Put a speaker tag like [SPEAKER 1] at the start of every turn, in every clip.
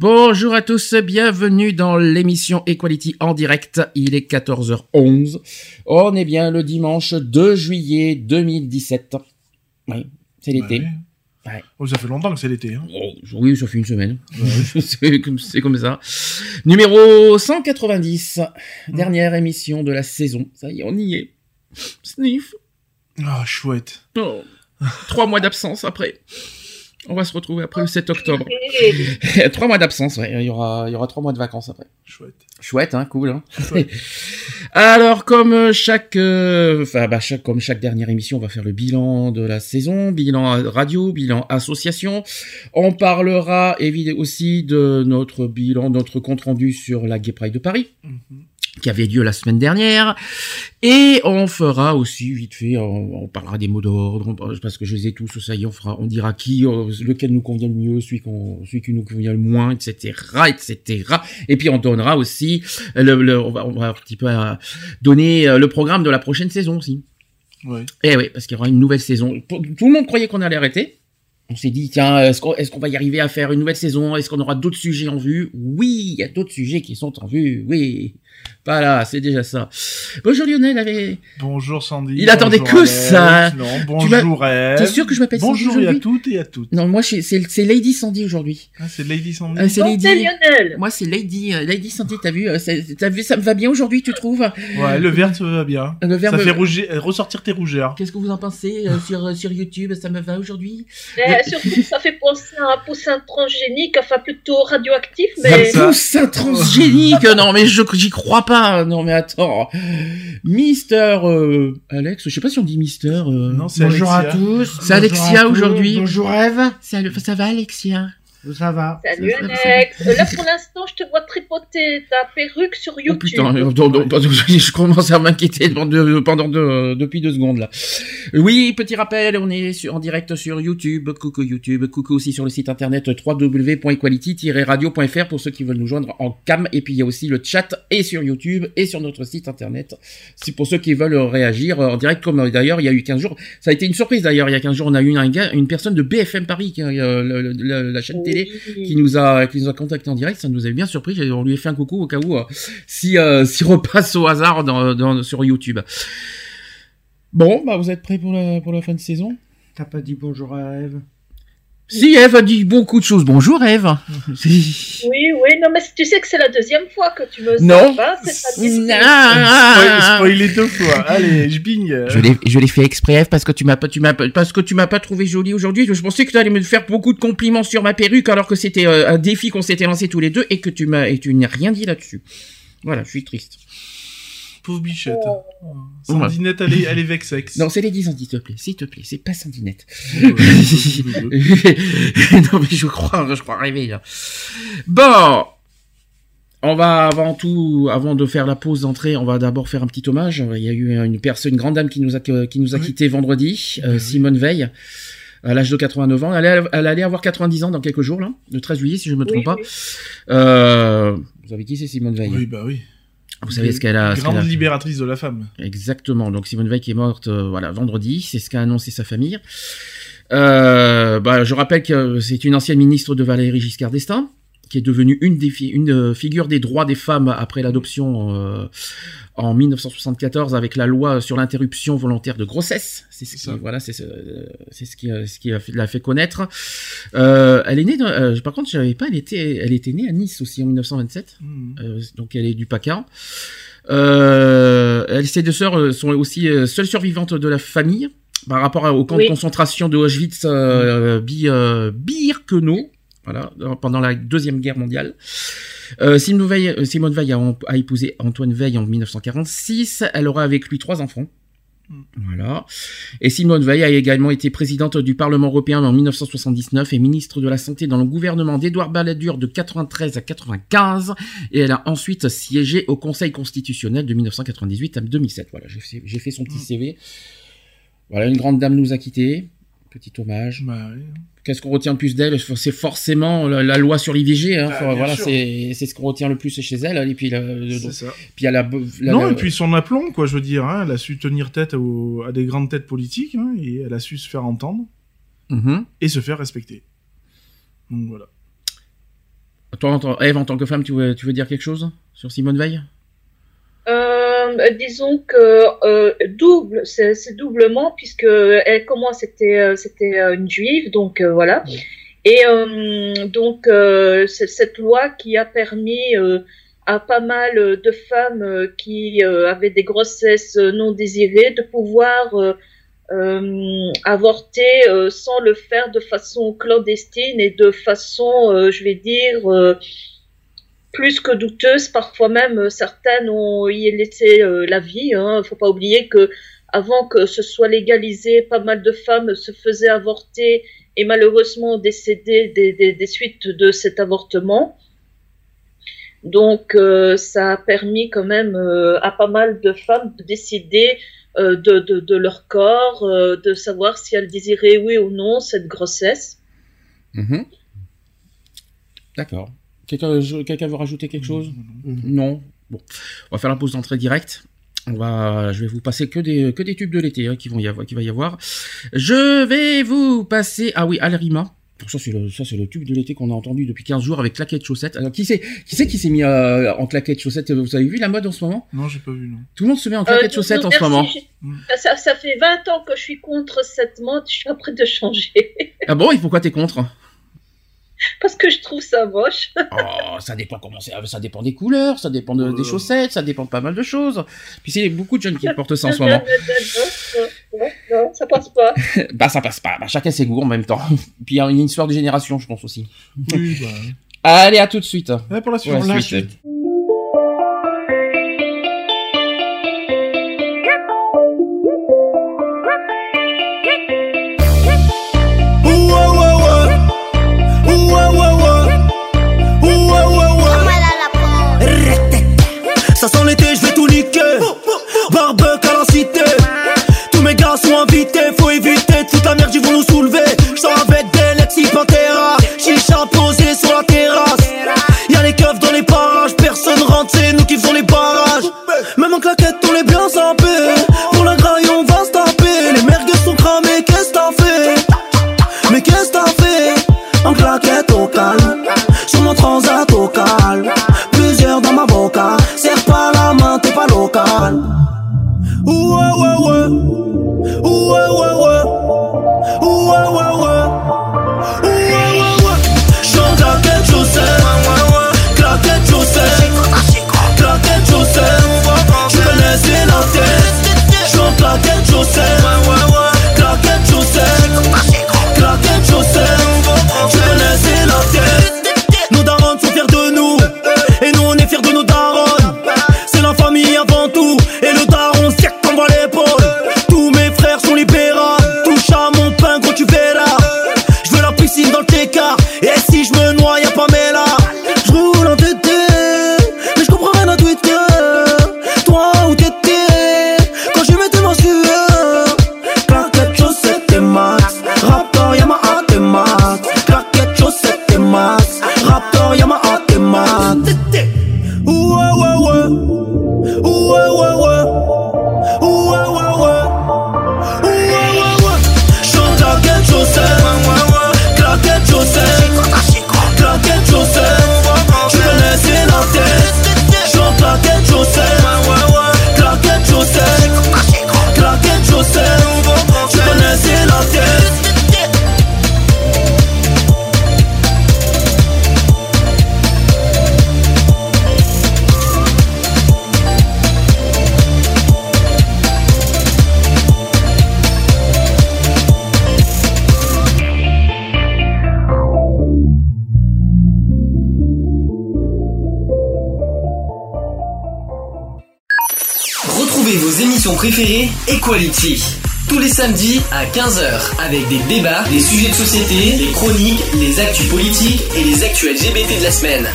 [SPEAKER 1] Bonjour à tous, bienvenue dans l'émission Equality en direct. Il est 14h11. On est bien le dimanche 2 juillet 2017. Oui, c'est l'été.
[SPEAKER 2] Ouais. Oh, ça fait longtemps que c'est l'été. Hein.
[SPEAKER 1] Oh, oui, ça fait une semaine. c'est comme, comme ça. Numéro 190. Dernière émission de la saison. Ça y est, on y est. Sniff.
[SPEAKER 2] Ah, chouette.
[SPEAKER 1] Oh. Trois mois d'absence après. On va se retrouver après le 7 octobre. trois mois d'absence, ouais. Il y aura, il y aura trois mois de vacances après.
[SPEAKER 2] Chouette.
[SPEAKER 1] Chouette, hein, cool. Hein Alors, comme chaque, euh, enfin, bah, chaque, comme chaque dernière émission, on va faire le bilan de la saison, bilan radio, bilan association. On parlera évidemment aussi de notre bilan, notre compte rendu sur la Gay Pride de Paris. Mm -hmm qui avait lieu la semaine dernière. Et on fera aussi, vite fait, on, on parlera des mots d'ordre, parce que je les ai tous, ça y est, on fera, on dira qui, euh, lequel nous convient le mieux, celui qu'on, celui qui nous convient le moins, etc., etc. Et puis on donnera aussi, le, le on, va, on va un petit peu euh, donner euh, le programme de la prochaine saison aussi.
[SPEAKER 2] Ouais.
[SPEAKER 1] Et oui, parce qu'il y aura une nouvelle saison. Tout le monde croyait qu'on allait arrêter. On s'est dit, tiens, est-ce qu'on est qu'on va y arriver à faire une nouvelle saison? Est-ce qu'on aura d'autres sujets en vue? Oui, il y a d'autres sujets qui sont en vue, oui. Voilà, c'est déjà ça. Bonjour Lionel.
[SPEAKER 2] Bonjour Sandy.
[SPEAKER 1] Il attendait que
[SPEAKER 2] Alex.
[SPEAKER 1] ça.
[SPEAKER 2] Non, bonjour Eve.
[SPEAKER 1] T'es sûr que je m'appelle Sandy
[SPEAKER 2] Bonjour à toutes et à toutes.
[SPEAKER 1] Non, moi c'est Lady Sandy aujourd'hui.
[SPEAKER 2] Ah, c'est Lady Sandy.
[SPEAKER 1] Euh, c'est Lady.
[SPEAKER 3] Lionel.
[SPEAKER 1] Moi c'est Lady euh, Lady Sandy. T'as vu, euh, vu, ça me va bien aujourd'hui, tu trouves
[SPEAKER 2] Ouais, le vert te va bien.
[SPEAKER 1] Le vert
[SPEAKER 2] ça
[SPEAKER 1] me-
[SPEAKER 2] fait rougir- euh, ressortir tes rougeurs.
[SPEAKER 1] Qu'est-ce que vous en pensez euh, sur sur YouTube Ça me va aujourd'hui
[SPEAKER 3] surtout, ça fait penser à un poussin transgénique, enfin plutôt radioactif,
[SPEAKER 1] Un
[SPEAKER 3] mais
[SPEAKER 2] ça.
[SPEAKER 1] poussin transgénique Non mais je j'y crois pas. Non mais attends. Mister euh, Alex, je sais pas si on dit Mister. euh,
[SPEAKER 2] Non, c'est
[SPEAKER 4] Bonjour
[SPEAKER 2] Alexia.
[SPEAKER 4] à tous.
[SPEAKER 1] C'est
[SPEAKER 4] Bonjour
[SPEAKER 1] Alexia aujourd'hui.
[SPEAKER 4] Bonjour Eve.
[SPEAKER 1] Ça, ça va Alexia?
[SPEAKER 4] Ça va.
[SPEAKER 3] salut
[SPEAKER 1] ça- ça-
[SPEAKER 3] Alex. Euh, Là, pour l'instant, je te vois tripoter ta perruque sur
[SPEAKER 1] Oh
[SPEAKER 3] YouTube.
[SPEAKER 1] putain, euh, je commence à m'inquiéter pendant, deux- pendant deux- depuis deux secondes là. Oui, petit rappel, on est sur- en direct sur YouTube, coucou YouTube, coucou aussi sur le site internet www.equality-radio.fr pour ceux qui veulent nous joindre en cam. Et puis il y a aussi le chat et sur YouTube et sur notre site internet. C'est pour ceux qui veulent réagir en direct comme euh, d'ailleurs il y a eu 15 jours. Ça a été une surprise d'ailleurs, il y a 15 jours on a eu un gars, une personne de BFM Paris, qui, euh, le- le- le- la chaîne télé qui nous a qui nous a contacté en direct, ça nous avait bien surpris. On lui a fait un coucou au cas où euh, si euh, s'il repasse au hasard dans, dans- sur YouTube. Bon, bah vous êtes prêts pour la pour la fin de saison?
[SPEAKER 4] T'as pas dit bonjour à Eve?
[SPEAKER 1] Si Eve a dit beaucoup de choses. Bonjour Eve. Si-
[SPEAKER 3] Oui, oui, non, mais tu sais que c'est la deuxième fois que tu me
[SPEAKER 1] Non.
[SPEAKER 3] zappes, hein, c'est ça
[SPEAKER 2] Spoil, spoilé deux fois. Allez, je bing.
[SPEAKER 1] Je l'ai, je l'ai fait exprès, Eve, parce que tu m'as pas, tu m'as pas, parce que tu m'as pas trouvé jolie aujourd'hui. Je pensais que tu allais me faire beaucoup de compliments sur ma perruque, alors que c'était euh, un défi qu'on s'était lancé tous les deux, et que tu m'as, et tu n'as rien dit là-dessus. Voilà, je suis triste.
[SPEAKER 2] Pauvre bichette.
[SPEAKER 3] Oh.
[SPEAKER 2] Sandinette, elle est, elle est vexex.
[SPEAKER 1] Non, c'est les 10 ans, s'il te plaît, s'il te plaît, c'est pas Sandinette. Non mais je crois, je crois rêver là. Bon, on va avant tout, avant de faire la pause d'entrée, on va d'abord faire un petit hommage. Il y a eu une personne, une grande dame qui nous a qui nous a
[SPEAKER 2] Oui.
[SPEAKER 1] quitté vendredi, euh,
[SPEAKER 2] Oui.
[SPEAKER 1] Simone Veil. À l'âge de 89 ans, elle allait, elle allait avoir 90 ans dans quelques jours là, le 13 juillet si je me trompe
[SPEAKER 3] Oui,
[SPEAKER 1] pas.
[SPEAKER 3] oui.
[SPEAKER 1] Euh, vous savez qui c'est Simone Veil
[SPEAKER 2] Oui, bah oui.
[SPEAKER 1] Vous savez ce qu'elle a,
[SPEAKER 2] Grande
[SPEAKER 1] a-
[SPEAKER 2] libératrice de la femme.
[SPEAKER 1] Exactement. Donc Simone Veil qui est morte euh, voilà vendredi, c'est ce qu'a annoncé sa famille. Euh, bah, je rappelle que c'est une ancienne ministre de Valéry Giscard d'Estaing qui est devenue une des fi- une euh, figure des droits des femmes après l'adoption euh, en 1974 avec la loi sur l'interruption volontaire de grossesse. C'est ce qui
[SPEAKER 2] Ça.
[SPEAKER 1] voilà, c'est ce, qui euh, ce qui l'a fait connaître. Euh, elle est née dans- euh, par contre, je savais pas, elle était elle était née à Nice aussi en 1927.
[SPEAKER 2] Hmm.
[SPEAKER 1] Euh, donc elle est du PACA. Euh, elle, ses deux sœurs sont aussi euh, seules survivantes de la famille par rapport au camp
[SPEAKER 3] Oui.
[SPEAKER 1] de concentration de Auschwitz euh, Bi- Birkenau, voilà, pendant la deuxième guerre mondiale. Euh, Simone Veil, euh, Simone Veil a, a épousé Antoine Veil en 1946. Elle aura avec lui trois enfants. Voilà. Et Simone Veil a également été présidente du Parlement européen en 1979 et ministre de la Santé dans le gouvernement d'Édouard Balladur de 93 à 95. Et elle a ensuite siégé au Conseil constitutionnel de 1998 à 2007. Voilà, j'ai fait, j'ai fait son petit CV. Voilà, une grande dame nous a quittés. Petit hommage.
[SPEAKER 2] Bah, oui.
[SPEAKER 1] Qu'est-ce qu'on retient le plus d'elle? C'est forcément la, la loi sur l'IVG. Hein.
[SPEAKER 2] Ah, bien
[SPEAKER 1] voilà, c'est c'est ce qu'on retient le plus chez elle. Et puis, la, le-
[SPEAKER 2] C'est ça.
[SPEAKER 1] puis elle a, la-
[SPEAKER 2] non,
[SPEAKER 1] la-
[SPEAKER 2] et puis son aplomb, quoi, je veux dire. Hein, elle a su tenir tête au- à des grandes têtes politiques, hein, et elle a su se faire entendre
[SPEAKER 1] Mhm.
[SPEAKER 2] et se faire respecter. Donc voilà.
[SPEAKER 1] Toi, en Eve, en tant que femme, tu veux, tu veux dire quelque chose sur Simone Veil?
[SPEAKER 3] Euh, disons que euh, double, c'est doublement puisque elle comment c'était euh, c'était euh, une juive donc euh, voilà. Et euh, donc euh, c'est cette loi qui a permis euh, à pas mal de femmes euh, qui euh, avaient des grossesses non désirées de pouvoir euh, euh, avorter euh, sans le faire de façon clandestine et de façon euh, je vais dire euh, plus que douteuse. Parfois même, euh, certaines ont y laissé euh, la vie. Hein. Faut pas oublier que avant que ce soit légalisé, pas mal de femmes se faisaient avorter et malheureusement décédées des, des, des suites de cet avortement. Donc, euh, ça a permis quand même euh, à pas mal de femmes de décider euh, de, de, de leur corps, euh, de savoir si elles désiraient oui ou non cette grossesse.
[SPEAKER 1] Mhm. D'accord. Quelqu'un veut rajouter quelque chose? Non. Bon, on va faire la pause d'entrée directe. On va, je vais vous passer que des que des tubes de l'été hein, qui vont y avoir, qui va y avoir. Je vais vous passer. Ah oui, Alrima. Ça c'est le ça c'est le tube de l'été qu'on a entendu depuis 15 jours avec claquettes chaussettes. Alors qui c'est qui c'est qui s'est mis euh, en claquettes chaussettes? Vous avez vu la mode en ce moment?
[SPEAKER 2] Non, j'ai pas vu, non.
[SPEAKER 1] Tout le monde se met en
[SPEAKER 3] Euh,
[SPEAKER 1] claquettes
[SPEAKER 3] non,
[SPEAKER 1] chaussettes
[SPEAKER 3] non,
[SPEAKER 1] en ce moment.
[SPEAKER 3] ça fait 20 ans que je suis contre cette mode, je suis en train de changer.
[SPEAKER 1] Ah bon? Et pourquoi t'es contre?
[SPEAKER 3] Parce que je trouve ça moche.
[SPEAKER 1] Oh, ça dépend comment c'est, ça dépend des couleurs, ça dépend de- des
[SPEAKER 2] Euh.
[SPEAKER 1] chaussettes, ça dépend de pas mal de choses. Puis c'est beaucoup de jeunes qui portent ça en ce moment.
[SPEAKER 3] non, ça passe pas.
[SPEAKER 1] bah ça passe pas. Bah, chacun ses goûts en même temps. Puis il y a une histoire de génération, je pense aussi.
[SPEAKER 2] Oui, bah.
[SPEAKER 1] Allez, à tout de suite.
[SPEAKER 2] Ouais, pour la suite.
[SPEAKER 1] Pour la
[SPEAKER 4] la
[SPEAKER 1] suite.
[SPEAKER 4] suite.
[SPEAKER 5] ils vont nous soulever. J'sors avec des Lexi Pantera, chicha posé sur la terrasse. Y'a les keufs dans les parages,
[SPEAKER 6] personne rentre, c'est nous qui faisons les barrages. Même en claquette, on les bien sapés. 15h, avec des débats, des sujets de société, les chroniques, les actus politiques et les actus LGBT de la semaine.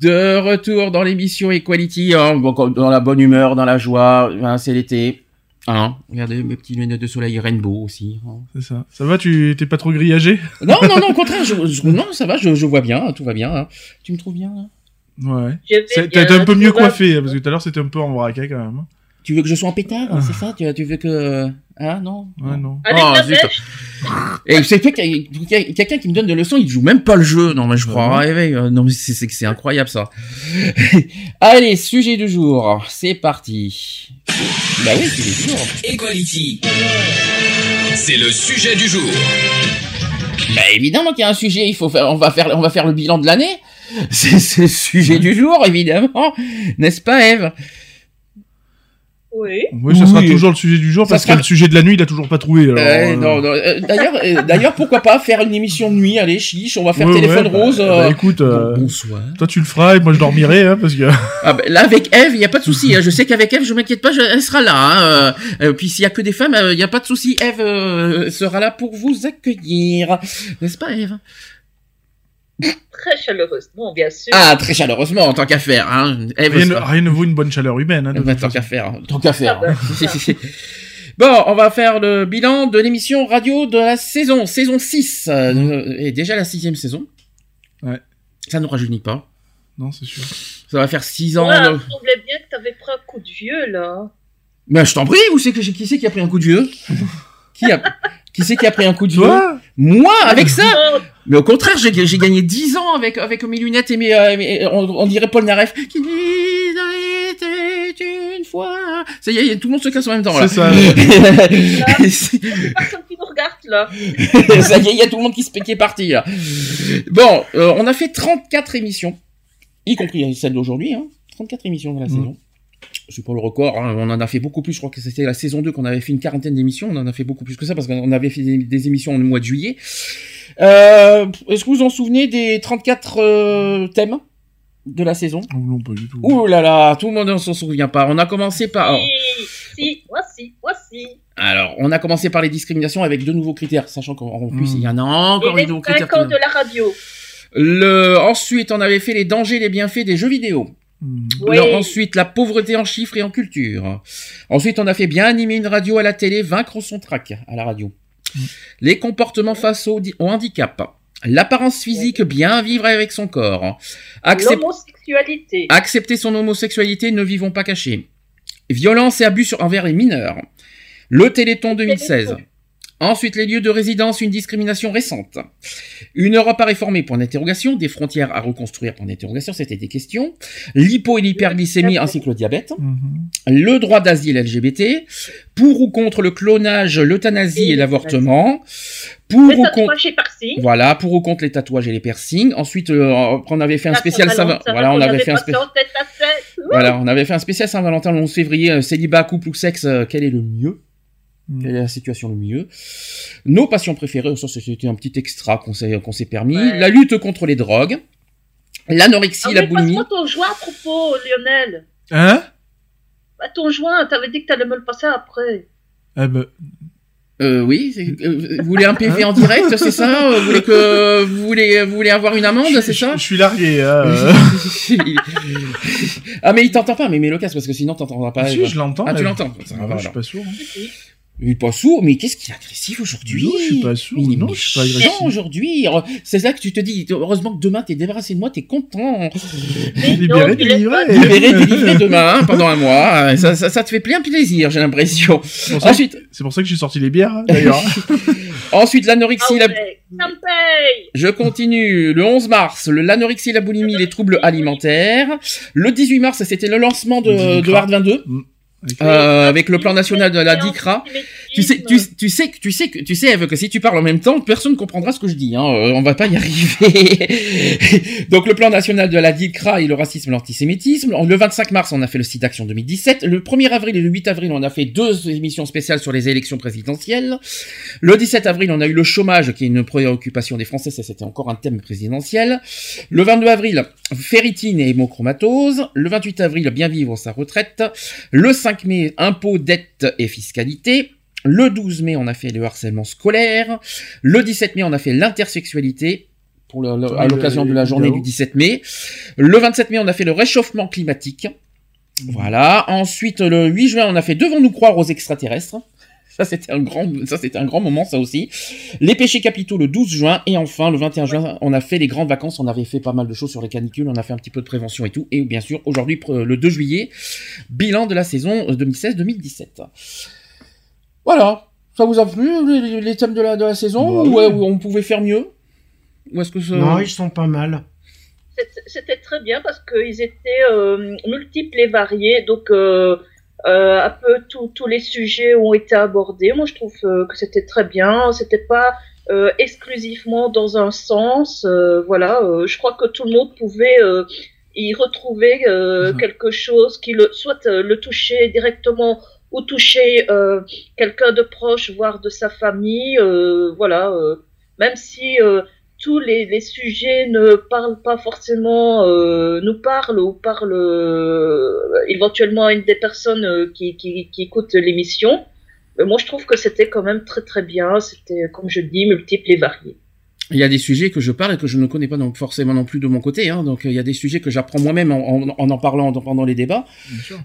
[SPEAKER 1] De retour dans l'émission Equality, hein, bon, dans la bonne humeur, dans la joie, hein, c'est l'été. Hein, regardez mes petits lunettes de soleil rainbow aussi. hein.
[SPEAKER 2] C'est ça. Ça va, tu t'es pas trop grillagé?
[SPEAKER 1] Non, non, non, au contraire, je, je- non, ça va, je, je vois bien, tout va bien. hein. Tu me trouves bien là?
[SPEAKER 2] Ouais. T'es un peu mieux coiffé, parce que tout à l'heure c'était un peu en vraquet quand même. Hein.
[SPEAKER 1] Tu veux que je sois en pétard, hein, c'est ça? Tu, tu veux que... Ah non?
[SPEAKER 2] Ouais, non.
[SPEAKER 3] Avec
[SPEAKER 1] Oh,
[SPEAKER 3] la
[SPEAKER 1] Et c'est fait qu'il y a quelqu'un qui me donne des leçons, il joue même pas le jeu. Non mais je crois
[SPEAKER 2] Ah
[SPEAKER 1] rêver. Euh, Non mais c'est c'est que c'est incroyable ça. Allez, sujet du jour, c'est parti. Bah oui, sujet du jour.
[SPEAKER 6] Equality.
[SPEAKER 7] C'est le sujet du jour.
[SPEAKER 1] Bah évidemment qu'il y a un sujet, il faut faire, on va faire, on va faire le bilan de l'année. C'est c'est le sujet du jour, évidemment, n'est-ce pas, Eve?
[SPEAKER 3] Oui.
[SPEAKER 2] Oui, ça sera
[SPEAKER 1] Oui.
[SPEAKER 2] toujours le sujet du jour,
[SPEAKER 1] Ça
[SPEAKER 2] parce
[SPEAKER 1] sera-
[SPEAKER 2] que le sujet de la nuit, il a toujours pas trouvé. alors,
[SPEAKER 1] Euh, non, non, euh, D'ailleurs, euh, d'ailleurs, pourquoi pas faire une émission de nuit Allez, chiche, on va faire
[SPEAKER 2] ouais,
[SPEAKER 1] téléphone
[SPEAKER 2] ouais, bah,
[SPEAKER 1] rose.
[SPEAKER 2] bah,
[SPEAKER 1] euh,
[SPEAKER 2] écoute, euh,
[SPEAKER 1] bon- bonsoir.
[SPEAKER 2] toi tu le feras et moi je dormirai, hein, parce que.
[SPEAKER 1] Ah ben, là avec Eve, il y a pas de souci. hein. Je sais qu'avec Eve, je m'inquiète pas, je- elle sera là. Hein. Puis s'il y a que des femmes, il y a pas de souci. Eve euh, sera là pour vous accueillir, n'est-ce pas, Eve?
[SPEAKER 3] Très chaleureusement, bien sûr.
[SPEAKER 1] Ah, très chaleureusement, en tant qu'à faire. Hein. Eve
[SPEAKER 2] Rien, ne-
[SPEAKER 1] sera-
[SPEAKER 2] rien ne vaut une bonne chaleur humaine. Hein, de
[SPEAKER 1] Eh ben,
[SPEAKER 2] toute
[SPEAKER 1] tant qu'à faire, tant qu'à faire.
[SPEAKER 3] Ah
[SPEAKER 1] bon, on va faire le bilan de l'émission radio de la saison, saison 6. euh, et déjà la sixième saison.
[SPEAKER 2] Ouais.
[SPEAKER 1] Ça ne rajeunit pas.
[SPEAKER 2] Non, c'est sûr.
[SPEAKER 1] Ça va faire 6 ans.
[SPEAKER 3] Ouais,
[SPEAKER 1] de-
[SPEAKER 3] il me semblait bien que t'avais pris un coup de vieux, là.
[SPEAKER 1] Mais je t'en prie, vous savez que j'ai- qui c'est qui a pris un coup de vieux? Qui a qui c'est qui a pris un coup de vieux? Moi avec ça? Mais au contraire, j'ai j'ai gagné 10 ans avec avec mes lunettes et mes, euh, mes- on, on dirait Paul Naref. Qui était une fois. Ça y est, tout le monde se casse en même temps là.
[SPEAKER 2] C'est ça.
[SPEAKER 3] personne qui nous regarde, là.
[SPEAKER 1] ça y est, il y a tout le monde qui, se, qui est parti là. Bon, euh, on a fait 34 émissions, y compris celle d'aujourd'hui, hein. 34 émissions dans la
[SPEAKER 2] Mm.
[SPEAKER 1] saison. C'est pour le record, hein. on en a fait beaucoup plus, je crois que c'était la saison 2 qu'on avait fait une quarantaine d'émissions, on en a fait beaucoup plus que ça parce qu'on avait fait des, des émissions au mois de juillet. Euh, Est-ce que vous vous en souvenez des 34 euh, thèmes de la saison?
[SPEAKER 2] Oh, non, pas du tout.
[SPEAKER 1] Ouh là là, tout le monde ne s'en souvient pas. On a commencé par... alors,
[SPEAKER 3] Si, si, voici, voici.
[SPEAKER 1] Alors, on a commencé par les discriminations avec deux nouveaux critères, sachant qu'en plus,
[SPEAKER 2] Mm.
[SPEAKER 1] il y en a encore
[SPEAKER 3] Et
[SPEAKER 1] des
[SPEAKER 3] les
[SPEAKER 1] nouveaux
[SPEAKER 3] 5
[SPEAKER 1] critères.
[SPEAKER 3] ans
[SPEAKER 1] qui-
[SPEAKER 3] de la radio.
[SPEAKER 1] Le... Ensuite, on avait fait les dangers et les bienfaits des jeux vidéo.
[SPEAKER 3] Oui.
[SPEAKER 1] Le- Ensuite, la pauvreté en chiffres et en culture. Ensuite, on a fait bien animer une radio à la télé, vaincre son trac à la radio.
[SPEAKER 2] Mm.
[SPEAKER 1] Les comportements face au, di- au handicap. L'apparence physique, bien vivre avec son corps.
[SPEAKER 3] L'homosexualité.
[SPEAKER 1] accepter son homosexualité, ne vivons pas cachés. Violence et abus sur- envers les mineurs. Le Téléthon 2016.
[SPEAKER 3] Téléthon.
[SPEAKER 1] Ensuite, les lieux de résidence, une discrimination récente. Une Europe à réformer, point d'interrogation. Des frontières à reconstruire, point d'interrogation. C'était des questions. L'hypo et l'hyperglycémie ainsi que le diabète.
[SPEAKER 2] Mhm.
[SPEAKER 1] Le droit d'asile LGBT. Pour ou contre le clonage, l'euthanasie
[SPEAKER 3] Et
[SPEAKER 1] et l'avortement. Pour
[SPEAKER 3] Les
[SPEAKER 1] ou contre... Voilà, pour ou contre les tatouages et les piercings. Ensuite, euh, on avait fait un spécial Saint-Valentin.
[SPEAKER 3] Saint-Valentin,
[SPEAKER 1] Voilà, on avait fait un spécial. Voilà, on avait fait un spécial Saint-Valentin le 11 février, euh, célibat, couple ou sexe, euh, quel est le mieux? Quelle est la situation le mieux Nos passions préférées, ça c'était un petit extra qu'on s'est qu'on s'est permis.
[SPEAKER 3] Ouais.
[SPEAKER 1] La lutte contre les drogues, l'anorexie,
[SPEAKER 3] Ah,
[SPEAKER 1] la
[SPEAKER 3] mais
[SPEAKER 1] boulimie.
[SPEAKER 3] passe-moi ton joint à propos, Lionel.
[SPEAKER 2] Hein?
[SPEAKER 3] Bah, ton joint, t'avais dit que t'allais me le passer après.
[SPEAKER 2] Eh ben,
[SPEAKER 1] Euh, oui, c'est- euh, vous voulez un PV en direct, c'est ça? Vous voulez que vous voulez vous voulez avoir une amende, c'est
[SPEAKER 2] je,
[SPEAKER 1] ça?
[SPEAKER 2] je suis largué. hein, euh.
[SPEAKER 1] Ah mais il t'entend pas, mais mets le casque parce que sinon t'entendras pas.
[SPEAKER 2] si, je l'entends.
[SPEAKER 1] Ah, tu l'entends
[SPEAKER 2] Ah. Je suis pas sourd. hein.
[SPEAKER 1] Il est pas sourd, mais qu'est-ce qu'il est agressif aujourd'hui?
[SPEAKER 2] Non, je suis pas sourd.
[SPEAKER 1] Il est
[SPEAKER 2] Non, je suis pas agressif.
[SPEAKER 1] aujourd'hui. C'est là que tu te dis, heureusement que demain t'es débarrassé de moi, t'es content.
[SPEAKER 3] Mais
[SPEAKER 2] Libéré, délivré.
[SPEAKER 1] Libéré, délivré demain, hein, pendant un mois. Ça, ça, ça te fait plein plaisir, j'ai l'impression.
[SPEAKER 2] C'est pour ça que-
[SPEAKER 1] Ensuite,
[SPEAKER 2] C'est pour ça que j'ai sorti les bières, hein, d'ailleurs.
[SPEAKER 1] ensuite l'anorexie, la...
[SPEAKER 3] ouais, ça me paye.
[SPEAKER 1] je continue. Le 11 mars, le l'anorexie, la boulimie, les troubles alimentaires. Le 18 mars, c'était le lancement de. Hard 22. Euh, avec le plan national de la DICRA. Tu sais, tu, tu, sais que tu sais que tu sais Eve, que si tu parles en même temps, personne ne comprendra ce que je dis. Hein. Euh, on va pas y arriver. Donc le plan national de la DICRA et le racisme, et l'antisémitisme. Le 25 mars, on a fait le site d'action 2017. Le 1er avril et le 8 avril, on a fait deux émissions spéciales sur les élections présidentielles. Le 17 avril, on a eu le chômage, qui est une préoccupation des Français. Ça, c'était encore un thème présidentiel. Le 22 avril, ferritine et hémochromatose. Le 28 avril, bien vivre sa retraite. Le 5 mai, impôts, dette et fiscalité. Le 12 mai, on a fait le harcèlement scolaire. Le 17 mai, on a fait l'intersexualité. Pour le, à l'occasion de la journée du 17 mai. Le 27 mai, on a fait le réchauffement climatique. Voilà. Ensuite, le 8 juin, on a fait Devons-nous croire aux extraterrestres ça, c'était un grand, ça, c'était un grand moment, ça aussi. Les péchés capitaux le 12 juin. Et enfin, le 21 juin, on a fait les grandes vacances. On avait fait pas mal de choses sur les canicules. On a fait un petit peu de prévention et tout. Et bien sûr, aujourd'hui, le 2 juillet, bilan de la saison 2016-2017. Voilà. Ça vous a plu, les, thèmes de la, de la saison? Bah ou, on pouvait faire mieux? Ou est-ce que ça...
[SPEAKER 4] Non, ils sont pas mal
[SPEAKER 3] c'était très bien parce qu'ils étaient euh, multiples et variés. Donc, euh, euh, un peu tous les sujets ont été abordés. Moi, je trouve euh, que c'était très bien. C'était pas euh, exclusivement dans un sens. Euh, voilà, je crois que tout le monde pouvait y retrouver quelque chose qui le soit le toucher directement ou toucher quelqu'un de proche, voire de sa famille. voilà, même si tous les, sujets ne parlent pas forcément, euh, nous parlent ou parlent euh, éventuellement à une des personnes euh, qui, qui, qui écoutent l'émission. moi, je trouve que c'était quand même très très bien. C'était, comme je dis, multiple et varié
[SPEAKER 1] il y a des sujets que je parle et que je ne connais pas donc forcément non plus de mon côté. Hein. Donc il y a des sujets que j'apprends moi-même en, en, en, parlant pendant les débats.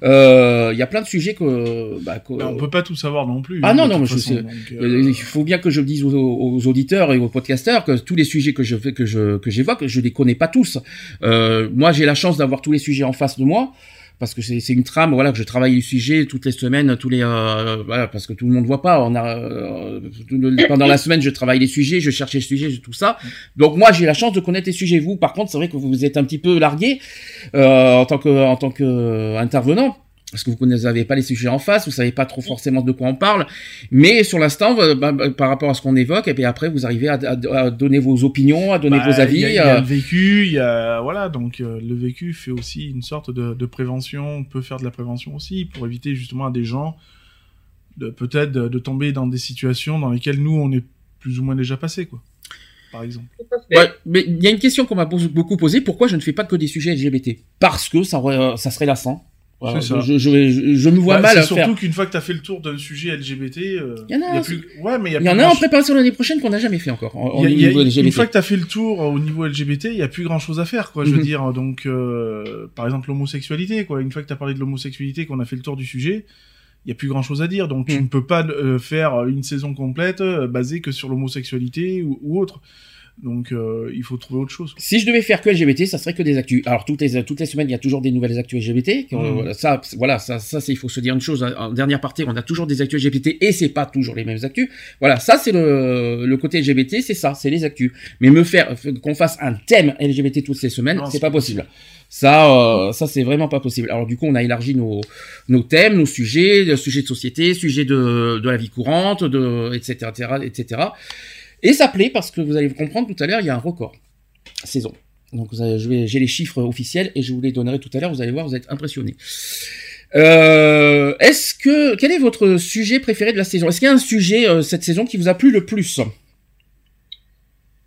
[SPEAKER 1] Euh, il y a plein de sujets que. Bah, que...
[SPEAKER 2] on peut pas tout savoir non plus.
[SPEAKER 1] Ah non non, je sais. Euh, il faut bien que je dise aux, aux, auditeurs et aux podcasteurs que tous les sujets que je fais que je que j'évoque, je les connais pas tous. Euh, moi j'ai la chance d'avoir tous les sujets en face de moi parce que c'est une trame voilà que je travaille le sujet toutes les semaines tous les euh, voilà parce que tout le monde voit pas. On a euh, pendant la semaine je travaille les sujets je cherche les sujets tout ça. Donc moi j'ai la chance de connaître les sujets. Vous par contre c'est vrai que vous êtes un petit peu largué euh, en tant que en tant que intervenant parce que vous n'avez pas les sujets en face, vous savez pas trop forcément de quoi on parle, mais sur l'instant, bah, bah, par rapport à ce qu'on évoque, et puis après vous arrivez à, donner vos opinions, à donner bah, vos avis.
[SPEAKER 2] Il y, a, le vécu, il y a voilà, donc euh, le vécu fait aussi une sorte de, prévention, on peut faire de la prévention aussi pour éviter justement à des gens de peut-être de, tomber dans des situations dans lesquelles nous on est plus ou moins déjà passé quoi. Par exemple.
[SPEAKER 1] Ouais, mais il y a une question qu'on m'a beaucoup posée. Pourquoi je ne fais pas que des sujets LGBT Parce que ça, ça serait lassant je, je, je, me vois bah, mal à
[SPEAKER 2] surtout qu'une fois que tu as fait le tour d'un sujet LGBT, euh,
[SPEAKER 1] il y en a, plus... ouais, mais il y, en a en préparation l'année prochaine qu'on n'a jamais fait encore.
[SPEAKER 2] Une fois que tu as fait le tour au niveau LGBT, il y a plus grand chose à faire, quoi. Je veux mhm. dire, donc, euh, par exemple, l'homosexualité, quoi. Une fois que tu as parlé de l'homosexualité, qu'on a fait le tour du sujet, il y a plus grand chose à dire. Donc, tu mhm. ne peux pas euh, faire une saison complète basée que sur l'homosexualité ou, ou autre. Donc euh, il faut trouver autre chose.
[SPEAKER 1] Si je devais faire que LGBT, ça serait que des actus. Alors toutes les toutes les semaines, il y a toujours des nouvelles actus LGBT. Mmh. Ça, voilà, ça, ça, c'est il faut se dire une chose. En dernière partie, on a toujours des actus LGBT et c'est pas toujours les mêmes actus. Voilà, ça c'est le, le côté LGBT, c'est ça, c'est les actus. Mais me faire qu'on fasse un thème LGBT toutes les semaines, c'est pas possible. Ça, euh, ça c'est vraiment pas possible. Alors du coup, on a élargi nos, nos thèmes, nos sujets, sujets de société, sujets de, de la vie courante, de etc. etc. etc. Et ça plaît parce que vous allez comprendre tout à l'heure, il y a un record saison. Donc j'ai les chiffres officiels et je vous les donnerai tout à l'heure. Vous allez voir, vous êtes impressionnés. Euh, est-ce que quel est votre sujet préféré de la saison? Est-ce qu'il y a un sujet euh, cette saison qui vous a plu le plus?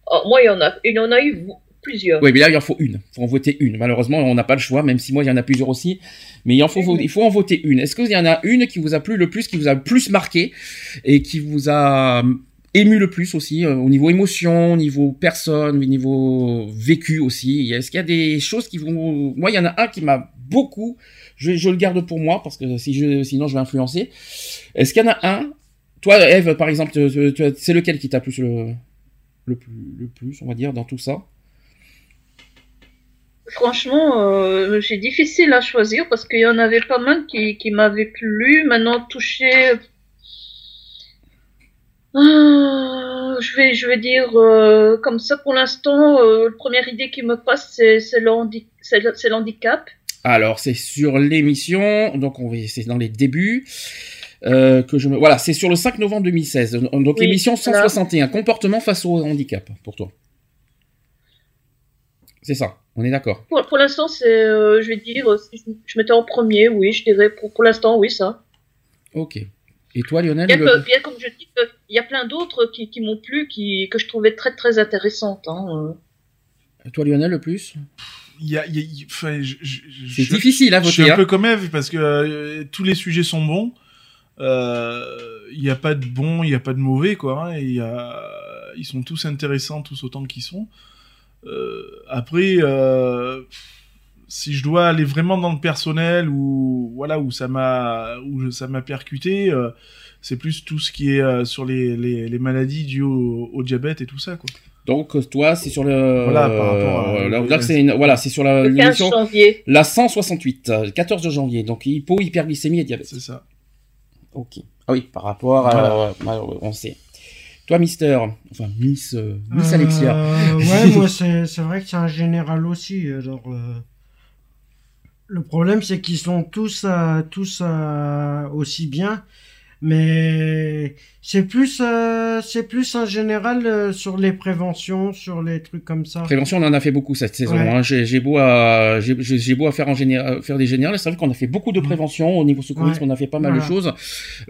[SPEAKER 3] Oh, Moi, il y en a, il y en a eu plusieurs.
[SPEAKER 1] Oui, mais là il en faut une. Il faut en voter une. Malheureusement, on n'a pas le choix, même si moi il y en a plusieurs aussi. Mais il en faut, il faut en voter une. Est-ce qu'il y en a une qui vous a plu le plus, qui vous a le plus marqué et qui vous a ému le plus aussi euh, au niveau émotion, au niveau personne, au niveau vécu aussi. Est-ce qu'il y a des choses qui vont Moi, il y en a un qui m'a beaucoup. Je, le garde pour moi parce que si je, sinon je vais influencer. Est-ce qu'il y en a un? Toi, Eve, par exemple, c'est lequel qui t'a plus le, plus, le plus, on va dire, dans tout ça?
[SPEAKER 3] Franchement, euh, c'est difficile à choisir parce qu'il y en avait pas mal qui, qui m'avaient plu. Maintenant, touché ah, je vais, je vais dire euh, comme ça pour l'instant. Euh, la première idée qui me passe, c'est, c'est, le, handicap.
[SPEAKER 1] Alors, c'est sur l'émission, donc on c'est dans les débuts. Euh, que je me... Voilà, c'est sur le 5 novembre 2016. Donc
[SPEAKER 3] Oui,
[SPEAKER 1] l'émission
[SPEAKER 3] voilà.
[SPEAKER 1] 161, comportement face au handicap, pour toi. C'est ça, on est d'accord.
[SPEAKER 3] Pour, pour l'instant, c'est, je vais dire, je, je mettais en premier, oui, je dirais pour, pour l'instant, oui, ça.
[SPEAKER 1] Ok. Et toi, Lionel
[SPEAKER 3] Bien,
[SPEAKER 1] le-
[SPEAKER 3] que, bien comme je dis, que il y a plein d'autres qui, qui m'ont plu, qui, que je trouvais très très intéressantes. Hein. euh.
[SPEAKER 1] Toi, Lionel, le plus
[SPEAKER 2] Il y a, il y a- il- enfin, je- je- je-
[SPEAKER 1] C'est
[SPEAKER 2] je-
[SPEAKER 1] difficile à
[SPEAKER 2] Je suis
[SPEAKER 1] voter.
[SPEAKER 2] un
[SPEAKER 1] hein.
[SPEAKER 2] peu comme Eve parce que euh, tous les sujets sont bons. Euh, Il n'y a pas de bon, il n'y a pas de mauvais, quoi. hein, et il y a... Ils sont tous intéressants, tous autant qu'ils sont. Euh, après, euh, si je dois aller vraiment dans le personnel ou voilà où ça m'a où je- ça m'a percuté, euh, c'est plus tout ce qui est euh, sur les, les, les maladies dues au, au diabète et tout ça, quoi.
[SPEAKER 1] Donc, euh, toi, c'est sur le.
[SPEAKER 2] Voilà, par rapport à-
[SPEAKER 1] euh, là, là, c'est une- Voilà, c'est sur la-
[SPEAKER 3] Le 15
[SPEAKER 1] l'émission.
[SPEAKER 3] janvier.
[SPEAKER 1] La 168, euh, 14 de janvier. Donc, hypo, hyperglycémie et diabète.
[SPEAKER 2] C'est ça.
[SPEAKER 1] Ok. Ah oui, par rapport à.
[SPEAKER 2] Voilà.
[SPEAKER 1] on sait. Toi, Mister. Enfin, Miss. euh, Miss Alexia.
[SPEAKER 4] Euh, ouais, moi, c'est c'est vrai que c'est un général aussi. Alors, euh, le problème, c'est qu'ils sont tous, euh, tous euh, aussi bien. Mais c'est plus, euh, c'est plus en général euh, sur les préventions, sur les trucs comme ça.
[SPEAKER 1] Prévention, on en a fait beaucoup cette saison.
[SPEAKER 4] Ouais.
[SPEAKER 1] hein. J'ai beau à, j'ai- beau à faire en général, faire des générales. C'est vrai qu'on a fait beaucoup de prévention au niveau secourisme.
[SPEAKER 4] Ouais.
[SPEAKER 1] On a fait pas mal de choses.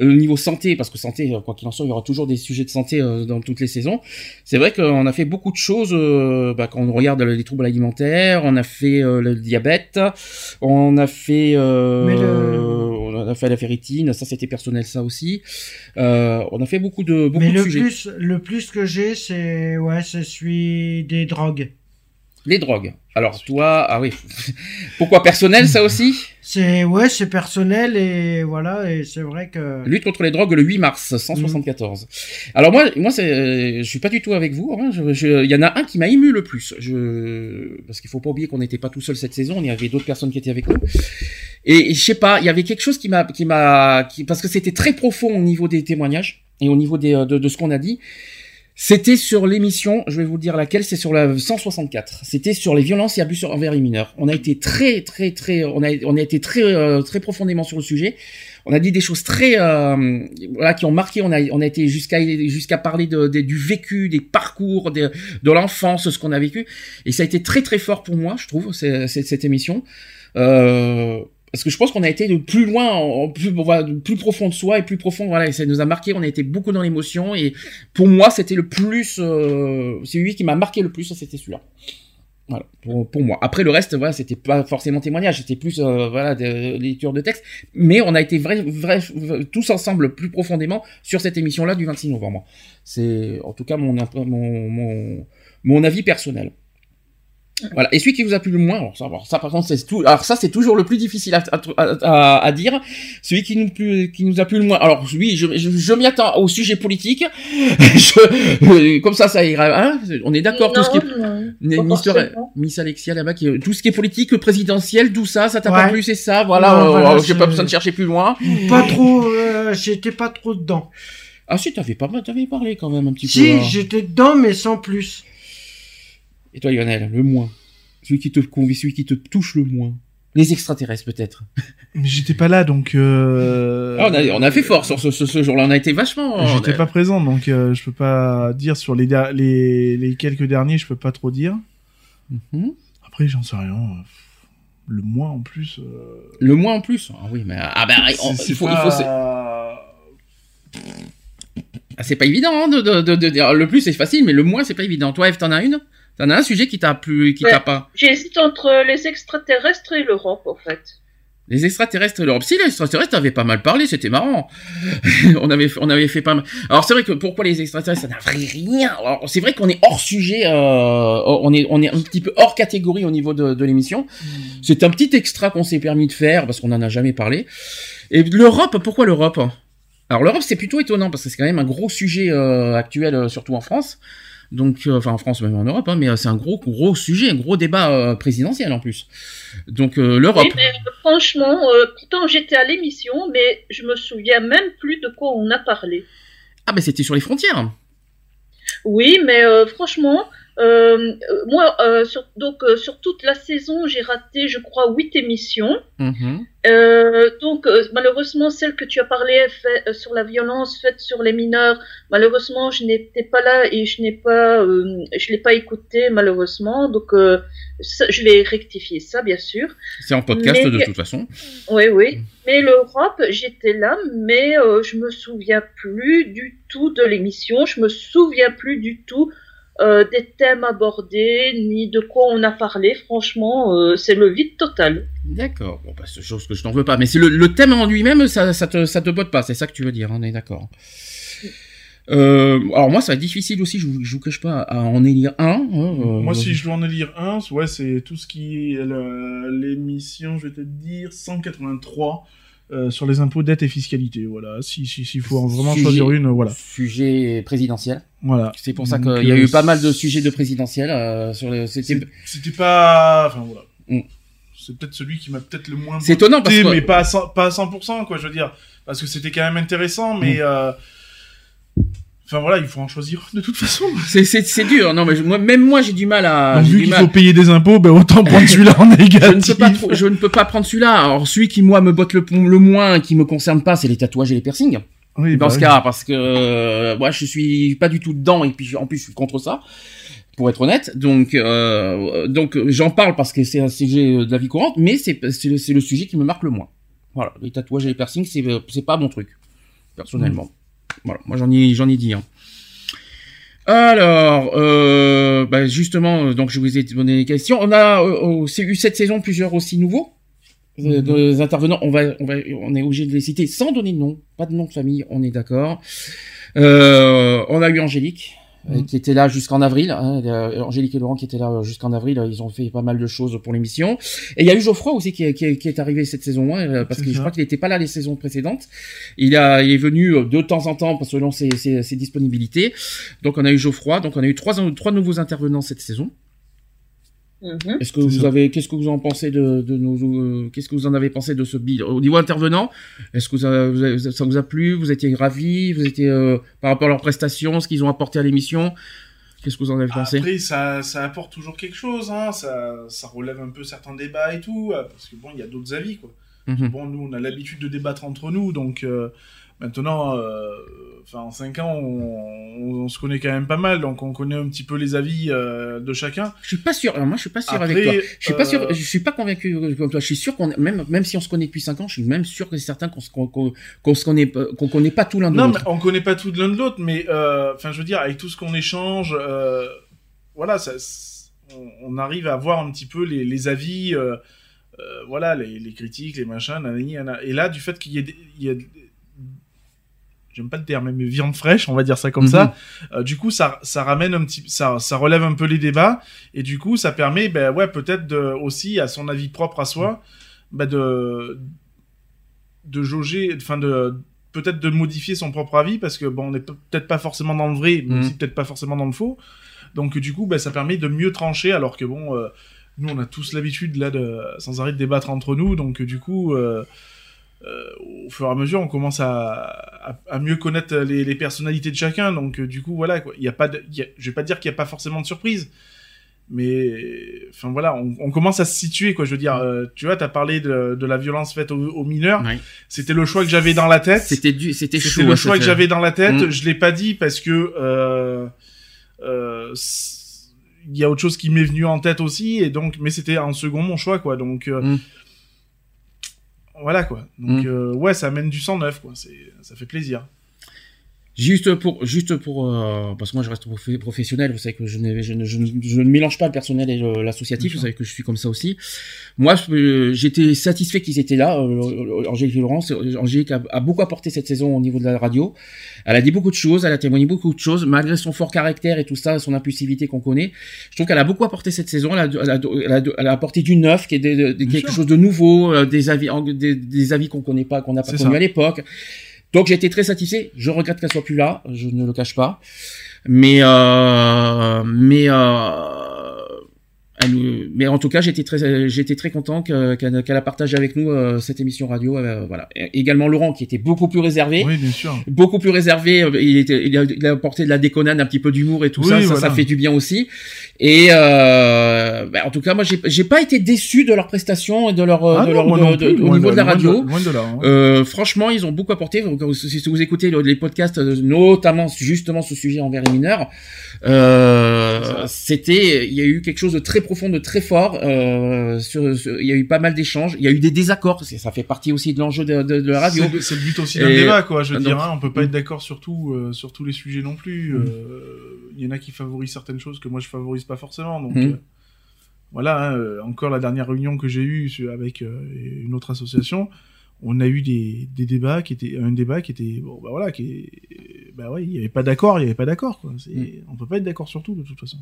[SPEAKER 1] Euh, Au niveau santé, parce que santé, euh, quoi qu'il en soit, il y aura toujours des sujets de santé euh, dans toutes les saisons. C'est vrai qu'on a fait beaucoup de choses. euh, bah, quand on regarde les troubles alimentaires, on a fait euh, le diabète, on a fait, euh,
[SPEAKER 4] le-
[SPEAKER 1] on a fait la ferritine. Ça, c'était personnel, ça aussi. Euh, on a fait beaucoup de beaucoup
[SPEAKER 4] Mais
[SPEAKER 1] de
[SPEAKER 4] le
[SPEAKER 1] sujets.
[SPEAKER 4] plus, le plus que j'ai, c'est ouais, c'est celui des drogues.
[SPEAKER 1] Les drogues. Alors toi, ah oui. Pourquoi personnel, ça aussi?
[SPEAKER 4] C'est ouais, c'est personnel et voilà et c'est vrai que
[SPEAKER 1] Lutte contre les drogues le 8 mars 174. Alors moi, moi c'est, euh, je suis pas du tout avec vous. hein. Je- je- Il y en a un qui m'a ému le plus. Je, parce qu'il faut pas oublier qu'on n'était pas tout seul cette saison. Il y avait d'autres personnes qui étaient avec nous. Et, et je sais pas, il y avait quelque chose qui m'a, qui m'a, qui- parce que c'était très profond au niveau des témoignages et au niveau des, euh, de, de ce qu'on a dit. C'était sur l'émission, je vais vous dire laquelle, c'est sur la 164. C'était sur les violences et abus envers les mineurs. On a été très, très, très, on a, on a été très, euh, très profondément sur le sujet. On a dit des choses très, euh, voilà, qui ont marqué. On a, on a été jusqu'à, jusqu'à parler de, de- du vécu, des parcours, de, l'enfance, ce qu'on a vécu. Et ça a été très, très fort pour moi, je trouve, c'est- cette émission. Euh, parce que je pense qu'on a été de plus loin, plus, profond de soi et plus profond. Voilà, et ça nous a marqué. On a été beaucoup dans l'émotion et pour moi, c'était le plus, euh, c'est lui qui m'a marqué le plus. C'était celui-là. Voilà, pour, moi. Après le reste, voilà, c'était pas forcément témoignage, c'était plus euh, voilà de, lecture de texte. Mais on a été vrai, tous ensemble plus profondément sur cette émission-là du 26 novembre. C'est en tout cas mon mon, mon avis personnel. Voilà. Et celui qui vous a plu le moins, alors ça, alors ça par contre c'est tout. Alors ça c'est toujours le plus difficile à, à, à- à dire. Celui qui nous plu, qui nous a plu le moins. Alors oui, je, je, je m'y attends au sujet politique. Je- comme ça, ça ira. Hein on est d'accord tout ce qui est Mister. Miss Alexia là-bas, qui, tout ce qui est politique, présidentiel, tout ça, ça t'a
[SPEAKER 4] Ouais.
[SPEAKER 1] pas plu, c'est ça, voilà, euh,
[SPEAKER 4] voilà,
[SPEAKER 1] j'ai
[SPEAKER 4] c'est-
[SPEAKER 1] pas besoin de chercher plus loin.
[SPEAKER 4] pas trop, euh, j'étais pas trop dedans.
[SPEAKER 1] Ah si, t'avais pas, t'avais parlé quand même un petit peu.
[SPEAKER 4] Si,
[SPEAKER 1] hein.
[SPEAKER 4] j'étais dedans, mais sans plus.
[SPEAKER 1] Et toi, Lionel, le moins, celui qui te convie, celui qui te touche le moins. Les extraterrestres peut-être.
[SPEAKER 2] Mais j'étais pas là, donc. Euh...
[SPEAKER 1] Ah, on, a, on a fait fort sur ce, ce, ce jour-là, on a été vachement. on
[SPEAKER 2] J'étais
[SPEAKER 1] a-
[SPEAKER 2] pas présent, donc euh, je peux pas dire sur les, der- les, les quelques derniers, je peux pas trop dire.
[SPEAKER 1] Mhm.
[SPEAKER 2] Après, j'en sais rien. euh, Le mois en plus. euh,
[SPEAKER 1] Le moins en plus? Ah oui, mais ah ben, on-
[SPEAKER 2] c'est-
[SPEAKER 1] il faut, il
[SPEAKER 2] pas-
[SPEAKER 1] faut, c'est ah, c'est pas évident hein, de, de, de, de dire le plus c'est facile, mais le moins c'est pas évident. Toi, Eve, t'en as une? T'en as un sujet qui t'a plu, qui
[SPEAKER 3] Ouais.
[SPEAKER 1] t'a pas
[SPEAKER 3] J'hésite entre les extraterrestres et l'Europe, en fait.
[SPEAKER 1] Les extraterrestres et l'Europe. Si, les extraterrestres, t'avais pas mal parlé, c'était marrant. on avait, on avait fait pas mal. Alors, c'est vrai que pourquoi les extraterrestres, ça n'a rien. Alors, c'est vrai qu'on est hors sujet, euh, on est, on est un petit peu hors catégorie au niveau de, de l'émission. C'est un petit extra qu'on s'est permis de faire parce qu'on en a jamais parlé. Et l'Europe, pourquoi l'Europe? Alors, l'Europe, c'est plutôt étonnant parce que c'est quand même un gros sujet euh, actuel, euh, surtout en France. Donc, euh, enfin en France, même en Europe, hein, mais euh, c'est un gros, gros sujet, un gros débat euh, présidentiel en plus. Donc, l'Europe.
[SPEAKER 3] Oui, mais franchement, pourtant j'étais à l'émission, mais je me souviens même plus de quoi on a parlé.
[SPEAKER 1] Ah, ben c'était sur les frontières.
[SPEAKER 3] Oui, mais franchement, Euh, moi, euh, sur, donc euh, sur toute la saison, j'ai raté, je crois, huit émissions.
[SPEAKER 1] Mhm.
[SPEAKER 3] Euh, donc euh, malheureusement, celle que tu as parlé fait, euh, sur la violence faite sur les mineurs, malheureusement, je n'étais pas là et je n'ai pas, euh, je l'ai pas écouté malheureusement. Donc euh, ça, je vais rectifier ça, bien sûr.
[SPEAKER 1] C'est en podcast
[SPEAKER 3] Mais-
[SPEAKER 1] de toute façon.
[SPEAKER 3] Oui, oui. Mais l'Europe, j'étais là, mais euh, je me souviens plus du tout de l'émission. Je me souviens plus du tout euh, des thèmes abordés, ni de quoi on a parlé. Franchement, euh, c'est le vide total.
[SPEAKER 1] D'accord. Bon, bah, c'est chose que je n'en veux pas. Mais c'est le, le thème en lui-même, ça, ça te, ça te botte pas. C'est ça que tu veux dire. On est d'accord. Euh, alors moi, ça va être difficile aussi. Je vous, je vous cache pas à en élire un. hein, euh,
[SPEAKER 2] Moi, si je dois en élire un, ouais, c'est tout ce qui est l'émission, je vais te dire, 183 euh, sur les impôts, dettes et fiscalité. Voilà, si si s'il faut en vraiment
[SPEAKER 1] Sujet-
[SPEAKER 2] choisir une, voilà,
[SPEAKER 1] Sujet présidentiel.
[SPEAKER 2] voilà.
[SPEAKER 1] C'est pour ça qu'il y a
[SPEAKER 2] euh,
[SPEAKER 1] eu pas mal de sujets de présidentiel euh, sur le. C'était.
[SPEAKER 2] Pas, enfin voilà.
[SPEAKER 1] Mm.
[SPEAKER 2] C'est peut-être celui qui m'a peut-être le moins.
[SPEAKER 1] C'est étonnant parce que-
[SPEAKER 2] mais pas à 100, pas à 100%, quoi, je veux dire, parce que c'était quand même intéressant,
[SPEAKER 1] Mm.
[SPEAKER 2] mais. euh, Enfin voilà, il faut en choisir de toute façon.
[SPEAKER 1] C'est, dur. Non, mais je- moi, même moi, j'ai du mal à.
[SPEAKER 2] Donc, vu qu'il
[SPEAKER 1] mal.
[SPEAKER 2] faut payer des impôts, ben autant prendre celui-là en
[SPEAKER 1] Je ne,
[SPEAKER 2] négatif.
[SPEAKER 1] peux pas, trop- je ne peux pas prendre celui-là. Alors, celui qui, moi, me botte le, le moins, qui me concerne pas, c'est les tatouages et les piercings.
[SPEAKER 2] Oui,
[SPEAKER 1] dans
[SPEAKER 2] bah
[SPEAKER 1] ce
[SPEAKER 2] oui.
[SPEAKER 1] cas, parce que euh, moi, je suis pas du tout dedans, et puis en plus, je suis contre ça, pour être honnête. Donc, euh, donc, j'en parle parce que c'est un sujet de la vie courante, mais c'est, c'est, le, c'est le sujet qui me marque le moins. Voilà, les tatouages et les piercings, c'est, c'est pas mon truc, personnellement. Voilà, moi, j'en ai, j'en ai dit. Hein. Alors, euh, bah, justement, euh, donc je vous ai donné les questions. On a euh, eu cette saison plusieurs aussi nouveaux euh, des intervenants. On va, on va, on est obligé de les citer sans donner de nom, pas de nom de famille. On est d'accord. Euh, on a eu Angélique euh,
[SPEAKER 2] Mhm.
[SPEAKER 1] qui était là jusqu'en avril. Hein, euh, Angélique et Laurent qui étaient là euh, jusqu'en avril. Ils ont fait pas mal de choses pour l'émission. Et il y a eu Geoffroy aussi qui, est- qui, est- qui est arrivé cette saison euh, parce que je crois qu'il n'était pas là les saisons précédentes. Il a, il est venu de temps en temps selon ses, ses, ses disponibilités. Donc on a eu Geoffroy. Donc on a eu trois, trois nouveaux intervenants cette saison.
[SPEAKER 3] Mhm.
[SPEAKER 1] Est-ce que vous
[SPEAKER 2] ça.
[SPEAKER 1] avez, qu'est-ce que vous en pensez de, de nos, euh, qu'est-ce que vous en avez pensé de ce bilan au niveau intervenant Est-ce que ça vous a, ça vous a plu? Vous étiez ravis Vous étiez euh, par rapport à leurs prestations, ce qu'ils ont apporté à l'émission Qu'est-ce que vous en avez pensé?
[SPEAKER 2] Après, ça, ça apporte toujours quelque chose, hein. ça, ça relève un peu certains débats et tout, euh, parce que bon, il y a d'autres avis, quoi.
[SPEAKER 1] Mhm.
[SPEAKER 2] Bon, nous, on a l'habitude de débattre entre nous, donc euh, maintenant, euh, enfin, en 5 ans, on, on se connaît quand même pas mal, donc on connaît un petit peu les avis euh, de chacun.
[SPEAKER 1] Je suis pas sûr. alors moi, je suis pas sûr
[SPEAKER 2] Après,
[SPEAKER 1] avec toi. Je suis pas
[SPEAKER 2] euh,
[SPEAKER 1] sûr. Je suis pas convaincu euh, comme toi. Je suis sûr qu'on, même, même si on se connaît depuis 5 ans, je suis même sûr que c'est certain qu'on se, qu'on, qu'on- se connaît, pas- qu'on connaît pas tout l'un de
[SPEAKER 2] Non, mais
[SPEAKER 1] l'autre.
[SPEAKER 2] on connaît pas tout de l'un de l'autre, mais euh, enfin, je veux dire, avec tout ce qu'on échange, euh, voilà, ça, on, on arrive à voir un petit peu les, les avis, euh, euh, voilà, les, les critiques, les machins, et là, du fait qu'il y ait, il y a, j'aime pas le terme, mais viande fraîche, on va dire ça comme
[SPEAKER 1] Mhm.
[SPEAKER 2] ça. euh, du coup, ça, ça ramène un petit, ça, ça relève un peu les débats, et du coup, ça permet, ben ouais, peut-être aussi à son avis propre à soi, ben de, de jauger, enfin de peut-être de modifier son propre avis parce que bon, on n'est pe- peut-être pas forcément dans le vrai, mais
[SPEAKER 1] Mhm.
[SPEAKER 2] aussi peut-être pas forcément dans le faux. Donc du coup, ben, ça permet de mieux trancher, alors que bon, euh, nous on a tous l'habitude là de sans arrêt de débattre entre nous, donc du coup. euh, au fur et à mesure, on commence à, à, à mieux connaître les, les personnalités de chacun. Donc, euh, du coup, voilà, quoi. Il y a pas de, il y a- je vais pas dire qu'il n'y a pas forcément de surprise, mais, enfin voilà, on, on commence à se situer, quoi. Je veux dire, euh, tu vois, t'as parlé de, de la violence faite aux, aux mineurs.
[SPEAKER 1] Ouais.
[SPEAKER 2] C'était le choix que j'avais dans la tête.
[SPEAKER 1] C'était du, c'était
[SPEAKER 2] le
[SPEAKER 1] hein,
[SPEAKER 2] choix que j'avais dans la tête.
[SPEAKER 1] Mm.
[SPEAKER 2] Je l'ai pas dit parce que euh, euh, il y a autre chose qui m'est venu en tête aussi et donc mais c'était en second mon choix quoi. Donc euh,
[SPEAKER 1] Mm.
[SPEAKER 2] Voilà quoi. Donc
[SPEAKER 1] Mm.
[SPEAKER 2] euh, ouais, ça amène du sang neuf quoi. C'est ça fait plaisir.
[SPEAKER 1] Juste pour, juste pour, euh, parce que moi je reste prof- professionnel, vous savez que je, je, ne, je, ne, je ne mélange pas le personnel et l'associatif, vous savez que je suis comme ça aussi. Moi, euh, j'étais satisfait qu'ils étaient là. Euh, Angélique et Laurence, euh, Angélique a, a beaucoup apporté cette saison au niveau de la radio. Elle a dit beaucoup de choses, elle a témoigné beaucoup de choses, malgré son fort caractère et tout ça, son impulsivité qu'on connaît. Je trouve qu'elle a beaucoup apporté cette saison. Elle a, elle a, elle a, elle apporté du neuf, qui est de- de- de-
[SPEAKER 2] Bien
[SPEAKER 1] quelque
[SPEAKER 2] sûr.
[SPEAKER 1] chose de nouveau, euh, des avis, des, des avis qu'on connaît pas, qu'on n'a pas
[SPEAKER 2] ça.
[SPEAKER 1] à l'époque. Donc j'ai été très satisfait. Je regrette qu'elle soit plus là, je ne le cache pas. Mais euh, mais euh, mais en tout cas, j'étais très, j'étais très content qu'elle a partagé avec nous euh, cette émission radio. Euh, voilà. également Laurent, qui était beaucoup plus réservé.
[SPEAKER 2] Oui, bien sûr.
[SPEAKER 1] Beaucoup plus réservé. Euh, il était, il a, il a apporté de la déconnade, un petit peu d'humour et tout ça, ça. Ça fait du bien aussi. Et euh, bah, en tout cas, moi, j'ai pas été déçu de leur prestation et de leur,
[SPEAKER 2] ah
[SPEAKER 1] de
[SPEAKER 2] leur
[SPEAKER 1] au niveau de la radio.
[SPEAKER 2] Loin de, là, hein.
[SPEAKER 1] euh, franchement, ils ont beaucoup apporté. Si vous écoutez les podcasts, notamment justement ce sujet envers les mineurs, euh, c'était, il y a eu quelque chose de très profond, de très fort. Euh, sur, il y a eu pas mal d'échanges. Il y a eu des désaccords. Ça fait partie aussi de l'enjeu de, de, de, la radio.
[SPEAKER 2] C'est le but aussi d'un débat, quoi. Je veux dire, hein, on peut pas être d'accord sur tout, euh, sur tous les sujets non plus. Mm. Euh, il y en a qui favorisent certaines choses que moi je favorise pas forcément. Donc mm. voilà. Hein, encore la dernière réunion que j'ai eue avec une autre association on a eu des, des, débats qui étaient un débat qui était bon bah voilà qui bah ouais il y avait pas d'accord il y avait pas d'accord quoi. Mm. on peut pas être d'accord sur tout de toute façon.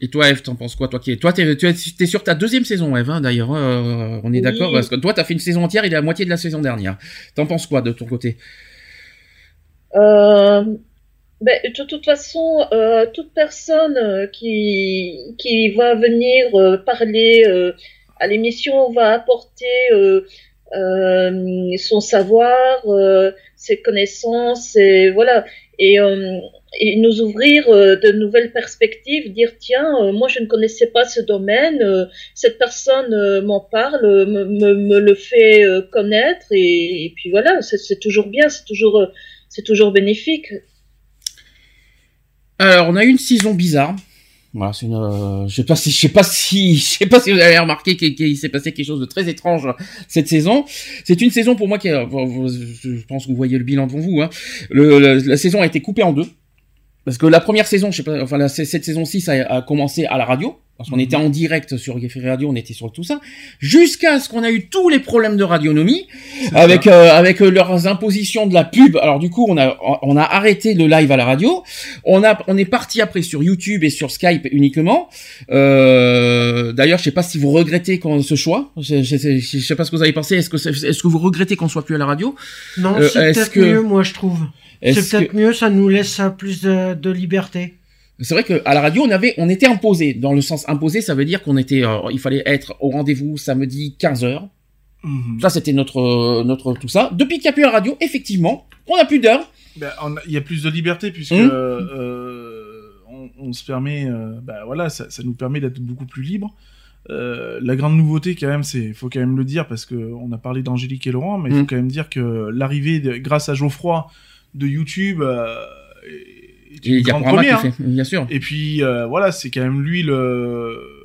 [SPEAKER 1] Et toi Eve t'en penses quoi toi qui toi t'es tu es, sur ta deuxième saison Eve hein, d'ailleurs euh, on est d'accord parce que toi t'as fait une saison entière il est à moitié de la saison dernière. T'en penses quoi de ton côté?
[SPEAKER 3] Euh... Ben, de toute façon, euh, toute personne qui, qui va venir euh, parler euh, à l'émission va apporter euh, son savoir, euh, ses connaissances, et voilà, et, euh, et nous ouvrir de nouvelles perspectives, dire tiens, moi je ne connaissais pas ce domaine, cette personne m'en parle, me, me, le fait connaître, et, et puis voilà, c'est toujours bien, c'est toujours, c'est toujours bénéfique.
[SPEAKER 1] Alors, on a eu une saison bizarre. Voilà, c'est une, euh, je sais pas si, je sais pas si, je sais pas si vous avez remarqué qu'il s'est passé quelque chose de très étrange cette saison. C'est une saison pour moi qui, je pense que vous voyez le bilan devant vous. Hein. Le, la saison a été coupée en deux parce que la première saison, je sais pas, enfin la, cette saison 6 a, a commencé à la radio parce qu'on était en direct sur Geoffrey Radio, on était sur tout ça, jusqu'à ce qu'on a eu tous les problèmes de radionomie avec euh, avec euh, leurs impositions de la pub. Alors du coup, on a on a arrêté le live à la radio. On a on est parti après sur YouTube et sur Skype uniquement. Euh, D'ailleurs, je sais pas si vous regrettez quand, ce choix. Je, je, je, sais pas ce que vous avez pensé. Est-ce que est-ce que vous regrettez qu'on soit plus à la radio?
[SPEAKER 4] Non, euh, c'est peut-être que... mieux, moi je trouve. C'est peut-être mieux, ça nous laisse plus de, de liberté.
[SPEAKER 1] C'est vrai qu'à la radio, on avait, on était imposé. Dans le sens imposé, ça veut dire qu'on était, euh, il fallait être au rendez-vous samedi 15 h Ça, c'était notre, notre tout ça. Depuis qu'il n'y a plus la radio, effectivement, on n'a plus d'heures.
[SPEAKER 2] Ben, il y a plus de liberté puisque hum. euh, on, on, se permet, euh, ben, voilà, ça, ça, nous permet d'être beaucoup plus libre. Euh, la grande nouveauté quand même, c'est, faut quand même le dire parce que on a parlé d'Angélique et Laurent, mais il faut hum. quand même dire que l'arrivée, grâce à Geoffroy, de YouTube. Euh,
[SPEAKER 1] il y a première, fait, bien sûr.
[SPEAKER 2] Et puis euh, voilà, c'est quand même lui le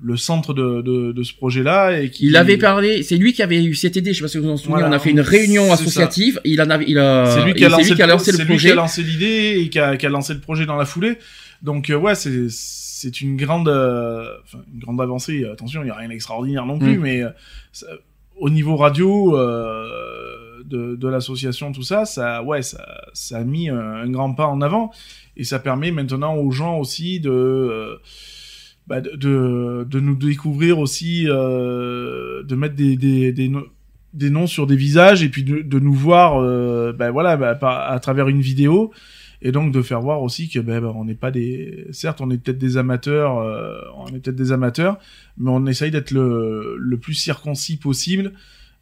[SPEAKER 2] le centre de, de, de ce projet-là et qui...
[SPEAKER 1] il avait parlé c'est lui qui avait eu cette idée je sais pas si vous vous en souvenez on a fait une réunion associative il en avait il a
[SPEAKER 2] c'est lui qui a lancé, qui a lancé le, projet qui a lancé l'idée et qui a, qui a, lancé le projet dans la foulée donc euh, ouais c'est c'est une grande euh, une grande avancée attention il y a rien d'extraordinaire non plus mm. mais ça, au niveau radio euh, de, de l'association, tout ça, ça, ouais, ça, ça a mis un, grand pas en avant. Et ça permet maintenant aux gens aussi de euh, bah de, de, nous découvrir aussi, euh, de mettre des, des, des, des, noms sur des visages et puis de, nous voir, euh, bah, voilà, bah, à travers une vidéo. Et donc de faire voir aussi que ben, on n'est pas des certes on est peut-être des amateurs on est peut-être des amateurs mais on essaye d'être le, le plus circoncis possible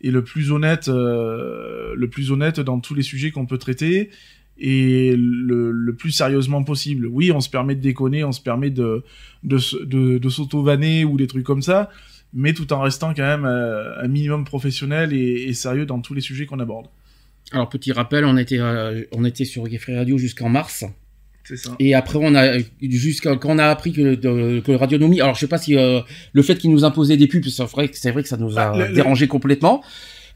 [SPEAKER 2] et le plus honnête, euh, le plus honnête dans tous les sujets qu'on peut traiter et le, plus sérieusement possible. Oui, on se permet de déconner, on se permet de de, s'auto-vanner ou des trucs comme ça, mais tout en restant quand même euh, un minimum professionnel et, et sérieux dans tous les sujets qu'on aborde.
[SPEAKER 1] Alors petit rappel, on était euh, on était sur Geoffrey Radio jusqu'en mars.
[SPEAKER 2] Ça.
[SPEAKER 1] Et après, on a jusqu'à quand on a appris que, que radionomie. Alors, je sais pas si euh, le fait qu'ils nous imposaient des pubs, c'est vrai, c'est vrai que ça nous a bah, dérangé complètement.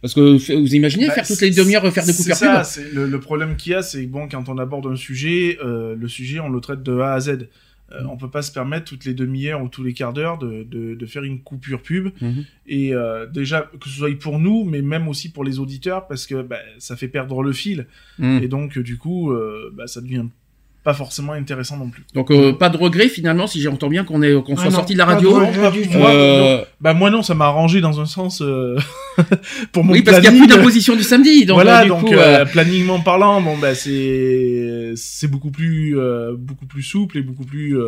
[SPEAKER 1] Parce que vous imaginez bah, faire toutes les demi-heures faire des coupures
[SPEAKER 2] ça, pubs le, le problème qu'il y a, c'est bon quand on aborde un sujet, euh, le sujet on le traite de A à Z. Euh, on peut pas se permettre toutes les demi-heures ou tous les quarts d'heure de, de, de, faire une coupure pub.
[SPEAKER 1] Mhm.
[SPEAKER 2] Et euh, déjà, que ce soit pour nous, mais même aussi pour les auditeurs, parce que bah, ça fait perdre le fil.
[SPEAKER 1] Mhm.
[SPEAKER 2] Et donc, du coup, euh, bah, ça devient pas forcément intéressant non plus.
[SPEAKER 1] Donc euh, pas de regret finalement si j'entends bien qu'on est qu'on ah soit sorti de la radio.
[SPEAKER 2] Euh... Bah moi non, ça m'a arrangé dans un sens euh...
[SPEAKER 1] pour mon Oui, parce qu'il n'y a plus d'imposition du samedi donc
[SPEAKER 2] Voilà,
[SPEAKER 1] euh,
[SPEAKER 2] donc
[SPEAKER 1] coup,
[SPEAKER 2] euh, planningement parlant, bon bah c'est c'est beaucoup plus beaucoup plus souple et beaucoup plus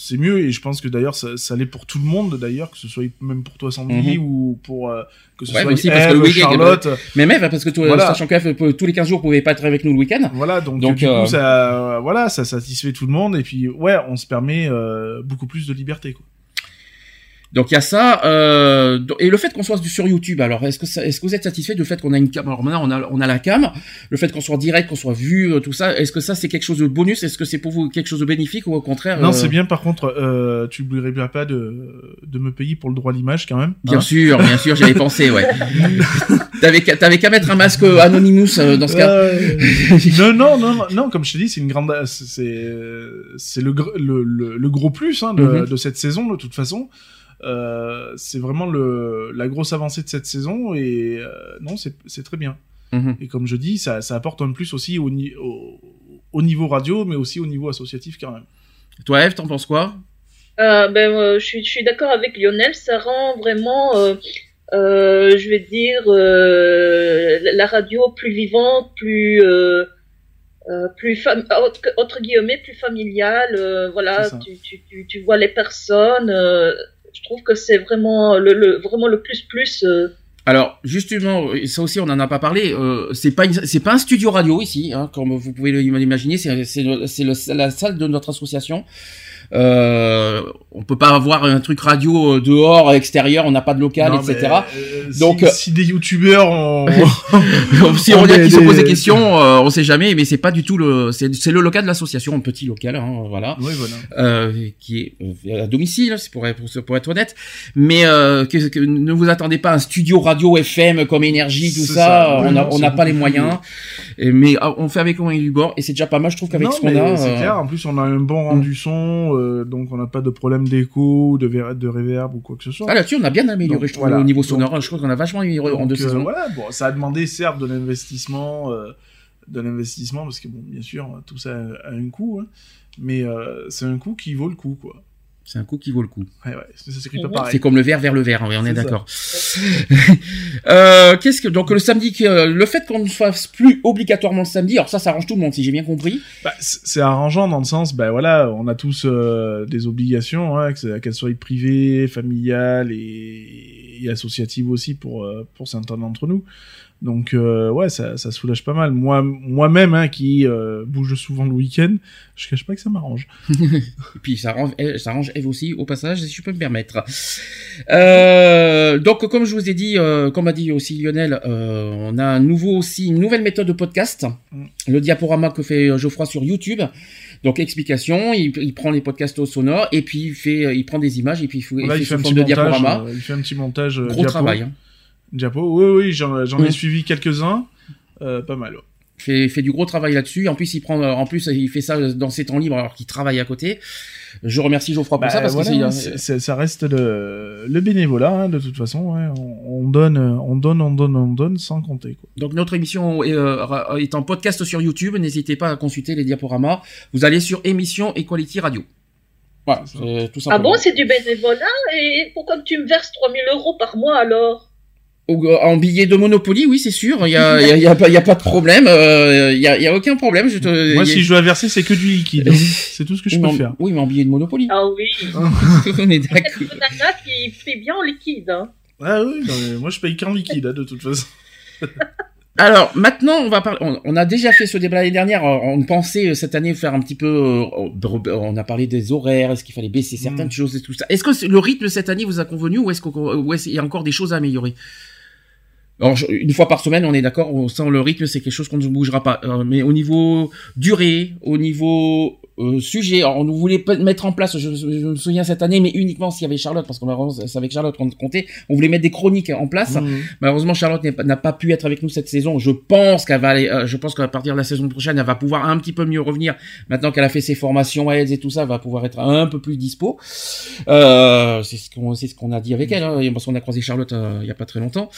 [SPEAKER 2] c'est mieux et je pense que d'ailleurs ça, ça l'est pour tout le monde d'ailleurs que ce soit même pour toi Sandy
[SPEAKER 1] Mhm.
[SPEAKER 2] ou pour euh, que ce
[SPEAKER 1] Ouais,
[SPEAKER 2] soit
[SPEAKER 1] aussi parce que le week-end,
[SPEAKER 2] Charlotte
[SPEAKER 1] Mais même parce que tout,
[SPEAKER 2] Voilà.
[SPEAKER 1] sachant que F, tous les 15 jours, vous pouvez pas être avec nous le week-end.
[SPEAKER 2] voilà donc,
[SPEAKER 1] Donc,
[SPEAKER 2] du
[SPEAKER 1] euh,
[SPEAKER 2] coup ça euh, voilà ça satisfait tout le monde et puis ouais on se permet euh, beaucoup plus de liberté quoi
[SPEAKER 1] Donc il y a ça. Euh, et le fait qu'on soit sur YouTube, alors est-ce que ça- est-ce que vous êtes satisfait du fait qu'on a une cam Alors maintenant on a on a la cam, le fait qu'on soit direct, qu'on soit vu, euh, tout ça. Est-ce que ça c'est quelque chose de bonus? Est-ce que c'est pour vous quelque chose de bénéfique ou au contraire
[SPEAKER 2] non
[SPEAKER 1] euh,
[SPEAKER 2] c'est bien par contre euh, tu oublierais bien pas de de me payer pour le droit à l'image quand même
[SPEAKER 1] Bien
[SPEAKER 2] hein.
[SPEAKER 1] sûr, bien sûr, j'avais pensé, ouais. T'avais qu'à t'avais qu'à mettre un masque euh, Anonymous euh, dans ce cas.
[SPEAKER 2] Non, non, non, non, non, comme je te dis, c'est une grande, c'est, c'est le, gr- le, le, le gros plus hein, de,
[SPEAKER 1] Mhm.
[SPEAKER 2] de cette saison de toute façon. Euh, c'est vraiment le, la grosse avancée de cette saison et euh, non, c'est, c'est très bien.
[SPEAKER 1] Mhm.
[SPEAKER 2] Et comme je dis, ça, ça apporte un plus aussi au, ni- au, au niveau radio, mais aussi au niveau associatif quand même.
[SPEAKER 1] Toi, Eve, t'en penses quoi?
[SPEAKER 3] Euh, ben, euh, je suis, je suis d'accord avec Lionel, ça rend vraiment, euh, euh, je vais dire, euh, la- radio plus vivante, plus, euh, euh, plus fam- entre, entre guillemets, plus familiale. euh, voilà, tu, tu, tu vois les personnes. Euh, je trouve que c'est vraiment le, vraiment le plus plus. euh,
[SPEAKER 1] Alors justement, et ça aussi on en a pas parlé. Euh, c'est pas c'est pas un studio radio ici, hein, comme vous pouvez l'imaginer. C'est la salle de notre association. Euh, on peut pas avoir un truc radio euh, dehors, extérieur. On n'a pas de local,
[SPEAKER 2] Non,
[SPEAKER 1] etc.
[SPEAKER 2] euh, si-
[SPEAKER 1] Donc,
[SPEAKER 2] si, des youtubeurs ont,
[SPEAKER 1] si on
[SPEAKER 2] On
[SPEAKER 1] y a
[SPEAKER 2] est
[SPEAKER 1] qui se
[SPEAKER 2] des-
[SPEAKER 1] pose des questions, euh, on sait jamais. Mais c'est pas du tout le. C'est c'est le local de l'association, un petit local, hein, voilà.
[SPEAKER 2] oui, voilà.
[SPEAKER 1] euh, qui est euh, à domicile, c'est pour, pour, pour être honnête. Mais euh, que, que- ne vous attendez pas à un studio radio FM comme énergie, tout ça.
[SPEAKER 2] ça, oui,
[SPEAKER 1] on n'a on pas les moyens. Et, mais ah, on fait avec moyens du bord et c'est déjà pas mal. Je trouve qu'avec ce qu'on a.
[SPEAKER 2] C'est
[SPEAKER 1] euh,
[SPEAKER 2] clair, en plus on a un bon rendu son, euh, donc on n'a pas de problème d'écho, ou de, de reverb ou quoi que ce soit.
[SPEAKER 1] Ah là-dessus, on a bien amélioré,
[SPEAKER 2] Donc,
[SPEAKER 1] je trouve,
[SPEAKER 2] voilà.
[SPEAKER 1] au niveau
[SPEAKER 2] Donc-
[SPEAKER 1] sonore. je trouve qu'on a vachement amélioré en deux
[SPEAKER 2] euh,
[SPEAKER 1] saisons.
[SPEAKER 2] Voilà, bon, ça a demandé certes de l'investissement, euh, de l'investissement parce que bon, bien sûr, tout ça a un coût, hein, mais c'est un coût qui vaut le coup, quoi.
[SPEAKER 1] C'est un coup qui vaut le coup.
[SPEAKER 2] Ouais, ouais.
[SPEAKER 1] C'est comme le verre vers le verre, on est, d'accord. euh, qu'est-ce que donc le samedi, que- le fait qu'on ne fasse plus obligatoirement le samedi, alors ça, ça arrange tout le monde, si j'ai bien compris.
[SPEAKER 2] Bah, c'est arrangeant dans le sens, ben voilà, on a tous euh, des obligations, hein, qu'elles soient privées, familiales et, et associatives aussi pour euh, pour certains d'entre nous. Donc euh, ouais, ça, ça soulage pas mal. Moi moi-même, hein, qui euh, bouge souvent le week-end, je cache pas que ça m'arrange.
[SPEAKER 1] Et puis ça arrange, elle- ça arrange Eve aussi au passage, si je peux me permettre. Euh, donc comme je vous ai dit, euh, comme a dit aussi Lionel, euh, on a un nouveau aussi une nouvelle méthode de podcast,
[SPEAKER 2] Mm.
[SPEAKER 1] le diaporama que fait euh, Geoffroy sur YouTube. Donc explication, il, il prend les podcasts au sonore et puis il fait, il prend des images et puis il, fait- il
[SPEAKER 2] Là,
[SPEAKER 1] fait
[SPEAKER 2] il fait
[SPEAKER 1] sous
[SPEAKER 2] un
[SPEAKER 1] forme de
[SPEAKER 2] montage.
[SPEAKER 1] diaporama.
[SPEAKER 2] il fait un petit montage.
[SPEAKER 1] Gros
[SPEAKER 2] diapo.
[SPEAKER 1] travail. Hein.
[SPEAKER 2] Diapo. Oui, oui, j'en ai
[SPEAKER 1] Mm.
[SPEAKER 2] suivi quelques-uns. Euh, pas mal. ouais.
[SPEAKER 1] fait, fait du gros travail là-dessus. En plus, il prend, en plus, il fait ça dans ses temps libres alors qu'il travaille à côté. Je remercie Geoffroy pour
[SPEAKER 2] Bah,
[SPEAKER 1] ça parce
[SPEAKER 2] voilà,
[SPEAKER 1] que
[SPEAKER 2] ça reste le, le bénévolat hein, de toute façon. ouais. On, on donne, on donne, on donne, on donne sans compter. Quoi.
[SPEAKER 1] Donc notre émission est, euh, en podcast sur YouTube. N'hésitez pas à consulter les diaporamas. Vous allez sur émission Equality Radio. Voilà, tout
[SPEAKER 3] Ah bon, c'est du bénévolat Et pourquoi tu me verses 3000 euros par mois alors?
[SPEAKER 1] En billet de Monopoly, oui, c'est sûr. Il y a, il y a, il y a pas, il y a pas de problème. euh, Il y a, il y a aucun problème. Je te,
[SPEAKER 2] Moi,
[SPEAKER 1] a-
[SPEAKER 2] si je dois verser, c'est que du liquide. hein. c'est tout ce que je
[SPEAKER 1] oui,
[SPEAKER 2] peux
[SPEAKER 1] en-
[SPEAKER 2] faire.
[SPEAKER 1] Oui, mais en billet de Monopoly.
[SPEAKER 3] Ah oui,
[SPEAKER 1] On est
[SPEAKER 3] c'est
[SPEAKER 1] d'accord.
[SPEAKER 3] banana qui fait bien en liquide. Hein.
[SPEAKER 2] Ah oui, non, mais moi je paye qu'en liquide hein, de toute façon.
[SPEAKER 1] Alors maintenant, on va parler. On, on a déjà fait ce débat l'année dernière. euh, On pensait euh, cette année faire un petit peu. euh, On a parlé des horaires. Est-ce qu'il fallait baisser certaines
[SPEAKER 2] Mm.
[SPEAKER 1] choses et tout ça. Est-ce que c'est- le rythme cette année vous a convenu ou est-ce qu'il est y a encore des choses à améliorer? Alors une fois par semaine, on est d'accord. On sent le rythme, c'est quelque chose qu'on ne bougera pas. Euh, mais au niveau durée, au niveau euh, sujet, alors, on voulait mettre en place. Je, je me souviens cette année, mais uniquement s'il y avait Charlotte, parce qu'on c'est avec Charlotte qu'on comptait. On voulait mettre des chroniques en place.
[SPEAKER 2] Mhm.
[SPEAKER 1] Malheureusement, Charlotte n'a pas pu être avec nous cette saison. Je pense qu'elle va aller, euh, je pense qu'à partir de la saison prochaine, elle va pouvoir un petit peu mieux revenir. Maintenant qu'elle a fait ses formations à aides et tout ça, elle va pouvoir être un peu plus dispo. Euh, c'est ce qu'on, c'est ce qu'on a dit avec elle, hein, parce qu'on a croisé Charlotte euh, il y a pas très longtemps.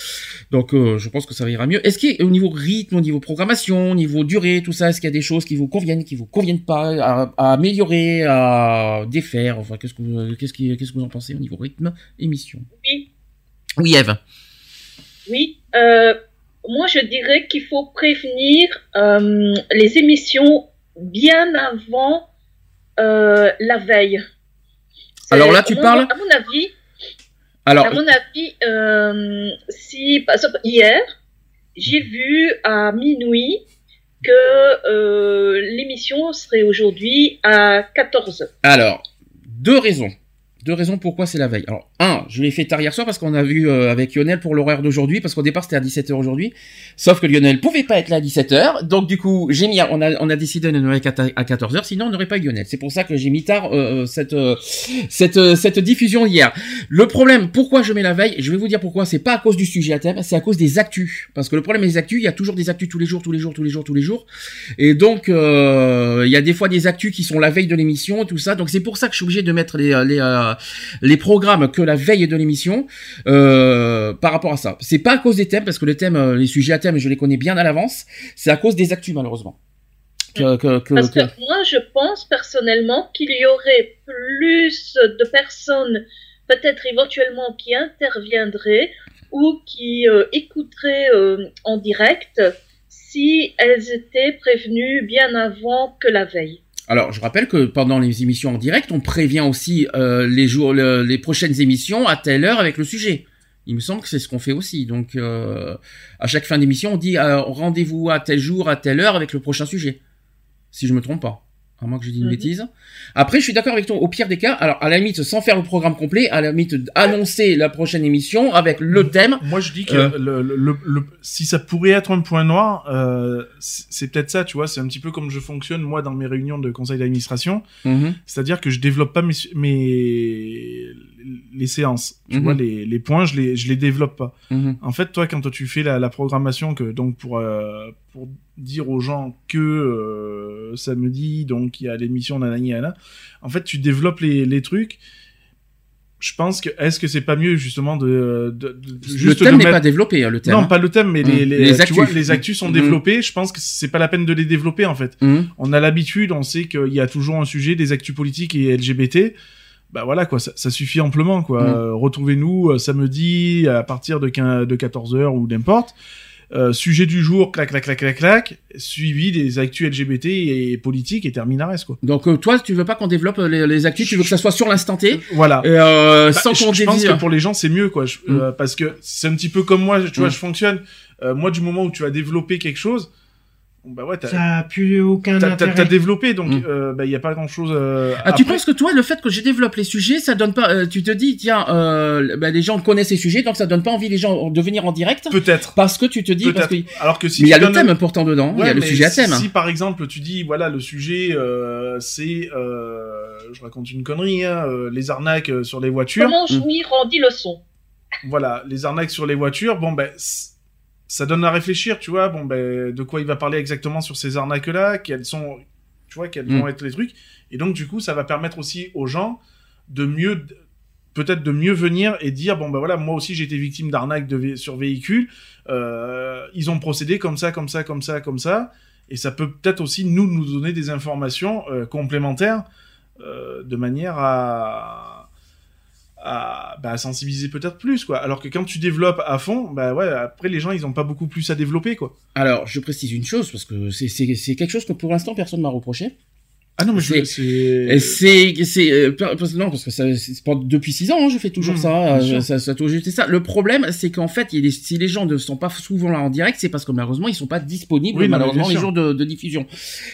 [SPEAKER 1] Donc, euh, je pense que ça ira mieux. Est-ce qu'au niveau rythme, au niveau programmation, au niveau durée, tout ça, est-ce qu'il y a des choses qui vous conviennent, qui vous conviennent pas, à, à améliorer, à défaire? Enfin, qu'est-ce que, vous- qu'est-ce qui, qu'est-ce que vous en pensez au niveau rythme, émission?
[SPEAKER 3] Oui,
[SPEAKER 1] Oui, Eve.
[SPEAKER 3] oui. Euh, moi, je dirais qu'il faut prévenir euh, les émissions bien avant euh, la veille. c'est-
[SPEAKER 1] Alors là, tu
[SPEAKER 3] mon-
[SPEAKER 1] parles-
[SPEAKER 3] À mon avis,
[SPEAKER 1] Alors,
[SPEAKER 3] à mon avis, euh, si par exemple hier, j'ai vu à minuit que euh, l'émission serait aujourd'hui à 14
[SPEAKER 1] alors, deux raisons. Deux raisons pourquoi c'est la veille. Alors, un, je l'ai fait tard hier soir parce qu'on a vu euh, avec Lionel pour l'horaire d'aujourd'hui, parce qu'au départ c'était à 17h aujourd'hui. Sauf que Lionel pouvait pas être là à 17h, donc du coup, j'ai mis, on a, on a décidé de ne mettre à 14h, sinon on n'aurait pas eu Lionel. C'est pour ça que j'ai mis tard euh, cette, euh, cette, euh, cette diffusion hier. Le problème, pourquoi je mets la veille, je vais vous dire pourquoi, c'est pas à cause du sujet à thème, c'est à cause des actus. Parce que le problème des actus, il y a toujours des actus tous les jours, tous les jours, tous les jours, tous les jours. Et donc, euh, il y a des fois des actus qui sont la veille de l'émission, tout ça. Donc c'est pour ça que je suis obligé de mettre les, les, euh, les programmes que la veille de l'émission euh, par rapport à ça. C'est pas à cause des thèmes, parce que les thèmes, euh, les sujets à thème, je les connais bien à l'avance. C'est à cause des actus, malheureusement. Que, que, que-
[SPEAKER 3] Parce que
[SPEAKER 1] que-
[SPEAKER 3] moi, je pense personnellement qu'il y aurait plus de personnes, peut-être éventuellement, qui interviendraient ou qui euh, écouteraient euh, en direct si elles étaient prévenues bien avant que la veille.
[SPEAKER 1] Alors, je rappelle que pendant les émissions en direct, on prévient aussi euh, les jours, le- les prochaines émissions à telle heure avec le sujet. Il me semble que c'est ce qu'on fait aussi. Donc, euh, à chaque fin d'émission, on dit euh, rendez-vous à tel jour, à telle heure avec le prochain sujet. Si je me trompe pas. À moins que j'ai dit une
[SPEAKER 3] Mhm.
[SPEAKER 1] bêtise. Après, je suis d'accord avec toi. Au pire des cas, alors à la limite, sans faire le programme complet, à la limite, annoncer la prochaine émission avec le thème.
[SPEAKER 2] Moi, je dis que
[SPEAKER 1] Euh.
[SPEAKER 2] le, le, le- si ça pourrait être un point noir, euh, c'est c'est peut-être ça, tu vois. C'est un petit peu comme je fonctionne moi dans mes réunions de conseil d'administration.
[SPEAKER 1] Mhm.
[SPEAKER 2] C'est-à-dire que je développe pas mes, mes les séances. Tu
[SPEAKER 1] Mhm.
[SPEAKER 2] vois, les, les points, je les je les développe pas.
[SPEAKER 1] Mhm.
[SPEAKER 2] En fait, toi, quand tu fais la, la programmation, que donc pour euh, pour dire aux gens que euh, samedi, donc il y a l'émission nanani nanana, en fait, tu développes les, les trucs. Je pense que est-ce que c'est pas mieux justement de, de, de- de-
[SPEAKER 1] Le
[SPEAKER 2] juste
[SPEAKER 1] thème n'est
[SPEAKER 2] mettre
[SPEAKER 1] pas développé, hein, le thème.
[SPEAKER 2] non, pas le thème, mais les,
[SPEAKER 1] Mm.
[SPEAKER 2] les,
[SPEAKER 1] Les
[SPEAKER 2] tu
[SPEAKER 1] actus.
[SPEAKER 2] vois, les actus sont
[SPEAKER 1] Mm.
[SPEAKER 2] développés. Je pense que c'est pas la peine de les développer en fait.
[SPEAKER 1] Mhm.
[SPEAKER 2] On a l'habitude, on sait qu'il y a toujours un sujet des actus politiques et LGBT. Bah voilà quoi, ça, ça suffit amplement quoi.
[SPEAKER 1] Mm.
[SPEAKER 2] Euh, Retrouvez-nous euh, samedi à partir de, 15 de 14h ou n'importe. Euh, sujet du jour, clac clac clac clac clac, suivi des actus LGBT et politiques et terminares quoi.
[SPEAKER 1] Donc, euh, toi, tu veux pas qu'on développe les, les actus, tu veux que ça soit sur l'instant T,
[SPEAKER 2] Voilà.
[SPEAKER 1] et, euh,
[SPEAKER 2] Bah,
[SPEAKER 1] sans qu'on
[SPEAKER 2] je pense que pour les gens c'est mieux quoi, Je-
[SPEAKER 1] Mm.
[SPEAKER 2] euh, parce que c'est un petit peu comme moi, tu vois,
[SPEAKER 1] Mm.
[SPEAKER 2] je fonctionne. Euh, moi du moment où tu as développé quelque chose, bah ouais, t'as
[SPEAKER 4] Ça a plus aucun
[SPEAKER 2] t'as-
[SPEAKER 4] intérêt.
[SPEAKER 2] t'as développé donc
[SPEAKER 1] Mm.
[SPEAKER 2] euh, bah il y a pas grand chose. Euh,
[SPEAKER 1] Ah, tu
[SPEAKER 2] après.
[SPEAKER 1] penses que toi, le fait que je développe les sujets, ça donne pas, euh, tu te dis, tiens, euh, bah, les gens connaissent ces sujets, donc ça donne pas envie les gens de venir en direct,
[SPEAKER 2] Peut-être.
[SPEAKER 1] parce que tu te dis, parce que,
[SPEAKER 2] Alors que si
[SPEAKER 1] mais il y a le thème pourtant dedans, il y a le sujet à
[SPEAKER 2] si-
[SPEAKER 1] thème.
[SPEAKER 2] Si, par exemple tu dis voilà le sujet euh, c'est euh, je raconte une connerie hein, euh, les arnaques sur les voitures
[SPEAKER 3] Comment
[SPEAKER 1] Mm.
[SPEAKER 3] jouir en dit leçon
[SPEAKER 2] voilà les arnaques sur les voitures bon ben c- ça donne à réfléchir tu vois. Bon ben de quoi il va parler exactement sur ces arnaques là quels sont tu vois quels
[SPEAKER 1] Mm.
[SPEAKER 2] vont être les trucs. Et donc du coup ça va permettre aussi aux gens de mieux peut-être de mieux venir et dire bon ben voilà moi aussi j'ai été victime d'arnaques vé- sur véhicules euh, ils ont procédé comme ça comme ça comme ça comme ça. Et ça peut peut-être aussi nous nous donner des informations euh, complémentaires euh, de manière à à, bah, sensibiliser peut-être plus quoi alors que quand tu développes à fond bah ouais après les gens ils ont pas beaucoup plus à développer quoi
[SPEAKER 1] Alors, je précise une chose, parce que c'est quelque chose que pour l'instant personne m'a reproché.
[SPEAKER 2] Ah non mais je-
[SPEAKER 1] C'est-
[SPEAKER 2] c'est
[SPEAKER 1] C'est, euh, non, parce que ça, c'est c'est pas depuis six ans, hein, je fais toujours
[SPEAKER 2] Mmh,
[SPEAKER 1] ça, euh, ça, ça a toujours été ça. Le problème, c'est qu'en fait, il y a des- si les gens ne sont pas souvent là en direct, c'est parce que malheureusement, ils sont pas disponibles,
[SPEAKER 2] Oui,
[SPEAKER 1] malheureusement, les jours de, de diffusion.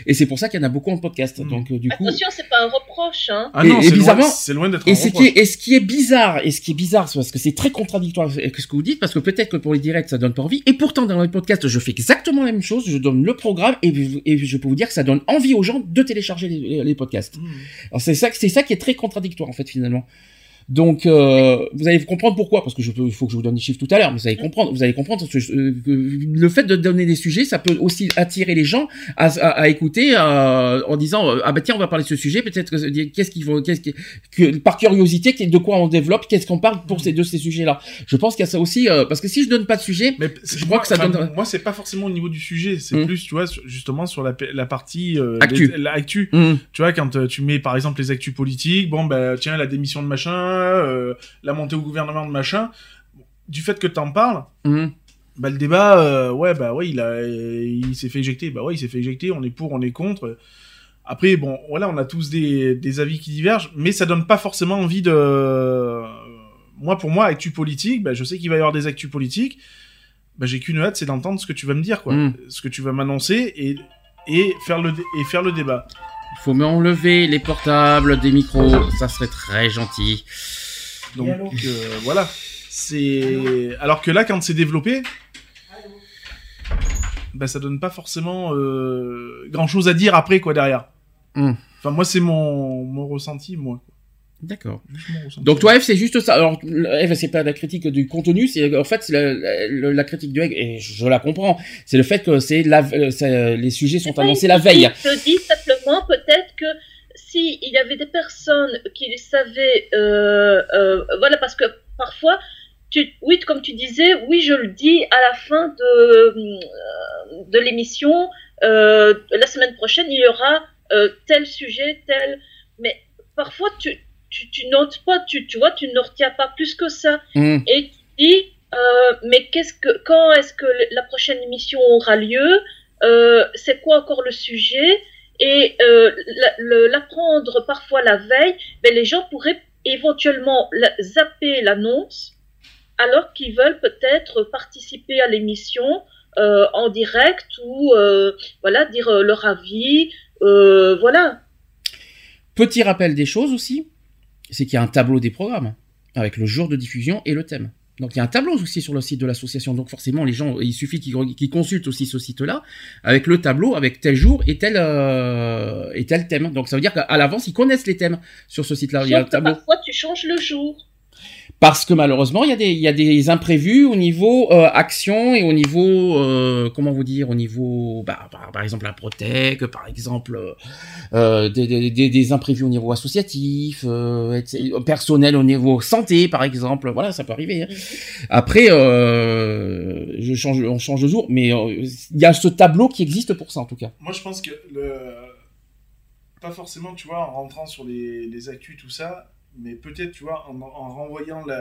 [SPEAKER 1] Et c'est pour ça qu'il y en a beaucoup en podcast.
[SPEAKER 2] Mmh.
[SPEAKER 1] Donc, euh, du coup.
[SPEAKER 3] Attention, c'est pas un reproche, hein.
[SPEAKER 2] ah
[SPEAKER 1] Et-
[SPEAKER 2] non c'est loin,
[SPEAKER 1] bizarrement-
[SPEAKER 2] c'est loin d'être
[SPEAKER 1] Et
[SPEAKER 2] un
[SPEAKER 1] ce qui
[SPEAKER 2] reproche.
[SPEAKER 1] est, et ce qui est bizarre, et ce qui est bizarre, c'est parce que c'est très contradictoire avec ce que vous dites, parce que peut-être que pour les directs, ça donne pas envie, et pourtant, dans les podcasts, je fais exactement la même chose, je donne le programme, et, et je peux vous dire que ça donne envie aux gens de télécharger les, les podcasts.
[SPEAKER 2] Mmh.
[SPEAKER 1] Alors c'est ça, c'est ça qui est très contradictoire en fait finalement. Donc euh, vous allez comprendre pourquoi, parce que je il faut que je vous donne des chiffres tout à l'heure, mais vous allez comprendre, vous allez comprendre que, que le fait de donner des sujets, ça peut aussi attirer les gens à, à, à écouter euh, en disant euh, ah bah tiens on va parler de ce sujet, peut-être que qu'est-ce qu'ils vont, qu'est-ce qui, que, par curiosité, de quoi on développe, qu'est-ce qu'on parle pour ces de ces sujets-là. Je pense qu'il y a ça aussi, euh, parce que si je donne pas de sujet,
[SPEAKER 2] Mais
[SPEAKER 1] Je crois
[SPEAKER 2] moi,
[SPEAKER 1] que ça
[SPEAKER 2] enfin,
[SPEAKER 1] donne-
[SPEAKER 2] Moi, c'est pas forcément au niveau du sujet, c'est
[SPEAKER 1] Mm.
[SPEAKER 2] plus, tu vois, sur- justement sur la, la partie euh,
[SPEAKER 1] Actu.
[SPEAKER 2] les- la actu.
[SPEAKER 1] hum,
[SPEAKER 2] Tu vois, quand euh, tu mets par exemple les actus politiques, bon, bah tiens, la démission de machin, euh, la montée au gouvernement de machin, du fait que t'en parles,
[SPEAKER 1] hum,
[SPEAKER 2] bah le débat, euh, ouais, bah ouais, il a, il s'est fait éjecter, bah ouais, il s'est fait éjecter, on est pour, on est contre. Après, bon, voilà, on a tous des, des avis qui divergent, mais ça donne pas forcément envie de. Moi, pour moi, actu politique, ben, je sais qu'il va y avoir des actus politiques. Ben, j'ai qu'une hâte, c'est d'entendre ce que tu vas me dire, quoi,
[SPEAKER 1] Mm.
[SPEAKER 2] ce que tu vas m'annoncer et et faire le et faire le débat.
[SPEAKER 1] Il faut m'enlever les portables des micros, ça serait très gentil.
[SPEAKER 2] Donc euh, voilà, c'est alors que là, quand c'est développé, ben ça donne pas forcément euh, grand chose à dire après quoi derrière.
[SPEAKER 1] Hmm.
[SPEAKER 2] Enfin moi c'est mon mon ressenti moi.
[SPEAKER 1] D'accord. Donc toi, Eve, c'est juste ça. Alors, Eve, c'est pas la critique du contenu, c'est en fait la, la- la critique du Eve, et je la comprends. C'est le fait que c'est la, euh, c'est- les sujets sont annoncés la veille.
[SPEAKER 3] Je dis simplement peut-être que si il y avait des personnes qui savaient, euh, euh, voilà, parce que parfois, tu, oui, comme tu disais, oui, je le dis à la fin de, euh, de l'émission, euh, la semaine prochaine, il y aura euh, tel sujet, tel, mais parfois tu, tu, tu notes pas, tu, tu vois, tu ne retiens pas plus que ça.
[SPEAKER 1] Hum,
[SPEAKER 3] et tu dis euh, mais qu'est-ce que quand est-ce que la prochaine émission aura lieu? Euh, c'est quoi encore le sujet? Et euh, l'apprendre parfois la veille ben les gens pourraient éventuellement la- zapper l'annonce alors qu'ils veulent peut-être participer à l'émission en direct ou voilà dire leur avis voilà.
[SPEAKER 1] Petit rappel des choses aussi, c'est qu'il y a un tableau des programmes avec le jour de diffusion et le thème. Donc il y a un tableau aussi sur le site de l'association. Donc forcément les gens, il suffit qu'ils consultent aussi ce site-là avec le tableau, avec tel jour et tel euh, et tel thème. Donc ça veut dire qu'à l'avance ils connaissent les thèmes sur ce site-là. Il y a un tableau.
[SPEAKER 3] parfois tu changes le jour
[SPEAKER 1] Parce que malheureusement, il y a des, il y a des imprévus au niveau euh, action et au niveau, euh, comment vous dire, au niveau, bah, par, par exemple la Protec, par exemple euh, euh, des, des, des, des imprévus au niveau associatif, euh, personnel au niveau santé, par exemple. Voilà, ça peut arriver. hein. Après, euh, je change, on change de jour, mais il y a ce tableau qui existe pour ça en tout cas.
[SPEAKER 2] Moi, je pense que le... pas forcément, tu vois, en rentrant sur les, les actus, tout ça, mais peut-être, tu vois, en, en renvoyant la...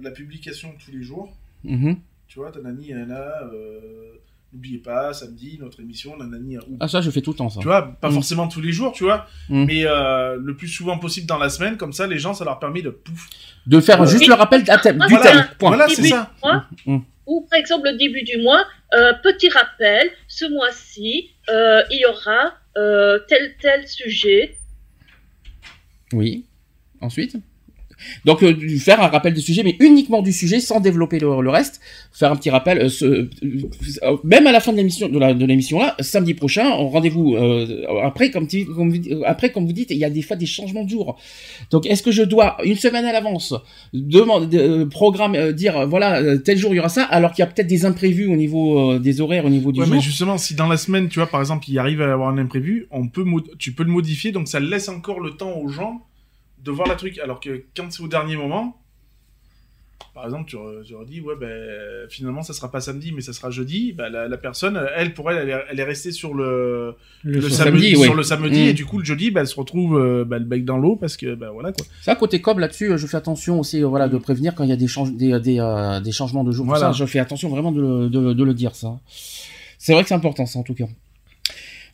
[SPEAKER 2] la publication tous les jours,
[SPEAKER 1] Mhm.
[SPEAKER 2] tu vois, Tanani, Nana, euh... n'oubliez pas, samedi, notre émission, Nanani, ou...
[SPEAKER 1] Ah ça, je fais tout le temps ça.
[SPEAKER 2] tu vois, pas
[SPEAKER 1] Mm.
[SPEAKER 2] forcément tous les jours, tu vois,
[SPEAKER 1] Mm.
[SPEAKER 2] mais euh, le plus souvent possible dans la semaine, comme ça, les gens, ça leur permet de pouf.
[SPEAKER 1] De faire juste le rappel d'un thème, du
[SPEAKER 3] Voilà.
[SPEAKER 1] thème. Point.
[SPEAKER 2] Voilà, c'est ça.
[SPEAKER 3] mois, ou par exemple le début du mois, euh, petit rappel, ce mois-ci, euh, il y aura euh, tel tel sujet.
[SPEAKER 1] Oui. Ensuite donc euh, faire un rappel du sujet, mais uniquement du sujet, sans développer le, le reste. Faire un petit rappel, euh, ce- euh, même à la fin de l'émission, de la- de l'émission là, samedi prochain, on rendez-vous après, comme, après, comme vous dites, il y a des fois des changements de jour. Donc, est-ce que je dois une semaine à l'avance demander, programme, dire voilà tel jour il y aura ça, alors qu'il y a peut-être des imprévus au niveau des horaires, au niveau du
[SPEAKER 2] Ouais,
[SPEAKER 1] jour?
[SPEAKER 2] mais justement, si dans la semaine, tu vois, par exemple, il arrive à avoir un imprévu, on peut tu peux le modifier, donc ça laisse encore le temps aux gens de voir la truc. Alors que quand c'est au dernier moment, par exemple, tu, re- tu leur dis, ouais, ben, finalement, ça sera pas samedi, mais ça sera jeudi, bah, la, la personne, elle, pour elle, elle est, elle est restée sur le, le,
[SPEAKER 1] sur
[SPEAKER 2] samedi,
[SPEAKER 1] samedi, ouais.
[SPEAKER 2] sur le samedi, et du coup, le jeudi, bah, elle se retrouve, euh, bah, le bec dans l'eau, parce que, bah, voilà, quoi.
[SPEAKER 1] Ça, côté com, là-dessus, euh, je fais attention aussi, euh, voilà, de prévenir quand il y a des, change- des, des, euh, des changements de jour.
[SPEAKER 2] Voilà.
[SPEAKER 1] Ça, je fais attention vraiment de, de le dire, ça. C'est vrai que c'est important, ça, en tout cas.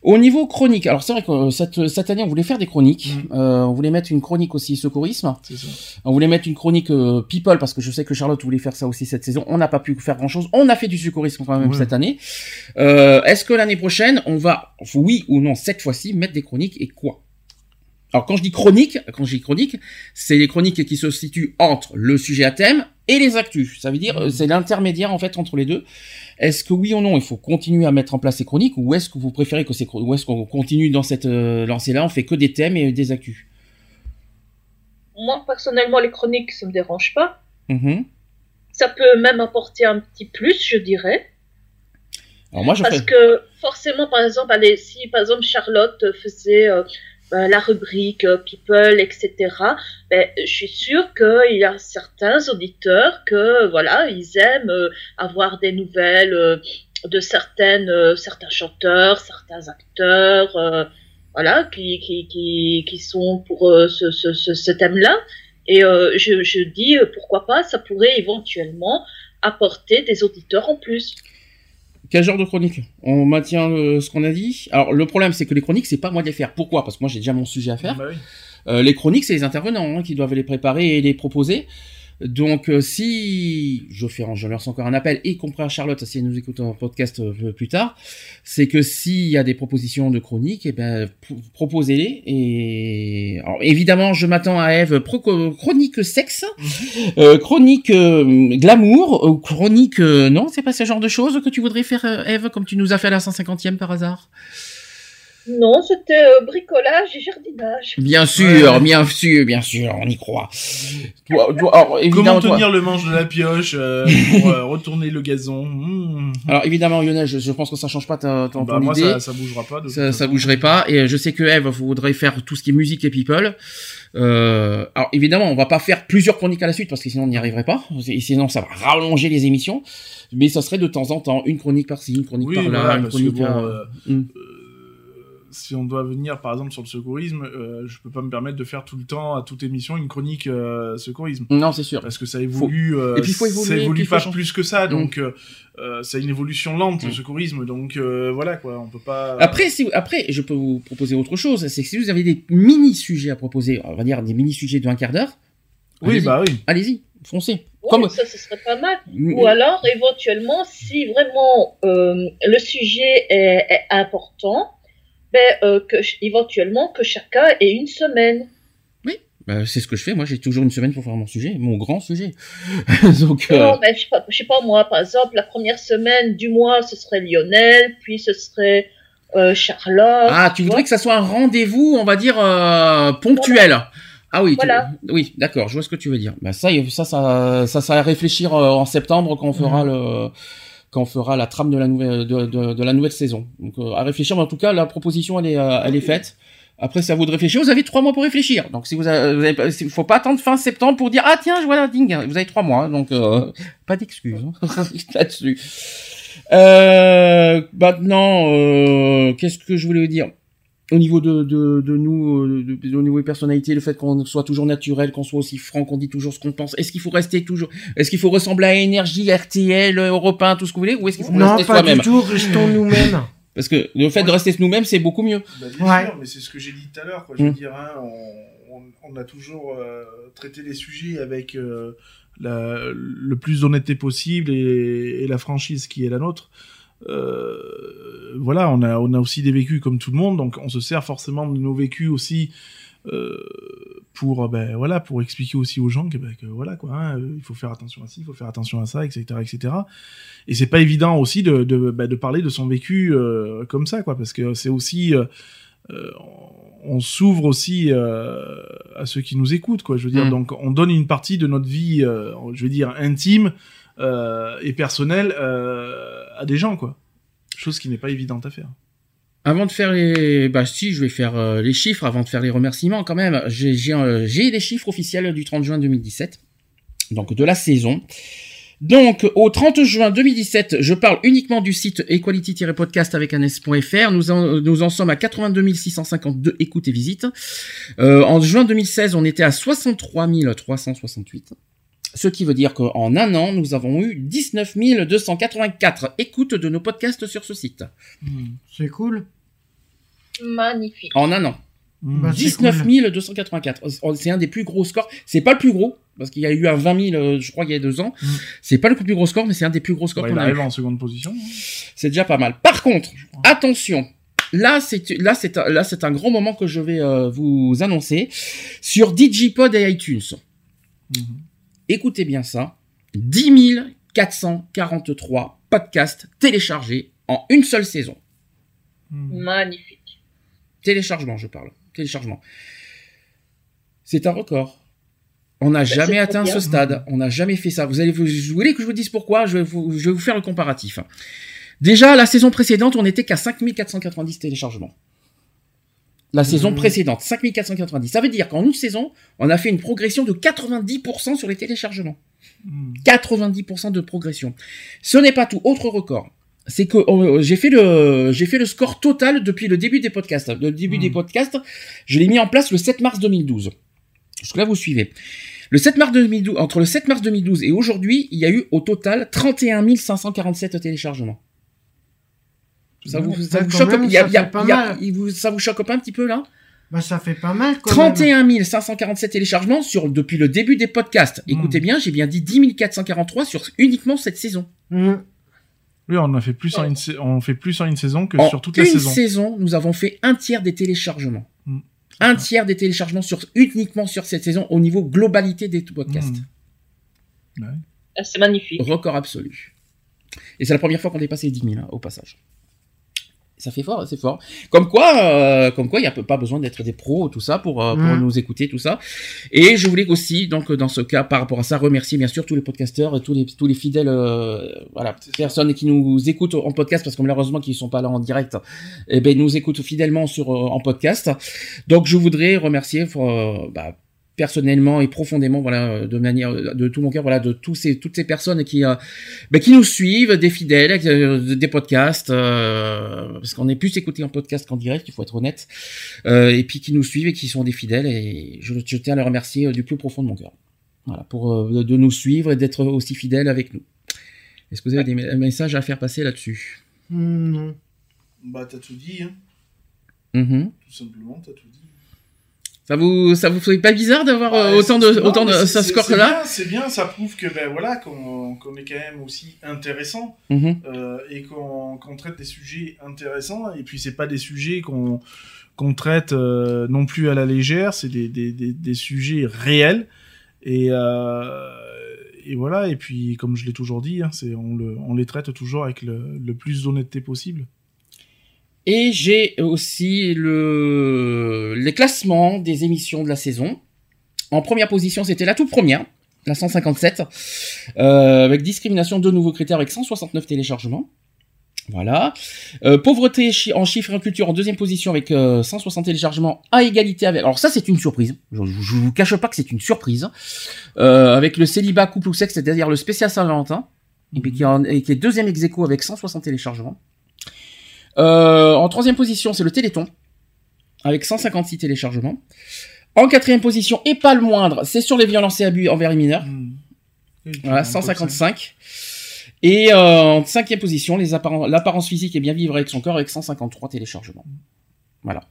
[SPEAKER 1] Au niveau chronique, alors c'est vrai que euh, cette, cette année, on voulait faire des chroniques.
[SPEAKER 2] Mm.
[SPEAKER 1] Euh, on voulait mettre une chronique aussi secourisme. On voulait mettre une chronique euh, people, parce que je sais que Charlotte voulait faire ça aussi cette saison. On n'a pas pu faire grand-chose. On a fait du secourisme quand même
[SPEAKER 2] Ouais.
[SPEAKER 1] cette année. Euh, Est-ce que l'année prochaine, on va, oui ou non, cette fois-ci, mettre des chroniques et quoi? Alors quand je dis chronique, quand je dis chronique, c'est les chroniques qui se situent entre le sujet à thème et les actus. Ça veut dire euh, c'est l'intermédiaire en fait entre les deux. Est-ce que oui ou non il faut continuer à mettre en place ces chroniques ou est-ce que vous préférez que ces ou est-ce qu'on continue dans cette euh, lancée-là, on fait que des thèmes et des actus?
[SPEAKER 3] Moi personnellement les chroniques ça me dérange pas.
[SPEAKER 1] Mhm.
[SPEAKER 3] Ça peut même apporter un petit plus je dirais.
[SPEAKER 1] Alors moi je
[SPEAKER 3] Parce que forcément, par exemple, allez, si par exemple Charlotte faisait euh, la rubrique euh, People, etc., ben, je suis sûre qu'il y a certains auditeurs que voilà, ils aiment euh, avoir des nouvelles euh, de certaines, euh, certains chanteurs, certains acteurs, euh, voilà, qui, qui, qui, qui sont pour euh, ce, ce, ce, ce thème-là. Et euh, je, je dis euh, pourquoi pas, ça pourrait éventuellement apporter des auditeurs en plus.
[SPEAKER 1] Quel genre de chronique On maintient euh, ce qu'on a dit. Alors le problème c'est que les chroniques c'est pas moi de les faire. Pourquoi? Parce que moi j'ai déjà mon sujet à faire.
[SPEAKER 2] Bah oui.
[SPEAKER 1] Euh, les chroniques c'est les intervenants hein, qui doivent les préparer et les proposer. Donc euh, si je fais, je lance encore un appel, y compris à Charlotte, si elle nous écoute en podcast euh, plus tard, c'est que s'il y a des propositions de chroniques, eh ben proposez-les. Et alors, évidemment, je m'attends à Eve chronique sexe, euh, chronique euh, glamour, ou chronique non, c'est pas ce genre de choses que tu voudrais faire, Eve, comme tu nous as fait à la 150e par hasard?
[SPEAKER 3] Non, c'était euh, bricolage et jardinage.
[SPEAKER 1] Bien sûr,
[SPEAKER 2] Ouais.
[SPEAKER 1] bien sûr, bien sûr, on y croit. Toi, toi- alors, évidemment,
[SPEAKER 2] Comment
[SPEAKER 1] toi-
[SPEAKER 2] tenir le manche de la pioche euh, pour euh, retourner le gazon? Mmh.
[SPEAKER 1] Alors évidemment, Lionel, je, je pense que ça change pas ta, ton,
[SPEAKER 2] Bah,
[SPEAKER 1] ton
[SPEAKER 2] moi,
[SPEAKER 1] idée.
[SPEAKER 2] ça, ça bougera pas.
[SPEAKER 1] ça, ça bougerait pas. Et je sais que Eve voudrait faire tout ce qui est musique et people. Euh, alors évidemment, on va pas faire plusieurs chroniques à la suite parce que sinon on n'y arriverait pas. Et sinon, ça va rallonger les émissions. Mais ça serait de temps en temps une chronique par-ci, une chronique
[SPEAKER 2] Oui,
[SPEAKER 1] par-là,
[SPEAKER 2] voilà,
[SPEAKER 1] une chronique.
[SPEAKER 2] bon,
[SPEAKER 1] euh,
[SPEAKER 2] euh,
[SPEAKER 1] hmm.
[SPEAKER 2] Si on doit venir par exemple sur le secourisme, euh, je peux pas me permettre de faire tout le temps à toute émission une chronique euh, secourisme
[SPEAKER 1] Non, c'est sûr.
[SPEAKER 2] parce que ça évolue. euh,
[SPEAKER 1] Et puis, il faut évoluer,
[SPEAKER 2] Ça évolue pas
[SPEAKER 1] changer.
[SPEAKER 2] plus que ça,
[SPEAKER 1] Mm.
[SPEAKER 2] donc euh, euh, c'est une évolution lente le
[SPEAKER 1] Mm.
[SPEAKER 2] secourisme, donc euh, voilà quoi, on peut pas.
[SPEAKER 1] Après, si, après, je peux vous proposer autre chose. C'est que si vous avez des mini sujets à proposer, on va dire des mini sujets d'un quart d'heure.
[SPEAKER 2] oui
[SPEAKER 1] allez-y.
[SPEAKER 2] bah oui.
[SPEAKER 1] Allez-y, foncez.
[SPEAKER 3] Ouais,
[SPEAKER 1] Comme-
[SPEAKER 3] ça, ce serait pas mal. Ou alors, éventuellement, si vraiment euh, le sujet est, est important, ben, euh, que, éventuellement que chacun ait une semaine.
[SPEAKER 1] Bah, c'est ce que je fais. Moi, j'ai toujours une semaine pour faire mon sujet, mon grand sujet. Donc,
[SPEAKER 3] Non, ben, je sais pas, je sais pas moi, par exemple, la première semaine du mois, ce serait Lionel, puis ce serait euh, Charlotte.
[SPEAKER 1] ah, tu voudrais que ça soit un rendez-vous, on va dire euh, ponctuel. Ah oui, tu-
[SPEAKER 3] Voilà.
[SPEAKER 1] oui, d'accord. Je vois ce que tu veux dire. Bah ça, ça, ça, ça, ça à réfléchir euh, en septembre quand on fera le, quand on fera la trame de la nouvelle, de, de, la nouvelle saison. Donc euh, à réfléchir. Mais en tout cas, la proposition, elle est, euh, elle est faite. Après, c'est à vous de réfléchir. Vous avez trois mois pour réfléchir. Donc, si vous avez, faut pas attendre fin septembre pour dire ah tiens, voilà, ding. Vous avez trois mois. hein. donc, euh, pas d'excuses hein, là-dessus. Maintenant, qu'est-ce que je voulais vous dire? Au niveau de, de, de nous, euh, de, de- au niveau des personnalités, le fait qu'on soit toujours naturel, qu'on soit aussi franc, qu'on dit toujours ce qu'on pense. Est-ce qu'il faut rester toujours, est-ce qu'il faut ressembler à Énergie, RTL, Europe 1, tout ce que vous voulez, ou est-ce qu'il faut
[SPEAKER 4] Non,
[SPEAKER 1] rester
[SPEAKER 4] pas
[SPEAKER 1] soi-même
[SPEAKER 4] du tout, restons nous-mêmes.
[SPEAKER 1] Parce que le fait de rester nous-mêmes, c'est beaucoup mieux.
[SPEAKER 2] Bah, bien
[SPEAKER 4] Ouais.
[SPEAKER 2] sûr, mais c'est ce que j'ai dit tout à l'heure. quoi. Je veux
[SPEAKER 1] Mm.
[SPEAKER 2] dire, hein, on, on- on a toujours euh, traité les sujets avec euh, la- le plus d'honnêteté possible et, et la franchise qui est la nôtre. Euh, voilà, on a, on a aussi des vécus comme tout le monde, donc on se sert forcément de nos vécus aussi euh, pour, euh, ben, voilà, pour expliquer aussi aux gens que, ben, que voilà, quoi, hein, il faut faire attention à ci, il faut faire attention à ça, etc., etc. Et c'est pas évident aussi de, de, ben, de parler de son vécu euh, comme ça, quoi, parce que c'est aussi on, s'ouvre aussi euh, à ceux qui nous écoutent, quoi. Je veux dire,
[SPEAKER 1] Mm.
[SPEAKER 2] donc on donne une partie de notre vie, euh, je veux dire intime euh, et personnelle à des gens, quoi. Chose qui n'est pas évidente à faire.
[SPEAKER 1] Avant de faire les, bah si, je vais faire euh, les chiffres avant de faire les remerciements quand même. J'ai j'ai euh, les chiffres officiels du 30 juin 2017, donc de la saison. Donc au 30 juin 2017, je parle uniquement du site equality-podcast avec un s.fr. Nous en, nous en sommes à 82 652 écoutes et visites. Euh, en juin 2016, on était à 63 368. Ce qui veut dire qu'en un an, nous avons eu 19 284 écoutes de nos podcasts sur ce site.
[SPEAKER 4] C'est cool.
[SPEAKER 3] Magnifique.
[SPEAKER 1] En un an.
[SPEAKER 2] Mm.
[SPEAKER 4] Bah, c'est
[SPEAKER 1] 19
[SPEAKER 4] cool.
[SPEAKER 1] 284. Oh, C'est un des plus gros scores. C'est pas le plus gros, parce qu'il y a eu un 20 000, euh, je crois, il y a deux ans.
[SPEAKER 2] Mm.
[SPEAKER 1] C'est pas le plus gros score, mais c'est un des plus gros scores
[SPEAKER 2] Ouais,
[SPEAKER 1] qu'on
[SPEAKER 2] il
[SPEAKER 1] a eu.
[SPEAKER 2] arrive en seconde position. hein.
[SPEAKER 1] C'est déjà pas mal. Par contre, attention. Là, c'est là, c'est un- là, c'est un grand moment que je vais euh, vous annoncer sur Digipod et iTunes. Écoutez bien ça. 10 443 podcasts téléchargés en une seule saison.
[SPEAKER 2] Mm.
[SPEAKER 3] Magnifique.
[SPEAKER 1] Téléchargement, je parle. Téléchargement. C'est un record. On n'a jamais
[SPEAKER 3] c'est
[SPEAKER 1] atteint ce stade. On n'a jamais fait ça. Vous allez, vous, vous voulez que je vous dise pourquoi? Je vais, vous, je vais vous faire le comparatif. Déjà, la saison précédente, on n'était qu'à 5490 téléchargements. La saison
[SPEAKER 4] Mmh.
[SPEAKER 1] précédente, 5490. Ça veut dire qu'en une saison, on a fait une progression de 90% sur les téléchargements.
[SPEAKER 2] Mm.
[SPEAKER 1] 90% de progression. Ce n'est pas tout. Autre record. C'est que euh, j'ai fait le j'ai fait le score total depuis le début des podcasts. Le début des podcasts, je l'ai mis en place le 7 mars 2012. Jusque là vous suivez. Le 7 mars 2012 entre le 7 mars 2012 et aujourd'hui, il y a eu au total 31 547 téléchargements. Ça vous, ça vous choque
[SPEAKER 4] même,
[SPEAKER 1] il y a-
[SPEAKER 4] ça
[SPEAKER 1] il y a-
[SPEAKER 4] fait pas
[SPEAKER 1] il y a-
[SPEAKER 4] mal.
[SPEAKER 1] il vous- Ça vous choque pas un petit peu là?
[SPEAKER 4] Bah, ça fait pas mal quand même.
[SPEAKER 1] 31 547 téléchargements sur depuis le début des podcasts.
[SPEAKER 4] Hmm.
[SPEAKER 1] Écoutez bien, j'ai bien dit 10 443 sur uniquement cette saison.
[SPEAKER 4] Mhm.
[SPEAKER 2] Oui, on a fait plus en une, on fait plus en une saison que
[SPEAKER 1] En
[SPEAKER 2] sur toute
[SPEAKER 1] une
[SPEAKER 2] la saison.
[SPEAKER 1] saison, nous avons fait un tiers des téléchargements.
[SPEAKER 2] Mm.
[SPEAKER 1] Un tiers des téléchargements sur uniquement sur cette saison au niveau globalité des podcasts.
[SPEAKER 2] Ouais.
[SPEAKER 3] Ah, C'est magnifique.
[SPEAKER 1] Record absolu. Et c'est la première fois qu'on dépasse les 10 000 hein, au passage. Ça fait fort, c'est fort. Comme quoi, euh, comme quoi, il n'y a pas besoin d'être des pros, tout ça, pour, euh, pour
[SPEAKER 4] Mm.
[SPEAKER 1] nous écouter, tout ça. Et je voulais aussi, donc, dans ce cas, par rapport à ça, remercier bien sûr tous les podcasteurs et tous les, tous les fidèles, euh, voilà, personnes qui nous écoutent en podcast, parce que malheureusement, qui ne sont pas là en direct, eh ben, nous écoutent fidèlement sur, euh, en podcast. Donc, je voudrais remercier, euh, bah, personnellement et profondément voilà euh, de manière de tout mon cœur voilà de tous ces toutes ces personnes qui euh, ben, qui nous suivent des fidèles euh, des podcasts euh, parce qu'on est plus écouté en podcast qu'en direct il faut être honnête euh, et puis qui nous suivent et qui sont des fidèles et je, je tiens à les remercier euh, du plus profond de mon cœur voilà pour euh, de, de nous suivre et d'être aussi fidèles avec nous est-ce que vous avez des me- messages à faire passer là-dessus?
[SPEAKER 4] Mm, Non.
[SPEAKER 2] Bah, t'as tout dit, hein.
[SPEAKER 1] Mhm.
[SPEAKER 2] Tout simplement, t'as tout dit.
[SPEAKER 1] Ça vous ça vous fait pas bizarre d'avoir euh, autant de
[SPEAKER 2] non,
[SPEAKER 1] autant de
[SPEAKER 2] c'est-
[SPEAKER 1] ça
[SPEAKER 2] c'est-
[SPEAKER 1] score
[SPEAKER 2] c'est
[SPEAKER 1] là
[SPEAKER 2] bien, C'est bien, ça prouve que ben voilà qu'on qu'on est quand même aussi intéressant
[SPEAKER 1] Mhm.
[SPEAKER 2] euh, et qu'on qu'on traite des sujets intéressants et puis c'est pas des sujets qu'on qu'on traite euh, non plus à la légère, c'est des, des, des, des sujets réels et euh, et voilà et puis comme je l'ai toujours dit, hein, c'est on le on les traite toujours avec le, le plus d'honnêteté possible.
[SPEAKER 1] Et j'ai aussi le les classements des émissions de la saison. En première position, c'était la toute première, la 157, euh, avec discrimination de nouveaux critères avec 169 téléchargements. Voilà. Euh, pauvreté en chiffres et en culture en deuxième position avec euh, 160 téléchargements à égalité avec. Alors ça c'est une surprise. Je, je, vous cache pas que c'est une surprise. Euh, avec le célibat couple ou sexe, c'est-à-dire le spécial Saint-Valentin, et qui, est deuxième ex avec 160 téléchargements. Euh, en troisième position, c'est le Téléthon, avec 156 téléchargements. En quatrième position, et pas le moindre, c'est sur les violences et abus envers les mineurs.
[SPEAKER 2] Hmm.
[SPEAKER 1] Voilà,
[SPEAKER 2] en top
[SPEAKER 1] 155. Et euh, en cinquième position, l'apparence physique et bien vivre avec son corps, avec 153 téléchargements. Voilà.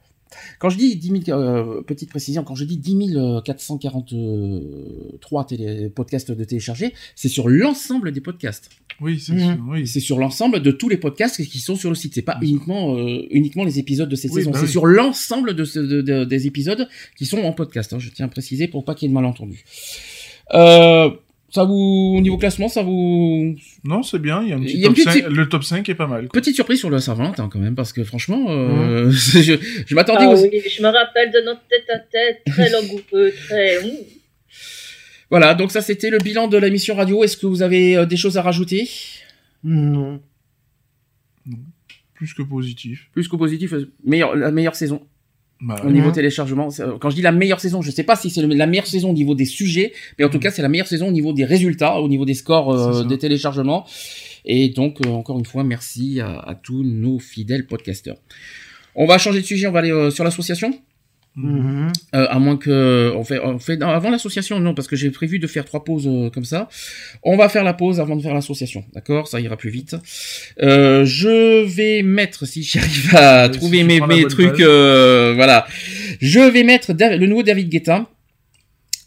[SPEAKER 1] Quand je dis 10 000, euh, petite précision, quand je dis 10 443 télé, podcasts de télécharger, c'est sur l'ensemble des podcasts.
[SPEAKER 2] Oui, c'est sûr, oui.
[SPEAKER 1] Sur l'ensemble de tous les podcasts qui sont sur le site. C'est pas uniquement euh, uniquement les épisodes de cette
[SPEAKER 2] Oui,
[SPEAKER 1] saison.
[SPEAKER 2] bah
[SPEAKER 1] c'est
[SPEAKER 2] oui.
[SPEAKER 1] sur l'ensemble de, ce- de- de- des épisodes qui sont en podcast. hein. Je tiens à préciser pour pas qu'il y ait de malentendus. Euh, ça vous au niveau classement, ça vous
[SPEAKER 2] Non, c'est bien, il y a un petit
[SPEAKER 1] y a
[SPEAKER 2] top
[SPEAKER 1] une petite-
[SPEAKER 2] 5, le top 5 est pas mal. quoi.
[SPEAKER 1] petite surprise sur le Saint-Valentin quand même parce que franchement, euh, je, je m'attendais
[SPEAKER 3] Ah
[SPEAKER 1] aux-
[SPEAKER 3] oui, je me rappelle de notre tête à tête, très langoureux, très.
[SPEAKER 1] Voilà, donc ça c'était le bilan de la mission radio. Est-ce que vous avez euh, des choses à rajouter?
[SPEAKER 4] Non.
[SPEAKER 2] Plus que positif.
[SPEAKER 1] Plus qu'au positif, euh, meilleure, la meilleure saison
[SPEAKER 2] Bah,
[SPEAKER 1] au niveau téléchargement. euh, Quand je dis la meilleure saison, je sais pas si c'est la meilleure saison au niveau des sujets, mais en tout
[SPEAKER 2] Mhm.
[SPEAKER 1] cas c'est la meilleure saison au niveau des résultats, au niveau des scores euh, des téléchargements. Et donc euh, encore une fois, merci à, à tous nos fidèles podcasteurs. On va changer de sujet, on va aller euh, sur l'association?
[SPEAKER 4] Mhm.
[SPEAKER 1] Euh, à moins que on fait, on fait non, avant l'association non parce que j'ai prévu de faire trois pauses euh, comme ça. On va faire la pause avant de faire l'association, d'accord? Ça ira plus vite. Euh, je vais mettre si j'arrive à trouver mes, mes trucs, euh, voilà. Je vais mettre le nouveau David Guetta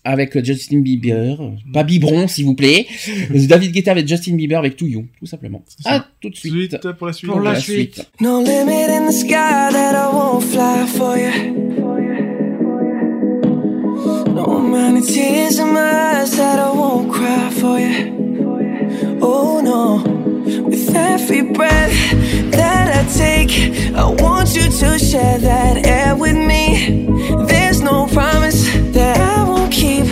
[SPEAKER 1] avec Justin Bieber, pas Biberon s'il vous plaît. David Guetta avec Justin Bieber avec To You, tout simplement. À tout de suite.
[SPEAKER 2] Suite pour la suite.
[SPEAKER 4] Pour la suite.
[SPEAKER 8] No limit in the sky that I won't fly for you. Of tears in my eyes that I won't cry for you. Oh no, with every breath that I take, I want you to share that air with me. There's no promise that I won't keep.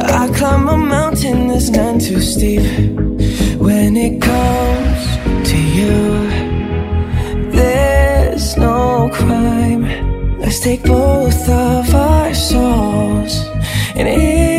[SPEAKER 8] I climb a mountain that's none too steep. When it comes to you. There's no crime. Let's take both of souls and it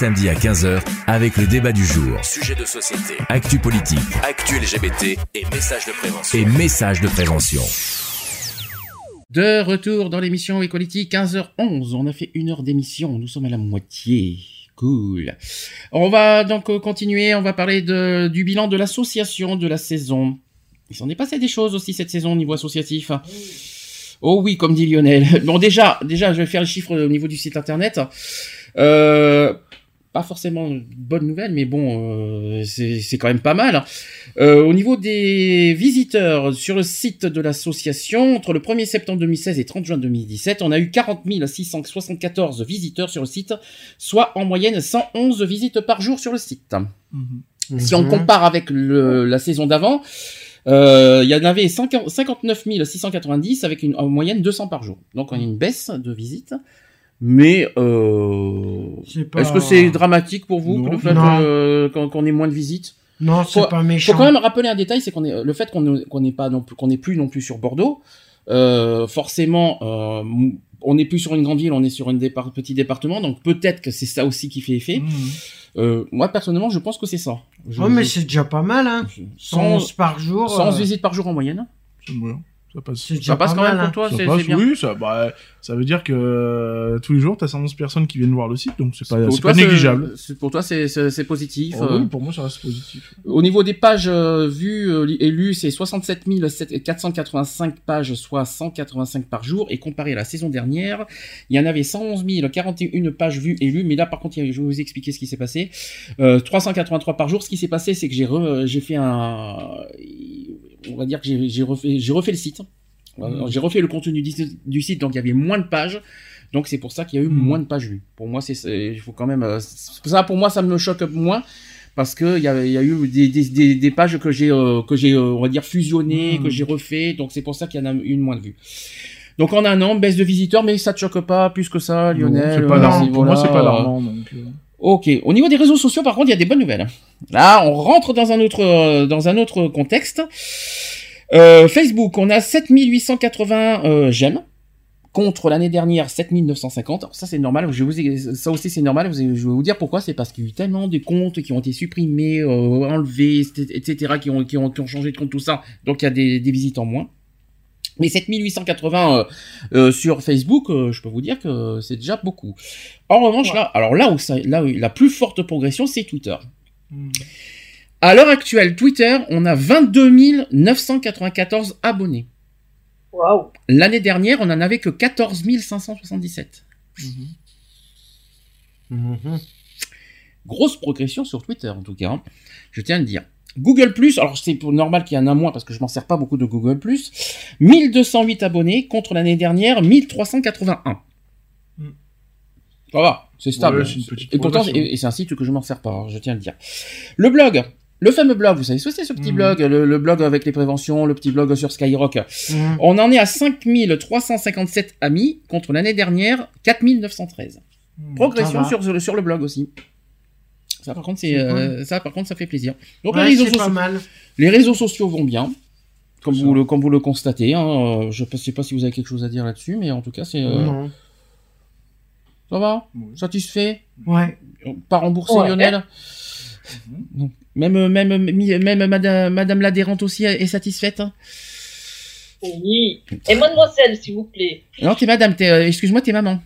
[SPEAKER 9] Samedis à 15h avec le débat du jour. Sujet de société, actu politique, actu LGBT et messages de prévention. Et messages de prévention.
[SPEAKER 1] De retour dans l'émission Equality, 15h11. On a fait une heure d'émission. Nous sommes à la moitié. Cool. On va donc euh, continuer. On va parler de, du bilan de l'association de la saison. Il s'en est passé des choses aussi cette saison au niveau associatif. Oh oui, comme dit Lionel. Bon, déjà, déjà, je vais faire les chiffres au niveau du site internet. Euh, pas forcément une bonne nouvelle, mais bon, euh, c'est quand même pas mal. Euh, au niveau des visiteurs sur le site de l'association, entre le 1er septembre 2016 et 30 juin 2017, on a eu 40 674 visiteurs sur le site, soit en moyenne 111 visites par jour sur le site. Si on compare avec le, la saison d'avant, euh, il y en avait 50 59 690 avec une en moyenne 200 par jour. Donc on a une baisse de visites. Mais euh,
[SPEAKER 4] pas-
[SPEAKER 1] est-ce que c'est dramatique pour vous
[SPEAKER 4] Non.
[SPEAKER 1] le fait euh, qu'on qu'on ait moins de visites
[SPEAKER 4] Non, c'est pas méchant.
[SPEAKER 1] Faut quand même rappeler un détail, c'est qu'on est le fait qu'on ne- qu'on n'est pas non plus qu'on n'est plus non plus sur Bordeaux. Euh, forcément, euh, on n'est plus sur une grande ville, on est sur un départ, petit département, donc peut-être que c'est ça aussi qui fait effet. Euh, moi personnellement, je pense que c'est ça. Je-
[SPEAKER 4] Oh, mais
[SPEAKER 1] je-
[SPEAKER 4] c'est déjà pas mal, hein. 111 par jour.
[SPEAKER 1] 111
[SPEAKER 4] euh,
[SPEAKER 1] visites par jour en moyenne.
[SPEAKER 2] C'est bon, ça passe.
[SPEAKER 4] C'est déjà
[SPEAKER 1] Ça passe
[SPEAKER 4] pas
[SPEAKER 1] quand même pour
[SPEAKER 4] hein.
[SPEAKER 1] toi, c'est bien.
[SPEAKER 2] oui, ça, bah, ça veut dire que euh, tous les jours, t'as 111 personnes qui viennent voir le site, donc c'est pas,
[SPEAKER 1] Pour
[SPEAKER 2] c'est
[SPEAKER 1] toi,
[SPEAKER 2] pas négligeable.
[SPEAKER 1] Pour toi, c'est c'est- c'est positif.
[SPEAKER 2] Oh,
[SPEAKER 1] euh.
[SPEAKER 2] oui, pour moi, ça reste positif.
[SPEAKER 1] Au niveau des pages euh, vues euh, et lues, c'est 67 485 pages, soit 185 par jour. Et comparé à la saison dernière, il y en avait 111 041 pages vues et lues. Mais là, par contre, je vais vous expliquer ce qui s'est passé. Euh, 383 par jour. Ce qui s'est passé, c'est que j'ai re- j'ai fait un, on va dire que j'ai refait, refait le site. Euh, J'ai refait le contenu du, site, donc il y avait moins de pages. Donc c'est pour ça qu'il y a eu moins de pages vues. Pour moi, c'est faut quand même. euh, ça, pour moi, ça me choque moins parce que il y a, y a eu des, des, des, pages que j'ai euh, que j'ai euh, on va dire fusionnées, que j'ai refait. Donc c'est pour ça qu'il y en a une moins de vues. Donc en un an, baisse de visiteurs, mais ça te choque pas plus que ça, Lionel.
[SPEAKER 2] pas
[SPEAKER 1] euh,
[SPEAKER 2] Pour moi, c'est pas alarmant. Donc,
[SPEAKER 1] Ok. Au niveau des réseaux sociaux, par contre, il y a des bonnes nouvelles. Là, on rentre dans un autre, euh, dans un autre contexte. Euh, Facebook, on a 7880 euh, j'aime contre l'année dernière 7950. Alors ça c'est normal. Je vous, ça aussi c'est normal. Je vais vous dire pourquoi. C'est parce qu'il y a eu tellement de comptes qui ont été supprimés, euh, enlevés, etc., qui ont, qui ont, qui ont changé de compte tout ça. Donc il y a des, des visites en moins. Mais 7880 euh, euh, sur Facebook, euh, je peux vous dire que c'est déjà beaucoup. En revanche, là, alors là où ça, là où la plus forte progression, c'est Twitter. À l'heure actuelle, Twitter, on a 22 994 abonnés.
[SPEAKER 3] Waouh.
[SPEAKER 1] L'année dernière, on en avait que 14 577.
[SPEAKER 4] Mhm.
[SPEAKER 1] Grosse progression sur Twitter, en tout cas. hein. Je tiens à le dire. Google Plus, alors c'est pour normal qu'il y en a un moins parce que je m'en sers pas beaucoup de Google Plus. 1208 abonnés contre l'année dernière 1381.
[SPEAKER 2] Mm.
[SPEAKER 1] Ça va, c'est stable.
[SPEAKER 2] Ouais,
[SPEAKER 1] et pourtant,
[SPEAKER 2] progression.
[SPEAKER 1] et, et c'est un site que je m'en sers pas, je tiens à le dire. Le blog, le fameux blog, vous savez ce que c'est ce petit
[SPEAKER 2] Mhm.
[SPEAKER 1] blog, le, le blog avec les préventions, le petit blog sur Skyrock.
[SPEAKER 4] Mhm.
[SPEAKER 1] On en est à 5357 amis contre l'année dernière 4913. Progression
[SPEAKER 4] Ça va.
[SPEAKER 1] sur, sur, sur le blog aussi. Ça par contre c'est euh, ça par contre ça fait plaisir. Donc
[SPEAKER 4] Ouais,
[SPEAKER 1] les, réseaux sociaux,
[SPEAKER 4] mal.
[SPEAKER 1] les réseaux sociaux vont bien. Comme
[SPEAKER 2] Ça.
[SPEAKER 1] vous, le, comme vous le constatez, hein, euh, je ne sais pas si vous avez quelque chose à dire là-dessus, mais en tout cas, c'est euh, ça va,
[SPEAKER 2] Oui.
[SPEAKER 1] satisfait,
[SPEAKER 4] Ouais.
[SPEAKER 1] pas remboursé
[SPEAKER 3] Ouais.
[SPEAKER 1] Lionel? Non. Même même même Madame, Madame l'adhérente aussi est satisfaite?
[SPEAKER 3] Oui. Et mademoiselle, s'il vous plaît.
[SPEAKER 1] Non, t'es Madame, t'es, excuse-moi, t'es maman.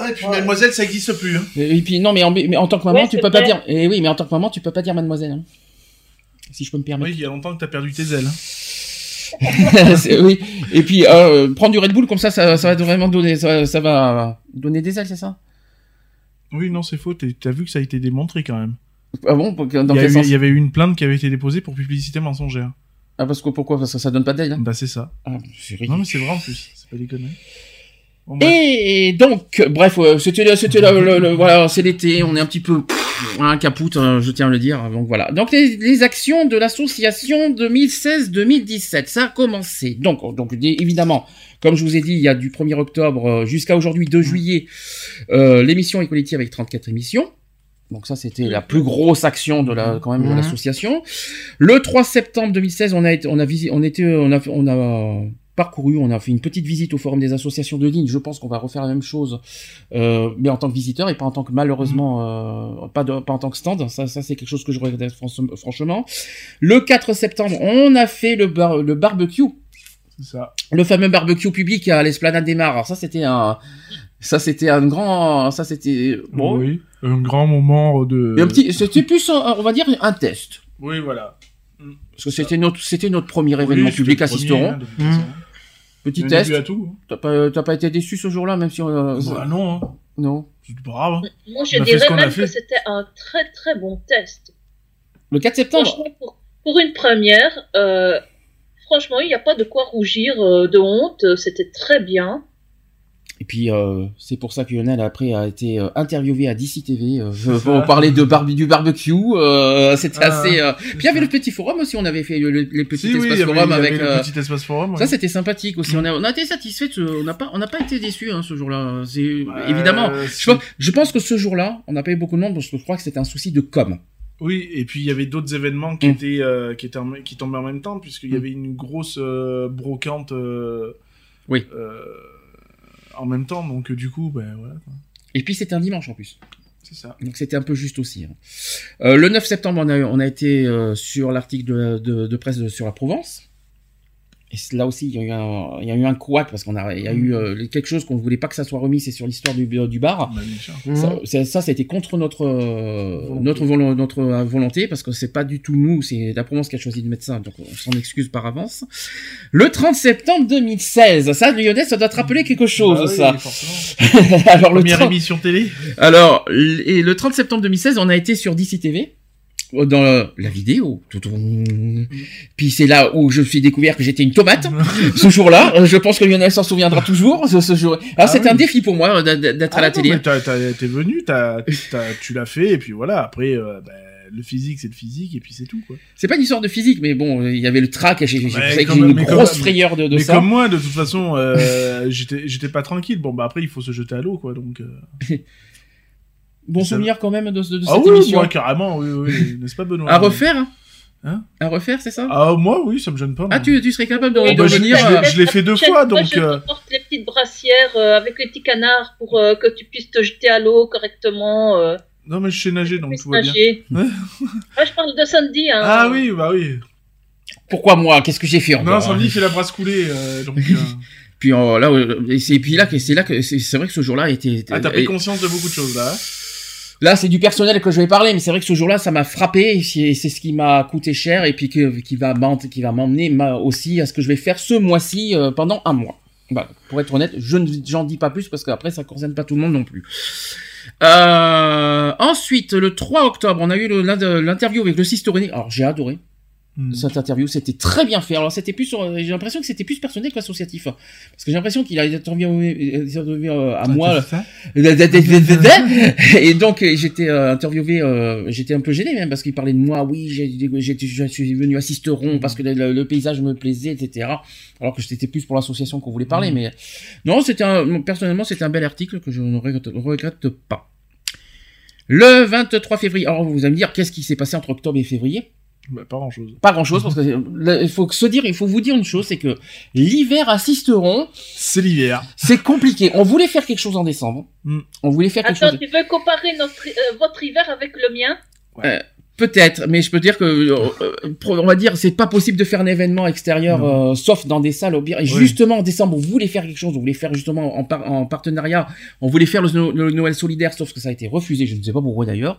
[SPEAKER 2] Ouais, et puis mademoiselle, ça existe plus. Hein.
[SPEAKER 1] Et et puis non, mais en, mais en tant que maman,
[SPEAKER 3] Ouais,
[SPEAKER 1] tu peux pas dire. Et oui, mais en tant que maman, tu peux pas dire Mademoiselle. hein. Si je peux me permettre.
[SPEAKER 2] Oui, il y a longtemps que t'as perdu tes ailes. hein.
[SPEAKER 1] C'est- oui. Et puis euh, prendre du Red Bull comme ça, ça, ça va vraiment donner, ça, ça va donner des ailes, c'est ça?
[SPEAKER 2] Oui, non, c'est faux. T'as vu que ça a été démontré quand même.
[SPEAKER 1] Ah bon Dans
[SPEAKER 2] il, y a
[SPEAKER 1] quel sens?
[SPEAKER 2] il y avait eu une plainte qui avait été déposée pour publicité mensongère.
[SPEAKER 1] Ah parce que pourquoi? Parce que ça donne pas d'ailes. hein
[SPEAKER 2] Bah, c'est ça.
[SPEAKER 1] Ah,
[SPEAKER 2] Non, mais c'est vrai en plus. C'est pas des conneries. Bon, bref.
[SPEAKER 1] Et donc, bref, euh, c'était c'était le, le- le- voilà, c'est l'été, on est un petit peu pff, un capoute, euh, je tiens à le dire. Donc voilà. Donc les, les actions de l'association 2016-2017, ça a commencé. Donc, donc des- évidemment, comme je vous ai dit, il y a du 1er octobre euh, jusqu'à aujourd'hui 2 juillet, euh, l'émission Equality avec 34 émissions. Donc ça, c'était la plus grosse action de la, quand même, de
[SPEAKER 4] Mhm.
[SPEAKER 1] l'association. Le 3 septembre 2016, on a été, on a visité, on était, on a, on a parcouru, on a fait une petite visite au forum des associations de ligne. Je pense qu'on va refaire la même chose, euh, mais en tant que visiteur et pas en tant que malheureusement, euh, pas, de, pas en tant que stand. Ça, ça c'est quelque chose que je regrette fran- franchement. Le 4 septembre, on a fait le, bar, le barbecue,
[SPEAKER 2] C'est ça.
[SPEAKER 1] le fameux barbecue public à l'esplanade des Mares. Alors ça, c'était un, ça c'était un grand, ça c'était bon.
[SPEAKER 2] Oui. Un grand moment de.
[SPEAKER 1] Et un petit, c'était plus, un- on va dire, un test.
[SPEAKER 2] Oui, voilà.
[SPEAKER 1] Parce que c'était notre, c'était notre premier événement
[SPEAKER 2] Oui,
[SPEAKER 1] public assisteront.
[SPEAKER 2] premier, hein.
[SPEAKER 1] Petit test.
[SPEAKER 2] hein.
[SPEAKER 1] T'as pas, t'as pas été déçu ce jour-là, même si on, euh,
[SPEAKER 2] Bah, non, hein.
[SPEAKER 1] non.
[SPEAKER 2] c'est pas grave. hein.
[SPEAKER 3] Moi, je dirais même
[SPEAKER 2] fait.
[SPEAKER 3] que c'était un très très bon test.
[SPEAKER 1] Le 4 septembre.
[SPEAKER 3] Franchement, pour, pour une première, euh, franchement, il n'y a pas de quoi rougir euh, de honte. C'était très bien.
[SPEAKER 1] Et puis euh, c'est pour ça que Lionel après a été euh, interviewé à DC TV euh,
[SPEAKER 2] C'est
[SPEAKER 1] pour parler de barbe du barbecue. euh, C'était
[SPEAKER 2] Ah,
[SPEAKER 1] assez. euh, Puis il y avait le petit forum aussi. On avait fait le- le- les petits
[SPEAKER 2] Si, oui, y avait-
[SPEAKER 1] forum
[SPEAKER 2] avait
[SPEAKER 1] avec.
[SPEAKER 2] le
[SPEAKER 1] euh,
[SPEAKER 2] petit espace forum.
[SPEAKER 1] Ça c'était sympathique aussi. On a, on a été satisfait. On n'a pas, on n'a pas été déçus hein, ce jour-là. C'est
[SPEAKER 2] Euh,
[SPEAKER 1] évidemment. Je pense, je pense que ce jour-là, on n'a pas eu beaucoup de monde parce que je crois que c'était un souci de com.
[SPEAKER 2] Oui, et puis il y avait d'autres événements qui
[SPEAKER 1] Mm.
[SPEAKER 2] étaient euh, qui étaient en- qui tombaient en même temps puisqu'il y
[SPEAKER 1] Mm.
[SPEAKER 2] avait une grosse euh, brocante. euh,
[SPEAKER 1] Oui.
[SPEAKER 2] En même temps, donc euh, du coup, ben voilà, quoi.
[SPEAKER 1] Et puis c'était un dimanche en plus.
[SPEAKER 2] c'est ça.
[SPEAKER 1] Donc c'était un peu juste aussi. hein. Euh, le 9 septembre, on a, on a été euh, sur l'article de, de, de presse de- sur la Provence. Et là aussi, il y a eu un, il y a eu un couac parce qu'on a, il y a eu euh, quelque chose qu'on voulait pas que ça soit remis, c'est sur l'histoire du, du bar.
[SPEAKER 2] Bah.
[SPEAKER 4] Mhm.
[SPEAKER 1] Ça, ça, ça a été contre notre euh,
[SPEAKER 2] Volonté.
[SPEAKER 1] notre volo- notre euh, volonté parce que c'est pas du tout nous, c'est la Provence qui a choisi de mettre ça, donc on s'en excuse par avance. Le 30 septembre 2016, ça, Lionel, ça doit te rappeler quelque chose,
[SPEAKER 2] Bah oui,
[SPEAKER 1] ça. Alors le
[SPEAKER 2] Première
[SPEAKER 1] 30
[SPEAKER 2] émission télé.
[SPEAKER 1] alors, et le 30 septembre 2016, on a été sur DC TV euh, dans la, la vidéo. Toutoum. Puis c'est là où je me suis découvert que j'étais une tomate ce jour-là. Euh, Je pense que Lionel s'en souviendra toujours. Ce, ce jour. Alors
[SPEAKER 2] Ah
[SPEAKER 1] c'était
[SPEAKER 2] oui.
[SPEAKER 1] un défi pour moi euh, d'être à
[SPEAKER 2] Ah
[SPEAKER 1] la
[SPEAKER 2] non,
[SPEAKER 1] télé.
[SPEAKER 2] T'es venu, t'as- tu l'as fait, et puis voilà. Après, euh, ben, le physique, c'est le physique, et puis c'est tout, quoi.
[SPEAKER 1] C'est pas une histoire de physique, mais bon, euh, il y avait le track. et J'ai une grosse frayeur de, de
[SPEAKER 2] Mais
[SPEAKER 1] ça.
[SPEAKER 2] comme moi, de toute façon, euh, j'étais j'étais pas tranquille. Bon, bah après, il faut se jeter à l'eau, quoi. Donc. euh.
[SPEAKER 1] Bon
[SPEAKER 2] ça-
[SPEAKER 1] souvenir quand même de, de, de
[SPEAKER 2] Ah
[SPEAKER 1] cette
[SPEAKER 2] oui,
[SPEAKER 1] émission.
[SPEAKER 2] moi carrément, oui, oui, n'est-ce pas Benoît
[SPEAKER 1] À refaire hein
[SPEAKER 2] Hein
[SPEAKER 1] À refaire, c'est ça
[SPEAKER 2] Ah moi, oui, ça me gêne pas.
[SPEAKER 1] Ah,
[SPEAKER 2] moi.
[SPEAKER 1] tu, tu serais capable de,
[SPEAKER 3] Oui,
[SPEAKER 1] de
[SPEAKER 2] bah, je-
[SPEAKER 1] revenir
[SPEAKER 2] je-
[SPEAKER 1] euh,
[SPEAKER 2] je l'ai fait deux fois, donc,
[SPEAKER 3] je
[SPEAKER 2] euh,
[SPEAKER 3] te porte les petites brassières euh, avec les petits canards pour euh, que tu puisses te jeter à l'eau correctement. Euh,
[SPEAKER 2] Non, mais je sais nager, donc tout va bien.
[SPEAKER 3] nager.
[SPEAKER 2] Ouais.
[SPEAKER 3] Ah, je parle de Sandy. Hein.
[SPEAKER 2] Ah oui, bah oui.
[SPEAKER 1] Pourquoi moi? Qu'est-ce que j'ai fait
[SPEAKER 2] Non,
[SPEAKER 1] encore
[SPEAKER 2] Sandy fait la brasse coulée, euh, donc. euh,
[SPEAKER 1] Puis là, et puis là que c'est là que c'est vrai que ce jour-là était.
[SPEAKER 2] Ah, t'as pris conscience de beaucoup de choses là. hein
[SPEAKER 1] Là, c'est du personnel que je vais parler, mais c'est vrai que ce jour-là, ça m'a frappé, et c'est ce qui m'a coûté cher, et puis qui va m'emmener aussi à ce que je vais faire ce mois-ci euh, pendant un mois. Voilà. Pour être honnête, je ne j'en dis pas plus parce qu'après ça concerne pas tout le monde non plus. Euh, ensuite, le 3 octobre, on a eu l'interview avec le Sistorini. Alors j'ai adoré
[SPEAKER 2] Hmm.
[SPEAKER 1] cette interview, c'était très bien fait. Alors c'était plus, sur- j'ai l'impression que c'était plus personnel qu'associatif, parce que j'ai l'impression qu'il a interviewé, euh, interviewé, euh, à moi.
[SPEAKER 2] ça
[SPEAKER 1] Et donc euh, j'étais euh, interviewé, euh, j'étais un peu gêné même parce qu'il parlait de moi. Oui, j'ai, j'ai- je suis venu à Sisteron parce que le, le paysage me plaisait, etc. Alors que c'était plus pour l'association qu'on voulait parler.
[SPEAKER 2] Mhm.
[SPEAKER 1] Mais non, c'était un, personnellement c'était un bel article que je ne regrette, regrette pas. Le 23 février. Alors vous allez me dire qu'est-ce qui s'est passé entre octobre et février?
[SPEAKER 2] Bah, pas grand chose.
[SPEAKER 1] Pas grand chose parce que euh, il faut que se dire, il faut vous dire une chose, c'est que l'hiver à Sisteron,
[SPEAKER 2] C'est l'hiver.
[SPEAKER 1] c'est compliqué. On voulait faire quelque chose en décembre.
[SPEAKER 2] Mm.
[SPEAKER 1] On voulait faire quelque
[SPEAKER 3] Attends,
[SPEAKER 1] chose.
[SPEAKER 3] tu veux comparer notre, euh, votre hiver avec le mien?
[SPEAKER 1] Peut-être, mais je peux dire que, euh, euh, on va dire, c'est pas possible de faire un événement extérieur, euh, sauf dans des salles au pire. Et justement, en décembre, on voulait faire quelque chose, on voulait faire justement en, par- en partenariat, on voulait faire le, No- le Noël solidaire, sauf que ça a été refusé, je ne sais pas pourquoi d'ailleurs,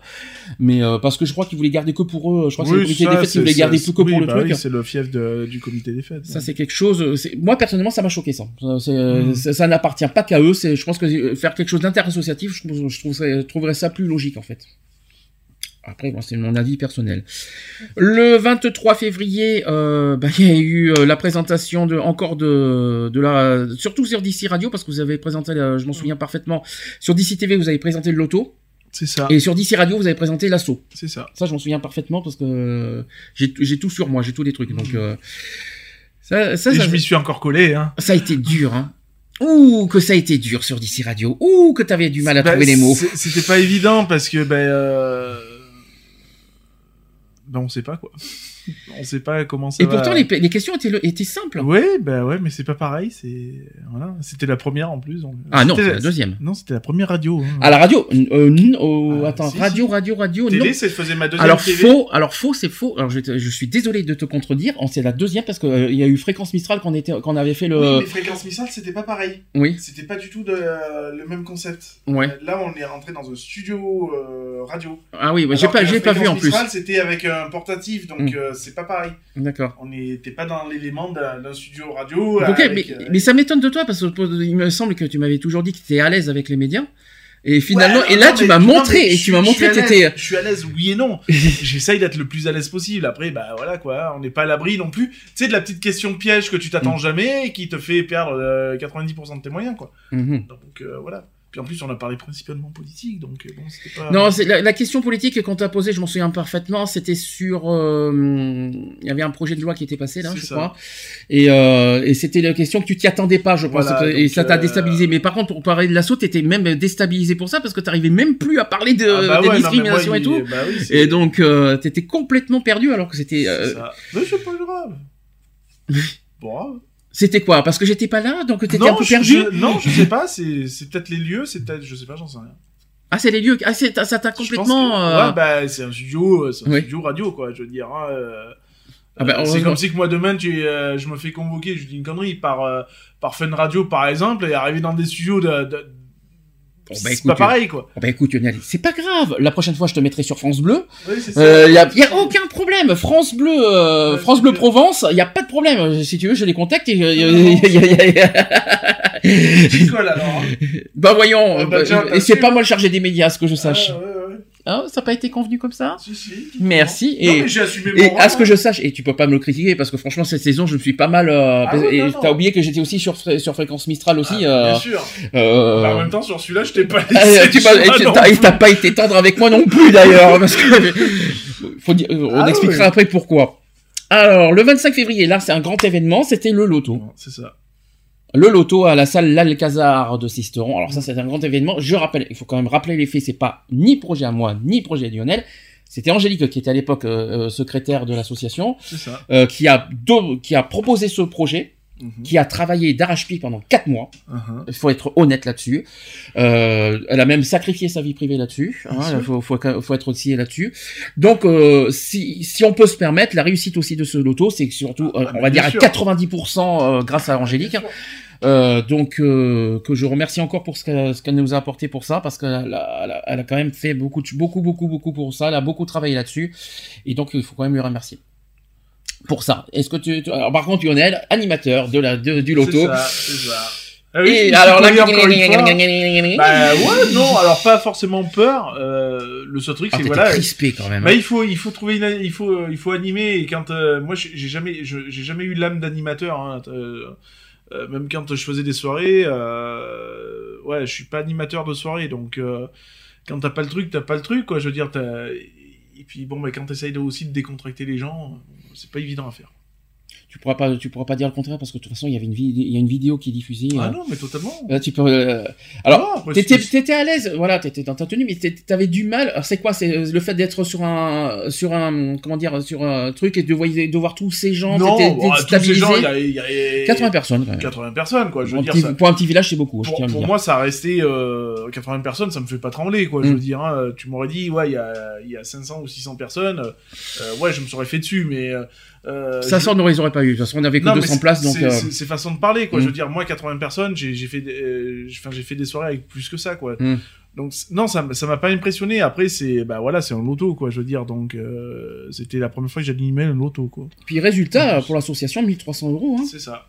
[SPEAKER 1] mais euh, parce que je crois qu'ils voulaient garder que pour eux, je crois que c'est le comité des fêtes qui voulait garder que pour le
[SPEAKER 2] bah
[SPEAKER 1] truc.
[SPEAKER 2] c'est le fief de- du comité des fêtes.
[SPEAKER 1] Ça c'est quelque chose. Moi personnellement, ça m'a choqué ça. Ça,
[SPEAKER 2] Mm.
[SPEAKER 1] ça, ça n'appartient pas qu'à eux. Je pense que faire quelque chose d'interassociatif, je, trouve- je trouverais ça plus logique en fait. Après, bon, c'est mon avis personnel. Le 23 février, euh, bah, il y a eu euh, la présentation de encore de de la, surtout sur DC Radio parce que vous avez présenté, euh, je m'en souviens parfaitement, sur DC TV vous avez présenté le loto
[SPEAKER 2] C'est ça.
[SPEAKER 1] et sur DC Radio vous avez présenté l'assaut.
[SPEAKER 2] C'est ça.
[SPEAKER 1] Ça, je m'en souviens parfaitement parce que euh, j'ai tout sur moi, j'ai tous les trucs. Donc euh, ça, ça,
[SPEAKER 2] Et
[SPEAKER 1] ça-
[SPEAKER 2] je m'y suis encore collé, hein.
[SPEAKER 1] ça a été dur, hein. Ouh, que ça a été dur sur DC Radio. Ouh, que t'avais du mal à
[SPEAKER 2] Bah,
[SPEAKER 1] trouver les mots.
[SPEAKER 2] C'était pas évident parce que, ben, euh... ben, on sait pas quoi. On sait pas comment ça
[SPEAKER 1] Et
[SPEAKER 2] va.
[SPEAKER 1] pourtant, les, les questions étaient, le- étaient simples.
[SPEAKER 2] Ouais, bah ouais, mais c'est pas pareil. C'est voilà, c'était la première en plus. donc-
[SPEAKER 1] Ah non, la deuxième.
[SPEAKER 2] Non, c'était la première radio. hein.
[SPEAKER 1] À la radio, euh, oh,
[SPEAKER 2] Ah,
[SPEAKER 1] attends,
[SPEAKER 2] si,
[SPEAKER 1] radio, radio, radio,
[SPEAKER 2] Télé,
[SPEAKER 1] non.
[SPEAKER 2] faisait ma deuxième
[SPEAKER 1] Alors
[SPEAKER 2] TV.
[SPEAKER 1] faux, alors faux, c'est faux. Alors je, te- je suis désolé de te contredire. On c'est la deuxième parce que euh, y a eu fréquence Mistral qu'on était, qu'on avait fait le.
[SPEAKER 2] Oui, mais fréquence missile, c'était pas pareil.
[SPEAKER 1] Oui.
[SPEAKER 2] C'était pas du tout de, euh, le même concept.
[SPEAKER 1] Ouais.
[SPEAKER 2] Euh, Là, on est rentré dans un studio radio.
[SPEAKER 1] Ah oui, ouais, j'ai pas, j'ai pas vu en plus.
[SPEAKER 2] Mistral, C'était avec un portatif, donc
[SPEAKER 1] Mm.
[SPEAKER 2] Euh, c'est pas pareil.
[SPEAKER 1] D'accord.
[SPEAKER 2] On n'était pas dans l'élément d'un studio radio.
[SPEAKER 1] Ok,
[SPEAKER 2] avec,
[SPEAKER 1] mais,
[SPEAKER 2] euh,
[SPEAKER 1] mais ça m'étonne de toi parce que il me semble que tu m'avais toujours dit que tu étais à l'aise avec les médias. Et finalement,
[SPEAKER 2] Ouais,
[SPEAKER 1] et là
[SPEAKER 2] non,
[SPEAKER 1] tu m'as
[SPEAKER 2] non,
[SPEAKER 1] montré,
[SPEAKER 2] mais
[SPEAKER 1] et tu m'as montré que t'étais.
[SPEAKER 2] l'aise- Je suis à l'aise, oui et non. J'essaye d'être le plus à l'aise possible. Après, bah voilà quoi, on n'est pas à l'abri non plus. Tu sais, de la petite question piège que tu t'attends
[SPEAKER 1] Mm.
[SPEAKER 2] jamais et qui te fait perdre euh, 90% de tes moyens, quoi.
[SPEAKER 1] Mhm.
[SPEAKER 2] Donc euh, voilà. Puis en plus, on a parlé principalement politique, donc euh, bon, c'était pas.
[SPEAKER 1] Non, c'est la, la question politique qu'on t'a posée, je m'en souviens parfaitement. C'était sur, euh, il y avait un projet de loi qui était passé là, je
[SPEAKER 2] ça.
[SPEAKER 1] crois, et, euh, et c'était la question que tu t'y attendais pas, je pense,
[SPEAKER 2] Voilà,
[SPEAKER 1] et ça t'a
[SPEAKER 2] euh,
[SPEAKER 1] déstabilisé. Mais par contre, pour parler de l'assaut, t'étais même déstabilisé pour ça parce que t'arrivais même plus à parler de
[SPEAKER 2] Ah bah
[SPEAKER 1] des
[SPEAKER 2] non, moi,
[SPEAKER 1] et tout.
[SPEAKER 2] bah oui,
[SPEAKER 1] et donc, euh, t'étais complètement perdu alors que c'était.
[SPEAKER 2] c'est ça. Mais c'est pas grave. bon.
[SPEAKER 1] C'était quoi? Parce que j'étais pas là, donc t'étais un peu perdu?
[SPEAKER 2] je- non, je sais pas. C'est c'est peut-être les lieux, c'est peut-être, je sais pas, j'en sais rien.
[SPEAKER 1] Ah, c'est les lieux. Ah, c'est ça t'a complètement.
[SPEAKER 2] que-
[SPEAKER 1] euh,
[SPEAKER 2] Ouais, bah c'est un studio, euh, c'est un
[SPEAKER 1] Oui.
[SPEAKER 2] studio radio, quoi. Je veux dire. hein, euh,
[SPEAKER 1] Ah bah,
[SPEAKER 2] c'est comme si que moi demain, tu, je me fais convoquer, je dis une connerie par par Fun Radio, par exemple, et arriver dans des studios de. de...
[SPEAKER 1] Bon, bah,
[SPEAKER 2] c'est
[SPEAKER 1] écoute,
[SPEAKER 2] pas pareil, quoi.
[SPEAKER 1] Oh, bah écoute Lionel, c'est pas grave. La prochaine fois, je te mettrai sur France Bleu.
[SPEAKER 2] Oui, ça.
[SPEAKER 1] Euh, y a, y a aucun problème. France Bleu, euh, France Bleu. Provence, y a pas de problème. Euh, Si tu veux, je les contacte et. euh,
[SPEAKER 2] J'y colle alors. hein?
[SPEAKER 1] bah voyons.
[SPEAKER 2] Ah, bah,
[SPEAKER 1] euh,
[SPEAKER 2] tiens,
[SPEAKER 1] et c'est pas moi le chargé des médias, ce que je sache.
[SPEAKER 2] Ah, ouais, ouais.
[SPEAKER 1] Hein, ça n'a pas été convenu comme ça?
[SPEAKER 2] Si, si.
[SPEAKER 1] Merci.
[SPEAKER 2] Non,
[SPEAKER 1] Et,
[SPEAKER 2] rôle,
[SPEAKER 1] à ce que je sache, et tu peux pas me le critiquer parce que franchement cette saison je me suis pas mal. Euh,
[SPEAKER 2] Ah ouais,
[SPEAKER 1] et t'as oublié que j'étais aussi sur sur fréquence Mistral aussi.
[SPEAKER 2] Ah,
[SPEAKER 1] euh,
[SPEAKER 2] Bien sûr.
[SPEAKER 1] euh,
[SPEAKER 2] Bah, en même temps, sur celui-là, je t'ai pas
[SPEAKER 1] Ah,
[SPEAKER 2] laissé.
[SPEAKER 1] tu t'as- pas été tendre avec moi non plus d'ailleurs, parce que faut dire, euh, on
[SPEAKER 2] Ah
[SPEAKER 1] expliquera
[SPEAKER 2] ouais.
[SPEAKER 1] après pourquoi. Alors, le 25 février, là, c'est un grand événement, c'était le loto.
[SPEAKER 2] C'est ça.
[SPEAKER 1] Le loto à la salle L'Alcazar de Sisteron. Alors ça, c'est un grand événement. Je rappelle, il faut quand même rappeler les faits, c'est pas ni projet à moi, ni projet à Lionel. C'était Angélique qui était à l'époque euh, euh, secrétaire de l'association, euh, qui a do- qui a proposé ce projet,
[SPEAKER 2] Mhm.
[SPEAKER 1] qui a travaillé d'arrache-pied pendant quatre mois.
[SPEAKER 2] Uh-huh.
[SPEAKER 1] Il faut être honnête là-dessus. Euh, elle a même sacrifié sa vie privée là-dessus. Hein, il faut, faut, faut être aussi là-dessus. Donc, euh, si, si on peut se permettre, la réussite aussi de ce loto, c'est que surtout, euh,
[SPEAKER 2] Ah,
[SPEAKER 1] on va dire à
[SPEAKER 2] sûr.
[SPEAKER 1] 90% euh, grâce à Angélique. Euh, donc euh, que je remercie encore pour ce qu'elle qu'elle nous a apporté pour ça, parce qu'elle a, elle a- elle a quand même fait beaucoup, beaucoup, beaucoup, beaucoup pour ça. Elle a beaucoup travaillé là-dessus, et donc il faut quand même lui remercier pour ça. Est-ce que tu, tu- alors, par contre Lionel, animateur de la de- du loto.
[SPEAKER 2] C'est ça, ça. Ah oui,
[SPEAKER 1] Et alors là,
[SPEAKER 2] collé encore une fois. Bah ouais, non, alors pas forcément peur. Euh, le seul truc,
[SPEAKER 1] Ah,
[SPEAKER 2] c'est voilà.
[SPEAKER 1] crispé quand même.
[SPEAKER 2] Bah
[SPEAKER 1] hein.
[SPEAKER 2] il faut, il faut trouver, une, il faut, euh, il faut animer. Et quand euh, moi, j'ai jamais, je- j'ai jamais eu l'âme d'animateur. Hein, euh, euh, même quand je faisais des soirées, euh, ouais, je suis pas animateur de soirée. Donc quand t'as pas le truc, t'as pas le truc, quoi. Je veux dire, t'as. Et puis bon, bah, quand t'essayes de- aussi de décontracter les gens, c'est pas évident à faire.
[SPEAKER 1] Tu pourras pas, tu pourras pas dire le contraire parce que de toute façon il y avait une il y a une vidéo qui est diffusée.
[SPEAKER 2] Ah
[SPEAKER 1] euh,
[SPEAKER 2] non, mais totalement.
[SPEAKER 1] Là, tu peux. euh, Alors,
[SPEAKER 2] après,
[SPEAKER 1] t'étais, t'étais à l'aise, voilà, t'étais dans ta tenue, mais t'avais du mal. Alors, c'est quoi C'est euh, le fait d'être sur un, sur un, comment dire, sur un truc et de voir, de voir tous ces gens.
[SPEAKER 2] Non, bon, tous ces gens, il y a, il y a-
[SPEAKER 1] 80 personnes. Quand même.
[SPEAKER 2] 80 personnes, quoi. Je veux
[SPEAKER 1] Pour un
[SPEAKER 2] dire,
[SPEAKER 1] petit-
[SPEAKER 2] ça-
[SPEAKER 1] pour un petit village, c'est beaucoup. je
[SPEAKER 2] pour,
[SPEAKER 1] le
[SPEAKER 2] pour moi, ça a resté euh, 80 personnes, ça me fait pas trembler, quoi. Je
[SPEAKER 1] Mm.
[SPEAKER 2] veux dire, hein, tu m'aurais dit, ouais, il y a, il y a 500 ou 600 personnes, euh, ouais, je me serais fait dessus, mais. Euh,
[SPEAKER 1] ça,
[SPEAKER 2] je-
[SPEAKER 1] ça, on n'aurait pas eu. De toute façon, on avait que
[SPEAKER 2] Non, mais
[SPEAKER 1] 200
[SPEAKER 2] c'est-
[SPEAKER 1] places, donc.
[SPEAKER 2] c'est-
[SPEAKER 1] euh,
[SPEAKER 2] façon de parler, quoi.
[SPEAKER 1] Mm.
[SPEAKER 2] Je veux dire, moi, 80 personnes, j'ai j'ai fait, des- euh, j'ai- enfin, j'ai fait des soirées avec plus que ça, quoi.
[SPEAKER 1] Mm.
[SPEAKER 2] Donc non, ça ça m'a pas impressionné. Après, c'est bah voilà, c'est un loto, quoi. Je veux dire, donc euh, c'était la première fois que j'animais un loto, quoi.
[SPEAKER 1] Puis résultat, pour l'association, 1300 euros. Hein.
[SPEAKER 2] C'est ça.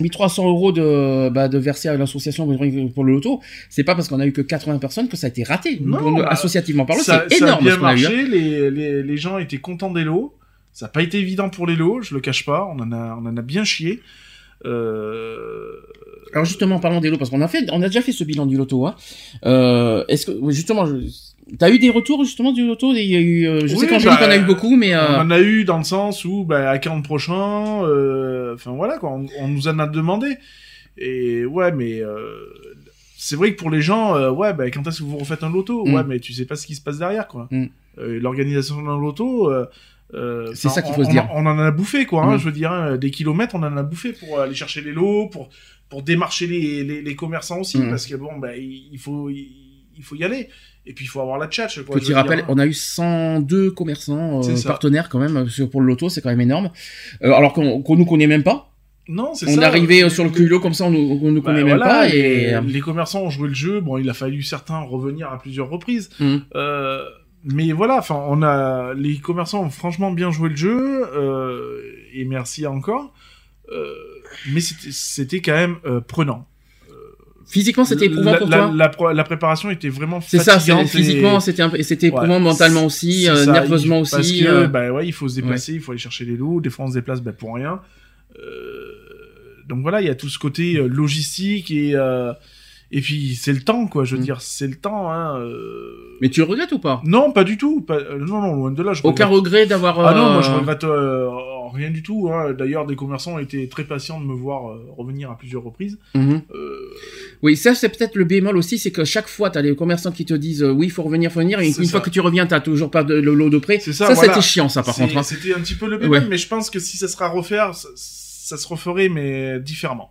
[SPEAKER 1] 1300 euros de, bah, de verser à l'association pour le loto, c'est pas parce qu'on a eu que 80 personnes que ça a été raté.
[SPEAKER 2] Non, bah,
[SPEAKER 1] associativement parlant,
[SPEAKER 2] ça,
[SPEAKER 1] c'est
[SPEAKER 2] ça a
[SPEAKER 1] énorme
[SPEAKER 2] bien
[SPEAKER 1] ce qu'on a eu. hein.
[SPEAKER 2] marché. Les, les, les gens étaient contents des lots. Ça n'a pas été évident pour les lots, je le cache pas. On en a, on en a bien chié. Euh...
[SPEAKER 1] Alors justement, parlons des lots, parce qu'on a fait, on a déjà fait ce bilan du loto. Hein. Euh, Est-ce que justement, je... t'as eu des retours justement du loto? Il y a eu, euh, je sais
[SPEAKER 2] Oui,
[SPEAKER 1] qu'Angélique
[SPEAKER 2] bah,
[SPEAKER 1] en a eu beaucoup, mais
[SPEAKER 2] On en a eu dans le sens où, bah, à 40 prochains, euh, enfin voilà, quoi, on, on nous en a demandé. Et ouais, mais c'est vrai que pour les gens, ouais, bah, quand est-ce que vous refaites un loto?
[SPEAKER 1] Mm.
[SPEAKER 2] Ouais, mais tu sais pas ce qui se passe derrière, quoi.
[SPEAKER 1] Mm.
[SPEAKER 2] L'organisation d'un loto. Euh,
[SPEAKER 1] C'est ça qu'il faut
[SPEAKER 2] on-
[SPEAKER 1] se
[SPEAKER 2] on-
[SPEAKER 1] dire.
[SPEAKER 2] On, en a bouffé, quoi. Hein,
[SPEAKER 1] Mm.
[SPEAKER 2] je veux dire, hein, des kilomètres, on en a bouffé pour aller chercher les lots, pour pour démarcher les, les, les commerçants aussi,
[SPEAKER 1] Mm.
[SPEAKER 2] parce que bon, bah, il faut il, faut y aller. Et puis il faut avoir la tchatch, quoi. je
[SPEAKER 1] petit
[SPEAKER 2] dire,
[SPEAKER 1] rappel,
[SPEAKER 2] hein.
[SPEAKER 1] on a eu 102 commerçants euh, partenaires quand même pour le loto, c'est quand même énorme. Euh, alors qu'on qu'on nous connaît même pas.
[SPEAKER 2] Non, c'est
[SPEAKER 1] On
[SPEAKER 2] ça.
[SPEAKER 1] est arrivé euh, sur le culot comme ça, on nous, on nous
[SPEAKER 2] Bah,
[SPEAKER 1] connaît même
[SPEAKER 2] voilà,
[SPEAKER 1] pas. Et...
[SPEAKER 2] les, les commerçants ont joué le jeu. Bon, il a fallu certains revenir à plusieurs reprises.
[SPEAKER 1] Mm.
[SPEAKER 2] Euh, mais voilà, enfin, on a les commerçants ont franchement bien joué le jeu euh, et merci encore. Euh, mais c'était c'était quand même euh, prenant.
[SPEAKER 1] Physiquement, c'était éprouvant
[SPEAKER 2] la,
[SPEAKER 1] pour
[SPEAKER 2] la-
[SPEAKER 1] toi
[SPEAKER 2] la, la préparation était vraiment
[SPEAKER 1] C'est ça, c'est-
[SPEAKER 2] fatigante et-
[SPEAKER 1] physiquement, c'était et c'était éprouvant
[SPEAKER 2] Ouais,
[SPEAKER 1] mentalement aussi, euh,
[SPEAKER 2] ça,
[SPEAKER 1] nerveusement
[SPEAKER 2] il-
[SPEAKER 1] aussi.
[SPEAKER 2] Parce que,
[SPEAKER 1] euh,
[SPEAKER 2] bah ouais, il faut se déplacer, il faut aller chercher les lots. Des fois, on se déplace bah, pour rien. Euh, donc voilà, il y a tout ce côté euh, logistique et euh, et puis c'est le temps, quoi. Je veux
[SPEAKER 1] Mm.
[SPEAKER 2] dire, c'est le temps. Hein, euh.
[SPEAKER 1] Mais tu le regrettes ou pas?
[SPEAKER 2] Non, pas du tout. Pas... euh, Non, non, loin de là. Je
[SPEAKER 1] Aucun
[SPEAKER 2] regrette-
[SPEAKER 1] regret d'avoir.
[SPEAKER 2] Ah non,
[SPEAKER 1] euh,
[SPEAKER 2] moi je regrette euh, rien du tout. Hein. D'ailleurs, des commerçants ont été très patients de me voir euh, revenir à plusieurs reprises.
[SPEAKER 1] mhm.
[SPEAKER 2] Euh,
[SPEAKER 1] Oui, ça c'est peut-être le bémol aussi, c'est que chaque fois, t'as les commerçants qui te disent euh, oui, il faut revenir, faut venir, et une,
[SPEAKER 2] ça.
[SPEAKER 1] fois que tu reviens, t'as toujours pas de, le lot de prêt.
[SPEAKER 2] C'est ça,
[SPEAKER 1] ça
[SPEAKER 2] voilà.
[SPEAKER 1] c'était chiant, ça par
[SPEAKER 2] c'est-
[SPEAKER 1] contre. hein.
[SPEAKER 2] C'était un petit peu le bémol,
[SPEAKER 1] Ouais.
[SPEAKER 2] mais je pense que si ça sera à refaire, ça, ça se referait, mais différemment.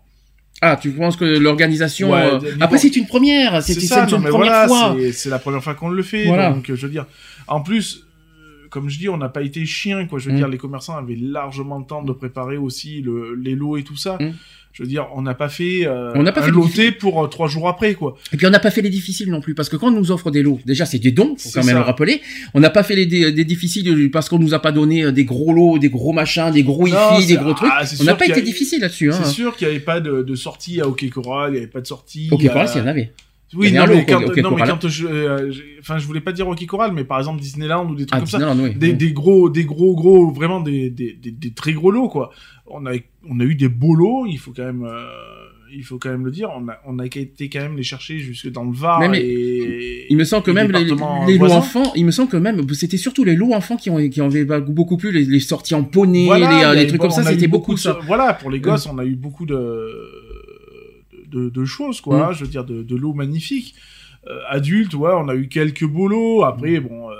[SPEAKER 1] Ah, tu penses que l'organisation.
[SPEAKER 2] Ouais,
[SPEAKER 1] euh, Après, c'est une première, c'est une
[SPEAKER 2] mais
[SPEAKER 1] première
[SPEAKER 2] voilà,
[SPEAKER 1] fois.
[SPEAKER 2] c'est- la première fois qu'on le fait.
[SPEAKER 1] Voilà.
[SPEAKER 2] Donc, euh, je veux dire, en plus, euh, comme je dis, on n'a pas été chien, quoi. Je veux
[SPEAKER 1] Mm.
[SPEAKER 2] dire, les commerçants avaient largement le temps de préparer aussi le, les lots et tout ça.
[SPEAKER 1] Mm.
[SPEAKER 2] Je veux dire, on n'a pas fait, euh,
[SPEAKER 1] On n'a pas
[SPEAKER 2] un
[SPEAKER 1] fait de
[SPEAKER 2] loté pour euh, trois jours après, quoi.
[SPEAKER 1] Et puis on n'a pas fait les difficiles non plus, parce que quand on nous offre des lots, déjà c'est des dons, faut quand même
[SPEAKER 2] ça.
[SPEAKER 1] le rappeler. On n'a pas fait les des, des difficiles parce qu'on nous a pas donné euh, des gros lots, des gros machins, des gros
[SPEAKER 2] Non,
[SPEAKER 1] hi des gros trucs.
[SPEAKER 2] ah,
[SPEAKER 1] on n'a pas été
[SPEAKER 2] a-
[SPEAKER 1] difficile là-dessus. Hein.
[SPEAKER 2] C'est sûr qu'il n'y avait pas de, de sortie à Hockey Coral, il n'y avait pas de sortie.
[SPEAKER 1] Ok,
[SPEAKER 2] euh,
[SPEAKER 1] Coral, s'il y en avait.
[SPEAKER 2] Oui, non,
[SPEAKER 1] avait
[SPEAKER 2] mais quand,
[SPEAKER 1] ok,
[SPEAKER 2] non, mais quand je, euh, enfin, je voulais pas dire Hockey Coral, mais par exemple Disneyland ou des trucs
[SPEAKER 1] Ah,
[SPEAKER 2] comme ça.
[SPEAKER 1] Oui.
[SPEAKER 2] des, des gros des gros gros vraiment des, des, des, des très gros lots quoi on a on a eu des beaux lots il faut quand même euh, il faut quand même le dire on a on a été quand même les chercher jusque dans le Var et
[SPEAKER 1] Il me semble que même les, les lots enfants, il me semble que même c'était surtout les lots enfants qui ont qui en avaient beaucoup plus les, les sorties en poney,
[SPEAKER 2] Voilà,
[SPEAKER 1] les, trucs comme ça, c'était beaucoup
[SPEAKER 2] de
[SPEAKER 1] ça.
[SPEAKER 2] voilà pour les gosses on a eu beaucoup de de, de choses quoi
[SPEAKER 1] Mm.
[SPEAKER 2] je veux dire de, de lots magnifiques Euh, adultes ouais on a eu quelques lots après
[SPEAKER 1] Mm.
[SPEAKER 2] bon euh,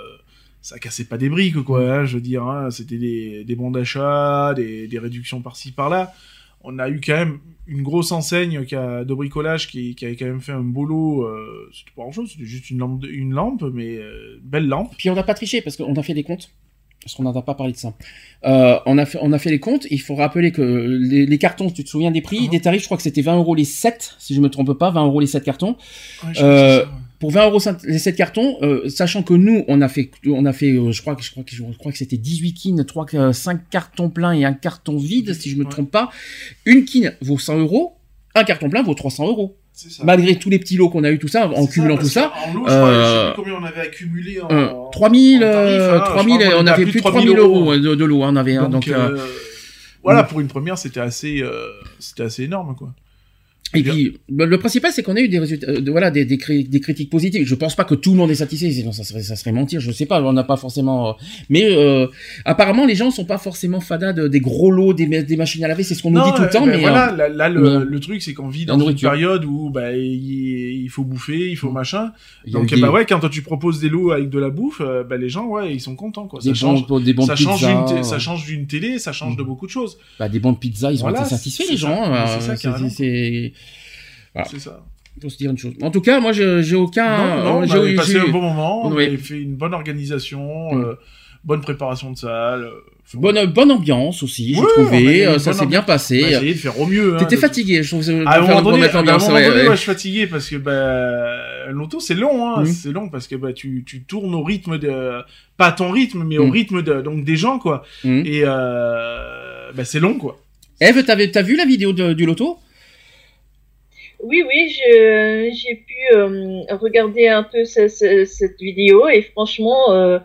[SPEAKER 2] ça cassait pas des briques quoi hein, je veux dire hein, c'était des, des bons d'achat des, des réductions par-ci par-là on a eu quand même une grosse enseigne qui a, de bricolage qui, qui avait quand même fait un beau lot euh, c'était pas grand chose c'était juste une lampe une lampe mais euh, belle lampe
[SPEAKER 1] Puis on n'a pas triché parce qu'on a fait des comptes. parce qu'on n'en a pas parlé de ça. Euh, on, a fait, on a fait les comptes. Il faut rappeler que les, les cartons, tu te souviens des prix,
[SPEAKER 2] Mhm.
[SPEAKER 1] des tarifs, je crois que c'était 20 euros les 7, si je me trompe pas, 20 euros les 7 cartons.
[SPEAKER 2] Ouais,
[SPEAKER 1] Euh, pour 20 euros les 7 cartons, euh, sachant que nous, on a fait, on a fait, euh, je crois que je crois que je crois que c'était 18 kines, 3, 5 cartons pleins et un carton vide, si je me
[SPEAKER 2] Ouais.
[SPEAKER 1] trompe pas. Une kine vaut 100 euros, un carton plein vaut 300 euros.
[SPEAKER 2] Ça.
[SPEAKER 1] Malgré tous les petits lots qu'on a eu, tout ça, en cumulant tout ça,
[SPEAKER 2] En lot, je, crois, je sais
[SPEAKER 1] euh,
[SPEAKER 2] plus combien on avait accumulé en.
[SPEAKER 1] euh,
[SPEAKER 2] en
[SPEAKER 1] 3000,
[SPEAKER 2] tarif,
[SPEAKER 1] euh,
[SPEAKER 2] hein, je
[SPEAKER 1] 3000,
[SPEAKER 2] crois qu'on
[SPEAKER 1] on avait plus de 3000 euros de, de lot, hein, on avait,
[SPEAKER 2] Donc,
[SPEAKER 1] donc, euh,
[SPEAKER 2] euh, voilà, pour une première, c'était assez, euh, c'était assez énorme, quoi.
[SPEAKER 1] Et puis, le le principal, c'est qu'on a eu des résultats, euh, de- voilà, des, des, cri- des critiques positives. Je pense pas que tout le monde est satisfait, sinon ça serait, ça serait mentir. Je sais pas, on n'a pas forcément. euh, Mais euh, apparemment, les gens sont pas forcément fadas de- des gros lots, des, des machines à laver. C'est ce qu'on nous dit tout le temps,
[SPEAKER 2] ben
[SPEAKER 1] mais
[SPEAKER 2] voilà,
[SPEAKER 1] euh,
[SPEAKER 2] là, là, le,
[SPEAKER 1] mais-
[SPEAKER 2] le truc, c'est qu'on vit dans une période où bah, il, il faut bouffer, il faut machin.
[SPEAKER 1] y a
[SPEAKER 2] Donc,
[SPEAKER 1] des,
[SPEAKER 2] bah ouais, quand toi, tu proposes des lots avec de la bouffe, bah, les gens, ouais, ils sont contents, quoi.
[SPEAKER 1] des
[SPEAKER 2] Ça change,
[SPEAKER 1] bons, des bons
[SPEAKER 2] ça, change ça change d'une télé, ça change de beaucoup de choses.
[SPEAKER 1] bah, des bons pizzas, ils ont
[SPEAKER 2] Voilà,
[SPEAKER 1] été satisfaits les gens. Euh,
[SPEAKER 2] c'est ça,
[SPEAKER 1] Voilà.
[SPEAKER 2] C'est ça.
[SPEAKER 1] faut se dire une chose. En tout cas, moi, j'ai aucun.
[SPEAKER 2] non, non, on
[SPEAKER 1] j'ai-
[SPEAKER 2] avait passé
[SPEAKER 1] j'ai-
[SPEAKER 2] un bon moment, on
[SPEAKER 1] Oui.
[SPEAKER 2] avait fait une bonne organisation,
[SPEAKER 1] Mm.
[SPEAKER 2] euh, bonne préparation de salle. euh, enfin,
[SPEAKER 1] Bonne, bonne ambiance aussi, j'ai
[SPEAKER 2] Ouais, on a
[SPEAKER 1] trouvé. euh, Ça s'est bien
[SPEAKER 2] on a
[SPEAKER 1] passé.
[SPEAKER 2] essayé de faire au mieux. hein,
[SPEAKER 1] T'étais
[SPEAKER 2] de-
[SPEAKER 1] fatigué, je trouve.
[SPEAKER 2] À un moment donné, à un moment donné,
[SPEAKER 1] ouais.
[SPEAKER 2] moi, je suis fatigué parce que bah, loto c'est long, hein,
[SPEAKER 1] Mhm.
[SPEAKER 2] c'est long parce que bah tu, tu tournes au rythme de pas à ton rythme mais au
[SPEAKER 1] Mhm.
[SPEAKER 2] rythme de donc des gens quoi et euh, bah c'est long quoi.
[SPEAKER 1] Eve, t'as vu la vidéo de- du loto?
[SPEAKER 3] Oui, oui, j'ai pu euh, regarder un peu ce- ce- cette vidéo et franchement, euh,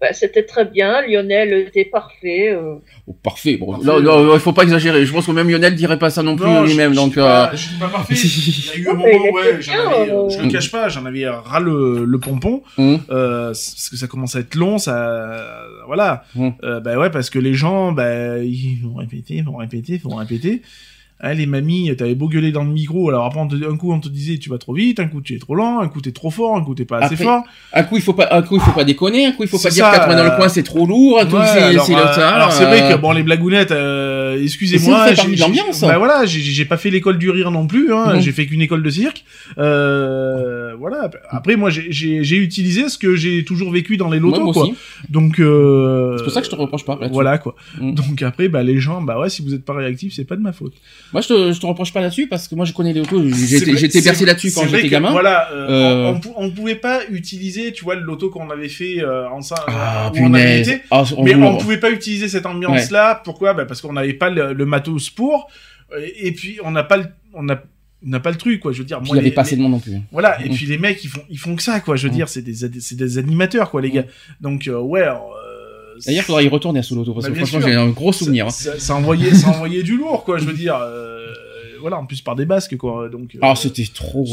[SPEAKER 3] bah, c'était très bien. Lionel était parfait. euh.
[SPEAKER 1] Oh, Parfait. Bon,
[SPEAKER 2] Parfait.
[SPEAKER 1] là, là, il faut pas exagérer. Je pense que même Lionel dirait pas ça non plus
[SPEAKER 2] Non,
[SPEAKER 1] lui-même.
[SPEAKER 2] je
[SPEAKER 1] Donc,
[SPEAKER 2] suis pas-
[SPEAKER 1] euh,
[SPEAKER 2] je suis pas parfait. Il y a eu un
[SPEAKER 3] Non,
[SPEAKER 2] moment ouais, avais, euh,
[SPEAKER 3] euh.
[SPEAKER 2] je le cache pas, j'en avais ras le, le pompon
[SPEAKER 1] hum,
[SPEAKER 2] euh, parce que ça commence à être long, ça voilà. Euh, bah ouais parce que les gens bah ils vont répéter, ils vont répéter, ils vont répéter. Hein, les mamies, t'avais beau gueuler dans le micro, alors après on te- un coup on te disait tu vas trop vite, un coup tu es trop lent, un coup t'es trop fort, un coup t'es pas assez
[SPEAKER 1] Après,
[SPEAKER 2] fort.
[SPEAKER 1] un coup il faut pas, un coup il faut pas déconner, un coup il faut pas dire
[SPEAKER 2] ça,
[SPEAKER 1] 80 dans le
[SPEAKER 2] euh,
[SPEAKER 1] coin c'est trop lourd, un coup
[SPEAKER 2] Ouais,
[SPEAKER 1] c'est
[SPEAKER 2] alors,
[SPEAKER 1] c'est
[SPEAKER 2] euh, alors c'est vrai
[SPEAKER 1] euh,
[SPEAKER 2] que bon les blagounettes, euh, excusez-moi,
[SPEAKER 1] l'ambiance.
[SPEAKER 2] Bah voilà, j'ai j'ai pas fait l'école du rire non plus, hein, j'ai fait qu'une école de cirque. Euh, voilà. Après moi j'ai- utilisé ce que j'ai toujours vécu dans les lotos
[SPEAKER 1] moi aussi.
[SPEAKER 2] Donc euh,
[SPEAKER 1] C'est pour ça que je te reproche pas.
[SPEAKER 2] Voilà quoi.
[SPEAKER 1] Mhm.
[SPEAKER 2] Donc après bah les gens bah ouais si vous êtes pas réactifs c'est pas de ma faute.
[SPEAKER 1] Moi je te, je te reproche pas là-dessus parce que moi je connais les lotos. J'étais bercé là-dessus quand j'étais gamin.
[SPEAKER 2] Voilà, euh,
[SPEAKER 1] Euh,
[SPEAKER 2] on, on, pou- on pouvait pas utiliser, tu vois, le loto qu'on avait fait en ça,
[SPEAKER 1] Ah
[SPEAKER 2] où on avait été.
[SPEAKER 1] Ah, on
[SPEAKER 2] mais on pouvait pas utiliser cette ambiance-là. Pourquoi? Bah Parce qu'on n'avait pas le, le matos pour. Et, puis on n'a pas le, on a, on n'a pas le truc quoi. Je veux dire, moi,
[SPEAKER 1] il avait
[SPEAKER 2] les-
[SPEAKER 1] pas assez
[SPEAKER 2] les-
[SPEAKER 1] de monde non plus.
[SPEAKER 2] Voilà. Et
[SPEAKER 1] Mm.
[SPEAKER 2] puis les mecs ils font, ils font que ça quoi. Je veux
[SPEAKER 1] Mm.
[SPEAKER 2] dire, c'est des, c'est des animateurs quoi les gars. Donc euh, ouais. alors, euh,
[SPEAKER 1] D'ailleurs, faudra y retourner à loto parce
[SPEAKER 2] Bah,
[SPEAKER 1] que franchement j'ai un gros souvenir. hein.
[SPEAKER 2] Ça, ça, ça envoyait, ça envoyait du lourd quoi. Je veux dire. euh, voilà, en plus par des basques quoi. Donc. euh,
[SPEAKER 1] Ah c'était trop.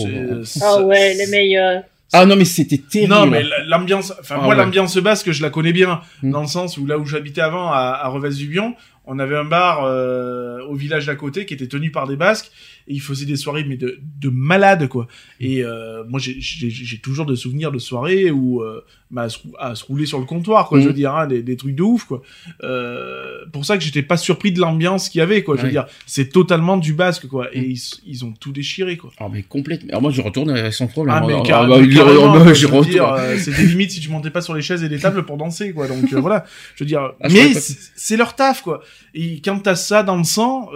[SPEAKER 3] Ah ouais, les meilleurs.
[SPEAKER 1] Ah non mais c'était terrible.
[SPEAKER 2] Non, mais l'ambiance, enfin,
[SPEAKER 1] Ah
[SPEAKER 2] moi,
[SPEAKER 1] ouais.
[SPEAKER 2] l'ambiance basque, je la connais bien,
[SPEAKER 1] Mm.
[SPEAKER 2] dans le sens où là où j'habitais avant, à, à Revès-du-Bion, on avait un bar euh, au village d'à côté qui était tenu par des Basques, et ils faisaient des soirées, mais de, de malades, quoi. Et euh, moi, j'ai- toujours de souvenirs de soirées où, euh, bah, à, se, rou- à se rouler sur le comptoir, quoi, je veux dire, hein, des, des trucs de ouf, quoi. Euh, pour ça que j'étais pas surpris de l'ambiance qu'il y avait, quoi. Je veux dire, c'est totalement du basque, quoi. Et
[SPEAKER 1] Mm.
[SPEAKER 2] ils, ils ont tout déchiré, quoi.
[SPEAKER 1] Ah mais complètement. Alors moi je retourne sans problème.
[SPEAKER 2] Ah, mais
[SPEAKER 1] Ah,
[SPEAKER 2] car-
[SPEAKER 1] bah,
[SPEAKER 2] mais
[SPEAKER 1] bah,
[SPEAKER 2] c'est des limites si tu montais pas sur les chaises et les tables pour danser, quoi. Donc euh, voilà, je veux dire.
[SPEAKER 1] Ah,
[SPEAKER 2] mais c'est leur taf, quoi. Et quand t'as ça dans le sang,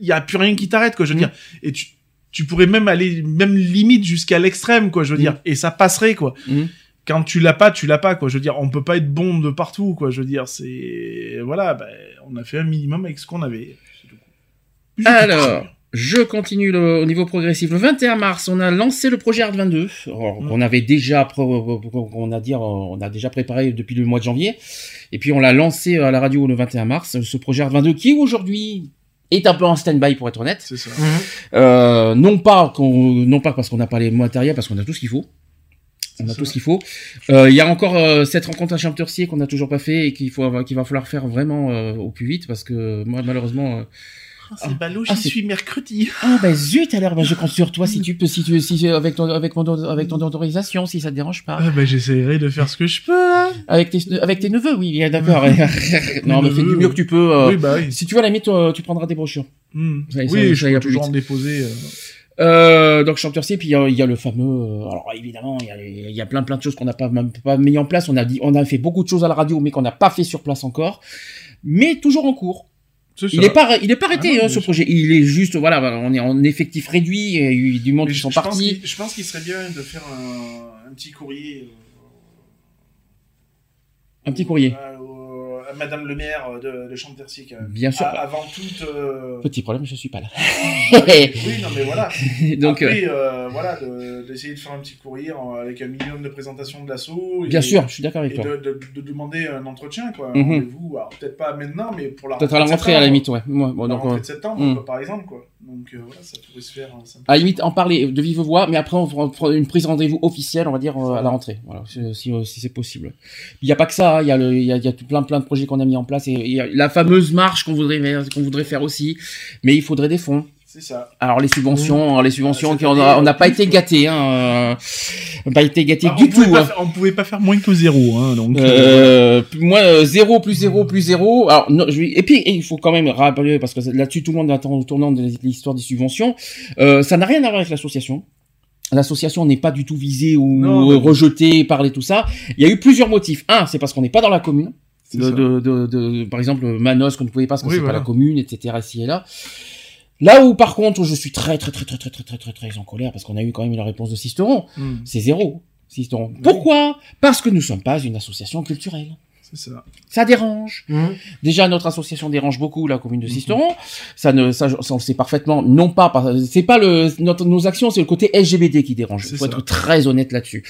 [SPEAKER 2] il y a plus rien qui t'arrête, quoi. Je veux
[SPEAKER 1] Mm.
[SPEAKER 2] dire, et tu tu pourrais même aller même limite jusqu'à l'extrême, quoi. Je veux
[SPEAKER 1] Mm.
[SPEAKER 2] dire, et ça passerait, quoi.
[SPEAKER 1] Mm.
[SPEAKER 2] Quand tu l'as pas, tu l'as pas, quoi. Je veux dire, on peut pas être bon de partout, quoi. Je veux dire, c'est voilà, ben, on a fait un minimum avec ce qu'on avait.
[SPEAKER 1] Alors. Je continue le, au niveau progressif. Le 21 mars, on a lancé le projet Art 22. Alors,
[SPEAKER 2] Mm.
[SPEAKER 1] On avait déjà, on a dire, on a déjà préparé depuis le mois de janvier. Et puis on l'a lancé à la radio le 21 mars. Ce projet Art 22 qui aujourd'hui est un peu en stand-by pour être honnête.
[SPEAKER 2] C'est ça.
[SPEAKER 1] Euh, non pas qu'on, non pas parce qu'on n'a pas les matériels, parce qu'on a tout ce qu'il faut. On a tout ce qu'il faut. Euh, Il y a encore euh, cette rencontre à Champtercier qu'on n'a toujours pas fait et qu'il faut, avoir- qu'il va falloir faire vraiment euh, au plus vite parce que moi malheureusement. Euh,
[SPEAKER 2] Ah, c'est
[SPEAKER 1] Ah,
[SPEAKER 2] suis mercredi.
[SPEAKER 1] Ah bah zut alors, bah, je compte sur toi si tu peux, si tu, si avec ton, avec mon, avec ton autorisation, si ça te dérange pas.
[SPEAKER 2] Ah, bah, j'essaierai de faire ce que je peux, hein.
[SPEAKER 1] Avec tes, avec tes neveux, oui, d'accord. non, mais fais du mieux que tu peux. euh,
[SPEAKER 2] Oui, bah oui.
[SPEAKER 1] Si tu veux, à la limite, toi, tu prendras des brochures. Ça, ça,
[SPEAKER 2] oui,
[SPEAKER 1] ça
[SPEAKER 2] je peux toujours en déposer. euh.
[SPEAKER 1] Euh, donc chanteur C, puis il y a, il y a le fameux. euh, alors évidemment, il y a, les- il y a plein plein de choses qu'on n'a pas même pas mis en place. On a dit, on a fait beaucoup de choses à la radio, mais qu'on n'a pas fait sur place encore, mais toujours en cours. Il
[SPEAKER 2] ça.
[SPEAKER 1] est pas, il est pas arrêté
[SPEAKER 2] Ah non,
[SPEAKER 1] hein, ce projet. Il est juste, voilà, on est en effectif réduit. Il y a eu du monde
[SPEAKER 2] Mais
[SPEAKER 1] qui
[SPEAKER 2] je,
[SPEAKER 1] sont
[SPEAKER 2] je pense
[SPEAKER 1] partis.
[SPEAKER 2] je pense qu'il serait bien de faire un, un petit courrier. euh,
[SPEAKER 1] Un petit courrier.
[SPEAKER 2] à Madame le maire de, de Chantercy, quand même.
[SPEAKER 1] Bien sûr.
[SPEAKER 2] A- avant toute. euh,
[SPEAKER 1] Petit problème, je suis pas là.
[SPEAKER 2] oui, non, mais voilà.
[SPEAKER 1] Donc,
[SPEAKER 2] Après, euh, voilà, de- d'essayer de, faire un petit courrier avec un minimum de présentation de l'assaut. et-
[SPEAKER 1] Bien sûr, je suis d'accord avec
[SPEAKER 2] et
[SPEAKER 1] toi.
[SPEAKER 2] de, de- de demander un entretien, quoi.
[SPEAKER 1] Mhm.
[SPEAKER 2] rendez-vous. Alors, peut-être pas maintenant, mais pour la
[SPEAKER 1] Peut-être à la
[SPEAKER 2] de
[SPEAKER 1] rentrée, à la limite, ouais. Moi, bon,
[SPEAKER 2] La
[SPEAKER 1] donc,
[SPEAKER 2] rentrée
[SPEAKER 1] euh,
[SPEAKER 2] de septembre, quoi, par exemple, quoi. Donc, euh, voilà, ça pourrait se faire. ça
[SPEAKER 1] À la limite, en parler de vive voix, mais après, on fera une prise de rendez-vous officielle, on va dire, euh, à la rentrée. Voilà, si, si, c'est possible. Il n'y a pas que ça, hein, il y a, y a, y a tout plein, plein de projets qu'on a mis en place, et il y a la fameuse marche qu'on voudrait, qu'on voudrait faire aussi, mais il faudrait des fonds.
[SPEAKER 2] C'est ça.
[SPEAKER 1] Alors les subventions, les subventions, qui- on n'a pas été gâtés, hein, euh, on n'a pas été gâtés
[SPEAKER 2] Bah,
[SPEAKER 1] du
[SPEAKER 2] on
[SPEAKER 1] tout. hein.
[SPEAKER 2] faire- on pouvait pas faire moins que zéro, hein, donc. euh,
[SPEAKER 1] Euh, plus- moins euh, 0 plus 0 plus 0. Alors, non, je et puis, il faut quand même rappeler, parce que là-dessus, tout le monde attend au tournant de l'histoire des subventions, euh, ça n'a rien à voir avec l'association. L'association n'est pas du tout visée ou
[SPEAKER 2] Non,
[SPEAKER 1] rejetée, parler tout ça. Il y a eu plusieurs motifs. Un, c'est parce qu'on n'est pas dans la commune. De, de, de, de- par exemple, Manos, qu'on ne pouvait pas parce que
[SPEAKER 2] Oui,
[SPEAKER 1] c'est
[SPEAKER 2] voilà.
[SPEAKER 1] pas la commune, etc. ici et là. Là où, par contre, je suis très, très, très, très, très, très, très, très, très en colère parce qu'on a eu quand même la réponse de Sisteron.
[SPEAKER 2] hmm,
[SPEAKER 1] C'est zéro. Sisteron. Pourquoi? Parce que nous sommes pas une association culturelle.
[SPEAKER 2] c'est ça.
[SPEAKER 1] Ça dérange.
[SPEAKER 4] Hum.
[SPEAKER 1] Déjà, notre association dérange beaucoup la commune de
[SPEAKER 2] Mhm.
[SPEAKER 1] Sisteron. Ça ne, ça, ça, on le sait parfaitement. Non pas, c'est pas le, notre, nos actions, c'est le côté LGBT qui dérange. Il faut
[SPEAKER 2] ça.
[SPEAKER 1] être très honnête là-dessus.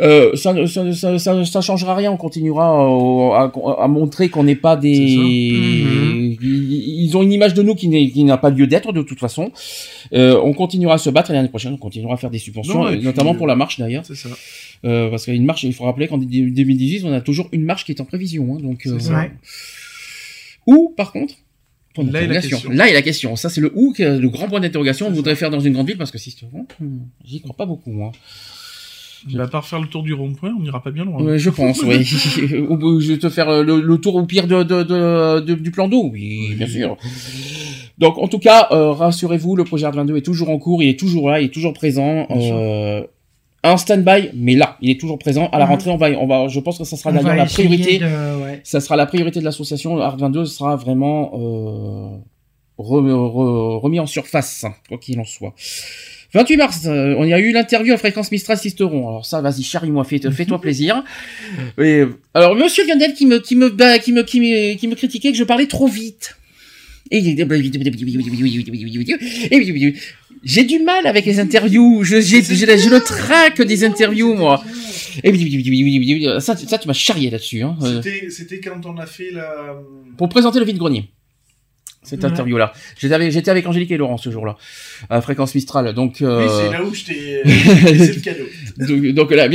[SPEAKER 1] Euh, ça, ne- ça, ça, ça, changera rien. On continuera euh, à, à montrer qu'on n'est pas des. Ils, ont une image de nous qui n'a pas lieu d'être de toute façon. Euh, on continuera à se battre l'année prochaine, on continuera à faire des subventions,
[SPEAKER 2] Non, puis,
[SPEAKER 1] notamment
[SPEAKER 2] euh,
[SPEAKER 1] pour la marche d'ailleurs.
[SPEAKER 2] C'est ça.
[SPEAKER 1] Euh, parce qu'une marche, il faut rappeler qu'en 2018, on a toujours une marche qui est en prévision. Hein, donc, euh,
[SPEAKER 2] C'est ça.
[SPEAKER 4] Ouais.
[SPEAKER 1] Ou, par contre, point
[SPEAKER 2] Là est la question.
[SPEAKER 1] Là est la question. Ça, c'est le ou, le grand point d'interrogation. On voudrait faire dans une grande ville parce que si c'est bon, hmm, j'y crois pas beaucoup, moi.
[SPEAKER 2] Bah, à part faire le tour du rond-point, on n'ira pas bien loin.
[SPEAKER 1] Je pense, oui. Ou je vais te faire euh, le, le tour au pire de, de, de- du plan d'eau, oui, bien sûr. Donc, en tout cas, euh, rassurez-vous, le projet Art 22 est toujours en cours, il est toujours là, il est toujours présent. Euh, un stand-by, mais là, il est toujours présent. À la rentrée, on va, on va, je pense que ça sera d'ailleurs la priorité.
[SPEAKER 4] de- ouais.
[SPEAKER 1] Ça sera la priorité de l'association. Art 22 sera vraiment euh, re- re- remis en surface, quoi qu'il en soit. 28 mars, euh, on y a eu l'interview à Fréquence Mistral Sisteron. Alors ça, vas-y, charrie-moi, fais- fais-toi plaisir. Et, euh, alors, Monsieur Lionel qui me, qui me, bah, qui me, qui me, qui me critiquait que je parlais trop vite. Et j'ai du mal avec les interviews. Je, j'ai, le trac des interviews, moi. Et ça, ça, tu m'as charrié là-dessus. Hein. Euh,
[SPEAKER 2] C'était, c'était quand on a fait la.
[SPEAKER 1] pour présenter le vide-grenier. Cette
[SPEAKER 4] Ouais.
[SPEAKER 1] interview-là. J'étais avec, j'étais avec Angélique et Laurent ce jour-là, à Fréquence Mistral. Donc, euh,
[SPEAKER 2] Oui, c'est là où je t'ai. c'est le cadeau.
[SPEAKER 1] donc, donc là,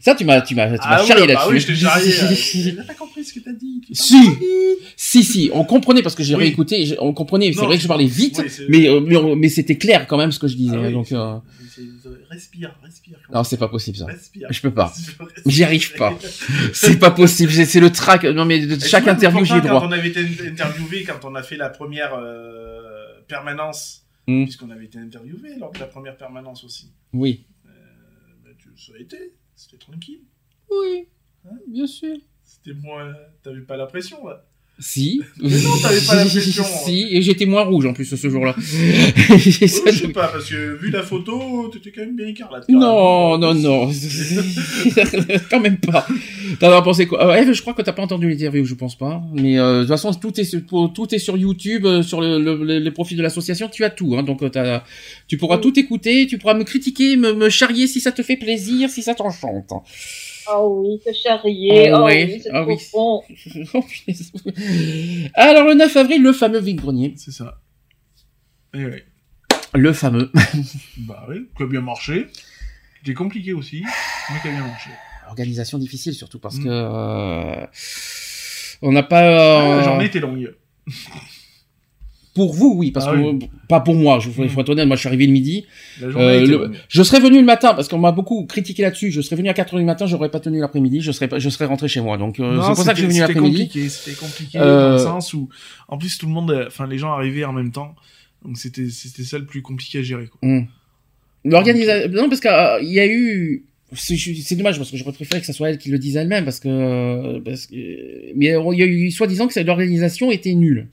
[SPEAKER 1] ça, tu m'as, tu m'as, tu m'as
[SPEAKER 2] Ah
[SPEAKER 1] charrié
[SPEAKER 2] ouais, bah
[SPEAKER 1] là-dessus.
[SPEAKER 2] oui, je t'ai charrié. euh. J'ai pas compris ce que t'as dit. tu
[SPEAKER 1] Si. Si, si, on comprenait parce que j'ai
[SPEAKER 2] Oui.
[SPEAKER 1] réécouté, on comprenait, c'est vrai que je parlais vite,
[SPEAKER 2] oui,
[SPEAKER 1] mais, euh, mais, mais c'était clair quand même ce que je disais.
[SPEAKER 2] Ah
[SPEAKER 1] donc, euh,
[SPEAKER 2] Respire, respire.
[SPEAKER 1] non, c'est pas possible ça.
[SPEAKER 2] Respire.
[SPEAKER 1] Je peux pas. J'y arrive pas. C'est pas possible. C'est le trac. Non, mais de chaque interview, j'y ai droit.
[SPEAKER 2] Quand on avait été interviewé, quand on a fait la première euh, permanence,
[SPEAKER 1] Hmm.
[SPEAKER 2] puisqu'on avait été interviewé lors de la première permanence aussi,
[SPEAKER 1] Oui.
[SPEAKER 2] bah, tu- ça a été, c'était tranquille.
[SPEAKER 1] Oui. Bien sûr.
[SPEAKER 2] C'était moins. T'avais pas la pression, là.
[SPEAKER 1] Si.
[SPEAKER 2] Mais non, t'avais pas la pression.
[SPEAKER 1] si, et j'étais moins rouge en plus ce jour-là.
[SPEAKER 2] Oh, je sais pas, parce que vu la photo, t'étais quand même bien écarlate.
[SPEAKER 1] non, non, non. quand même pas. T'en as pensé quoi? Euh, je crois que t'as pas entendu l'interview, je pense pas. Mais euh, de toute façon, tout est sur, tout est sur YouTube, euh, sur le, le, le- les profils de l'association, tu as tout. Hein, donc euh, t'as- tu pourras tout écouter, tu pourras me critiquer, me, me charrier si ça te fait plaisir, si ça t'enchante.
[SPEAKER 3] Ah oui, te charrier.
[SPEAKER 1] Ah
[SPEAKER 3] oh
[SPEAKER 1] oui,
[SPEAKER 3] oui, c'est
[SPEAKER 1] ah
[SPEAKER 3] trop
[SPEAKER 1] oui.
[SPEAKER 3] bon.
[SPEAKER 1] Oh. Alors le 9 avril, le fameux vide-grenier.
[SPEAKER 2] C'est ça. Et ouais.
[SPEAKER 1] Le fameux.
[SPEAKER 2] Bah oui, qui a bien marché. C'était compliqué aussi, mais qui a bien marché.
[SPEAKER 1] Organisation difficile surtout parce
[SPEAKER 2] Mm.
[SPEAKER 1] que euh, on n'a pas. euh,
[SPEAKER 2] Ah, La journée était longue.
[SPEAKER 1] Pour vous, oui, parce
[SPEAKER 2] Ah
[SPEAKER 1] que
[SPEAKER 2] oui.
[SPEAKER 1] pas pour moi. Je faut
[SPEAKER 2] Mm.
[SPEAKER 1] faut être honnête, moi je suis arrivé le midi. Euh, le- je serais venu le matin parce qu'on m'a beaucoup critiqué là-dessus. Je serais venu à 4h du matin, j'aurais pas tenu l'après-midi, je serais je serais rentré chez moi. Donc euh, c'est pour ça que je suis venu l'après-midi.
[SPEAKER 2] C'était compliqué, c'était compliqué
[SPEAKER 1] Euh,
[SPEAKER 2] dans le sens où, en plus, tout le monde, enfin, les gens arrivaient en même temps. Donc c'était c'était ça le plus compliqué à gérer.
[SPEAKER 1] Hmm. L'organisation, non parce qu'il y a eu, c'est c'est dommage parce que j'aurais préféré que ça soit elle qui le dise elle-même parce que, parce que, mais il y a eu soi-disant que l'organisation était nulle.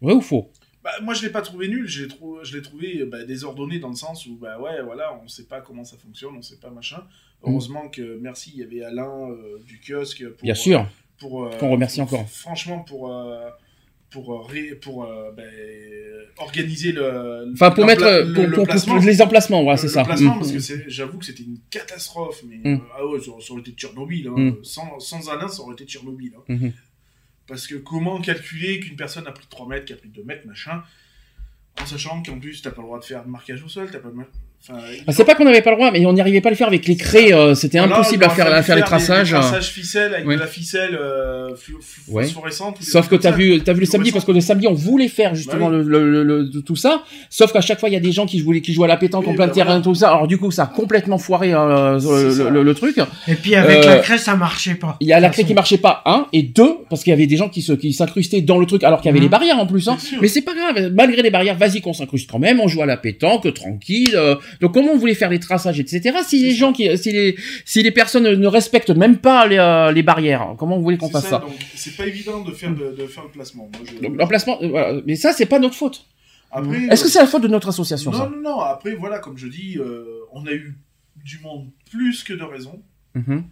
[SPEAKER 1] Vrai ou faux?
[SPEAKER 2] Bah, moi, je l'ai pas trouvé nul. Je l'ai trou- trouvé bah, désordonné dans le sens où, bah ouais, voilà, on sait pas comment ça fonctionne, on sait pas machin. Heureusement que, merci, il y avait Alain euh, du kiosque. Pour,
[SPEAKER 1] Bien sûr.
[SPEAKER 2] Pour, euh,
[SPEAKER 1] Qu'on remercie
[SPEAKER 2] pour-
[SPEAKER 1] encore.
[SPEAKER 2] Franchement, pour. euh, pour, euh, ré- pour euh, bah, organiser le.
[SPEAKER 1] Enfin, pour mettre,
[SPEAKER 2] le-
[SPEAKER 1] pour,
[SPEAKER 2] le
[SPEAKER 1] pour- pour-
[SPEAKER 2] placement.
[SPEAKER 1] pour les emplacements, voilà, c'est ça.
[SPEAKER 2] placement,
[SPEAKER 1] Mm.
[SPEAKER 2] parce que j'avoue que c'était une catastrophe, mais
[SPEAKER 1] Mm.
[SPEAKER 2] euh, ah ouais, ça, aurait été Tchernobyl. Hein.
[SPEAKER 1] Mm.
[SPEAKER 2] Sans, sans Alain, ça aurait été Tchernobyl. hein. Parce que comment calculer qu'une personne a pris 3 mètres, qui a pris 2 mètres, machin, en sachant qu'en plus, t'as pas le droit de faire de marquage au sol, t'as pas le... Enfin,
[SPEAKER 1] Ah, c'est pas qu'on n'avait pas le droit, mais on n'y arrivait pas à le faire avec les craies. euh, C'était
[SPEAKER 2] Voilà,
[SPEAKER 1] impossible à faire, à faire les traçages.
[SPEAKER 2] Des
[SPEAKER 1] euh.
[SPEAKER 2] traçages ficelle avec
[SPEAKER 1] Ouais.
[SPEAKER 2] de la ficelle euh,
[SPEAKER 1] Ouais. Sauf que t'as vu, t'as vu le samedi, parce que le samedi on voulait faire justement
[SPEAKER 2] Bah
[SPEAKER 1] le, le- le- le- tout ça. Sauf qu'à chaque fois il y a des gens qui jouaient, qui jouaient à la pétanque en plein
[SPEAKER 2] bah
[SPEAKER 1] terrain,
[SPEAKER 2] voilà.
[SPEAKER 1] tout ça. Alors du coup ça a complètement foiré euh, le,
[SPEAKER 2] ça.
[SPEAKER 1] le- le truc.
[SPEAKER 4] Et puis avec
[SPEAKER 1] Euh,
[SPEAKER 4] la craie, ça marchait pas.
[SPEAKER 1] Il y a la craie qui marchait pas, un, et deux, parce qu'il y avait des gens qui se, qui s'incrustaient dans le truc, alors qu'il y avait
[SPEAKER 4] Mhm.
[SPEAKER 1] les barrières en plus, hein. Mais c'est pas grave, malgré les barrières, vas-y qu'on s'incruste quand même, on joue à la pétanque, tranquille. Donc comment on voulait faire les traçages, etc. Si les gens qui, si les, si les personnes ne respectent même pas les, euh, les barrières, comment vous voulez qu'on fasse ça,
[SPEAKER 2] c'est pas évident de faire, de, de faire le placement. Moi, je-
[SPEAKER 1] Donc, L'emplacement, euh, voilà. mais ça c'est pas notre faute.
[SPEAKER 2] Après,
[SPEAKER 1] Est-ce que
[SPEAKER 2] euh,
[SPEAKER 1] c'est la faute de notre association
[SPEAKER 2] Non,
[SPEAKER 1] ça
[SPEAKER 2] non, non. Après, voilà, comme je dis, on a eu du monde plus que de raison.
[SPEAKER 1] Mhm,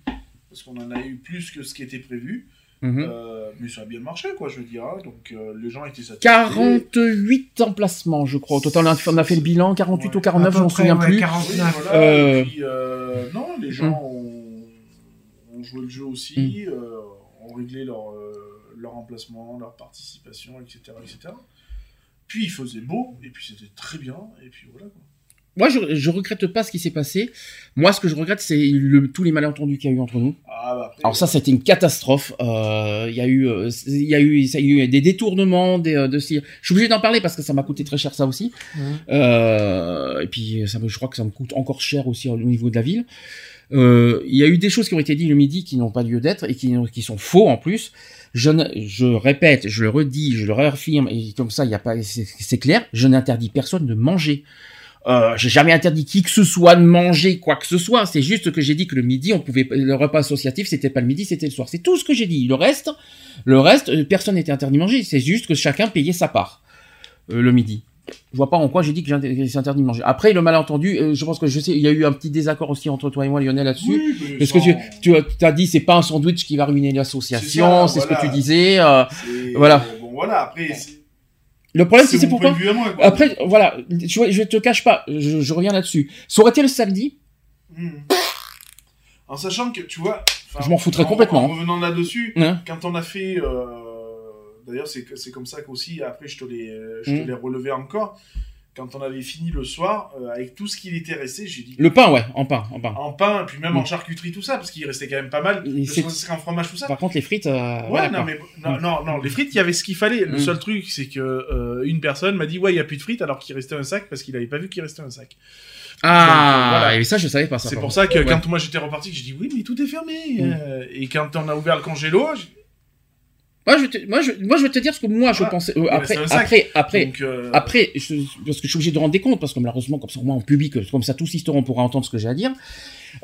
[SPEAKER 2] Parce qu'on en a eu plus que ce qui était prévu.
[SPEAKER 1] Mhm.
[SPEAKER 2] Euh, mais ça a bien marché, quoi, je veux dire. hein. Donc, euh, les gens étaient satisfaits.
[SPEAKER 1] 48 emplacements, je crois. Au total, on a fait- on a fait le bilan, 48
[SPEAKER 2] Ouais.
[SPEAKER 1] ou 49,
[SPEAKER 4] À peu
[SPEAKER 1] je m'en souviens
[SPEAKER 4] ouais,
[SPEAKER 1] plus.
[SPEAKER 4] 40.
[SPEAKER 2] Oui,
[SPEAKER 4] 49.
[SPEAKER 2] voilà. Et puis, euh, non, les gens ont, ont joué le jeu aussi, euh, ont réglé leur, euh, leur emplacement, leur participation, etc., etc. Puis il faisait beau, et puis c'était très bien, et puis voilà. Quoi.
[SPEAKER 1] Moi, je, je regrette pas ce qui s'est passé. Moi, ce que je regrette, c'est le- tous les malentendus qu'il y a eu entre nous.
[SPEAKER 2] Ah, bah,
[SPEAKER 1] Alors ça, c'était une catastrophe. Euh, Il y a eu, euh, il y a eu, ça, il y a eu des détournements, des, euh, de. Je suis obligé d'en parler parce que ça m'a coûté très cher ça aussi. Euh, et puis, ça, me- je crois que ça me coûte encore cher aussi au niveau de la ville. Euh, Il y a eu des choses qui ont été dites le midi qui n'ont pas lieu d'être et qui, qui sont faux en plus. Je, ne- je répète, je le redis, je le réaffirme et comme ça, il y a pas, c'est clair. Je n'interdis personne de manger. Euh, j'ai jamais interdit qui que ce soit de manger quoi que ce soit. C'est juste que j'ai dit que le midi, on pouvait le repas associatif, c'était pas le midi, c'était le soir. C'est tout ce que j'ai dit. Le reste, le reste, euh, personne n'était interdit de manger. C'est juste que chacun payait sa part euh, le midi. Je vois pas en quoi j'ai dit que j'ai- c'est interdit de manger. Après, le malentendu, euh, je pense que je sais, il y a eu un petit désaccord aussi entre toi et moi, Lionel, là-dessus.
[SPEAKER 2] oui,
[SPEAKER 1] Parce que tu, tu as- dit, c'est pas un sandwich qui va ruiner l'association, c'est ce que tu disais. euh, voilà.
[SPEAKER 2] Bon, voilà, après,
[SPEAKER 1] le problème, c'est pourquoi
[SPEAKER 2] moi.
[SPEAKER 1] Après, voilà, tu vois, je te cache pas, je, je reviens là-dessus. Ça aurait été le samedi,
[SPEAKER 2] Hmm. En sachant que, tu vois...
[SPEAKER 1] Je m'en foutrais
[SPEAKER 2] en-
[SPEAKER 1] complètement.
[SPEAKER 2] En revenant là-dessus,
[SPEAKER 1] hein.
[SPEAKER 2] quand on a fait... euh, D'ailleurs, c'est comme ça qu'aussi, après, je te l'ai euh,
[SPEAKER 1] Mm.
[SPEAKER 2] l'ai relevé encore. Quand on avait fini le soir, euh, avec tout ce qu'il était resté, j'ai dit...
[SPEAKER 1] le pain, ouais, en pain, en pain.
[SPEAKER 2] En pain, puis même
[SPEAKER 1] Mm.
[SPEAKER 2] en charcuterie, tout ça, parce qu'il restait quand même pas mal.
[SPEAKER 1] C'est-
[SPEAKER 2] en fromage, tout ça.
[SPEAKER 1] Par contre, les frites, euh,
[SPEAKER 2] Ouais,
[SPEAKER 1] voilà,
[SPEAKER 2] non,
[SPEAKER 1] quoi.
[SPEAKER 2] mais non, non, non, les frites, il y avait ce qu'il fallait. Le
[SPEAKER 1] Mm.
[SPEAKER 2] seul truc, c'est que euh, une personne m'a dit ouais, il y a plus de frites, alors qu'il restait un sac parce qu'il avait pas vu qu'il restait un sac.
[SPEAKER 1] Ah,
[SPEAKER 2] Donc, voilà.
[SPEAKER 1] et ça, je savais pas ça.
[SPEAKER 2] C'est pour ça que
[SPEAKER 1] Ouais.
[SPEAKER 2] quand moi j'étais reparti, j'ai dit oui, mais tout est fermé.
[SPEAKER 1] Mm.
[SPEAKER 2] Et quand on a ouvert le congélo,
[SPEAKER 1] Moi, je, vais te- moi, je, moi, je vais te dire ce que moi, je
[SPEAKER 2] Voilà.
[SPEAKER 1] pensais. euh,
[SPEAKER 2] Il
[SPEAKER 1] après, après, après,
[SPEAKER 2] donc, euh,
[SPEAKER 1] Après, je- parce que je suis obligé de rendre des comptes, parce que malheureusement, comme ça, moi, en public, comme ça, tous Sisteron pourra entendre ce que j'ai à dire.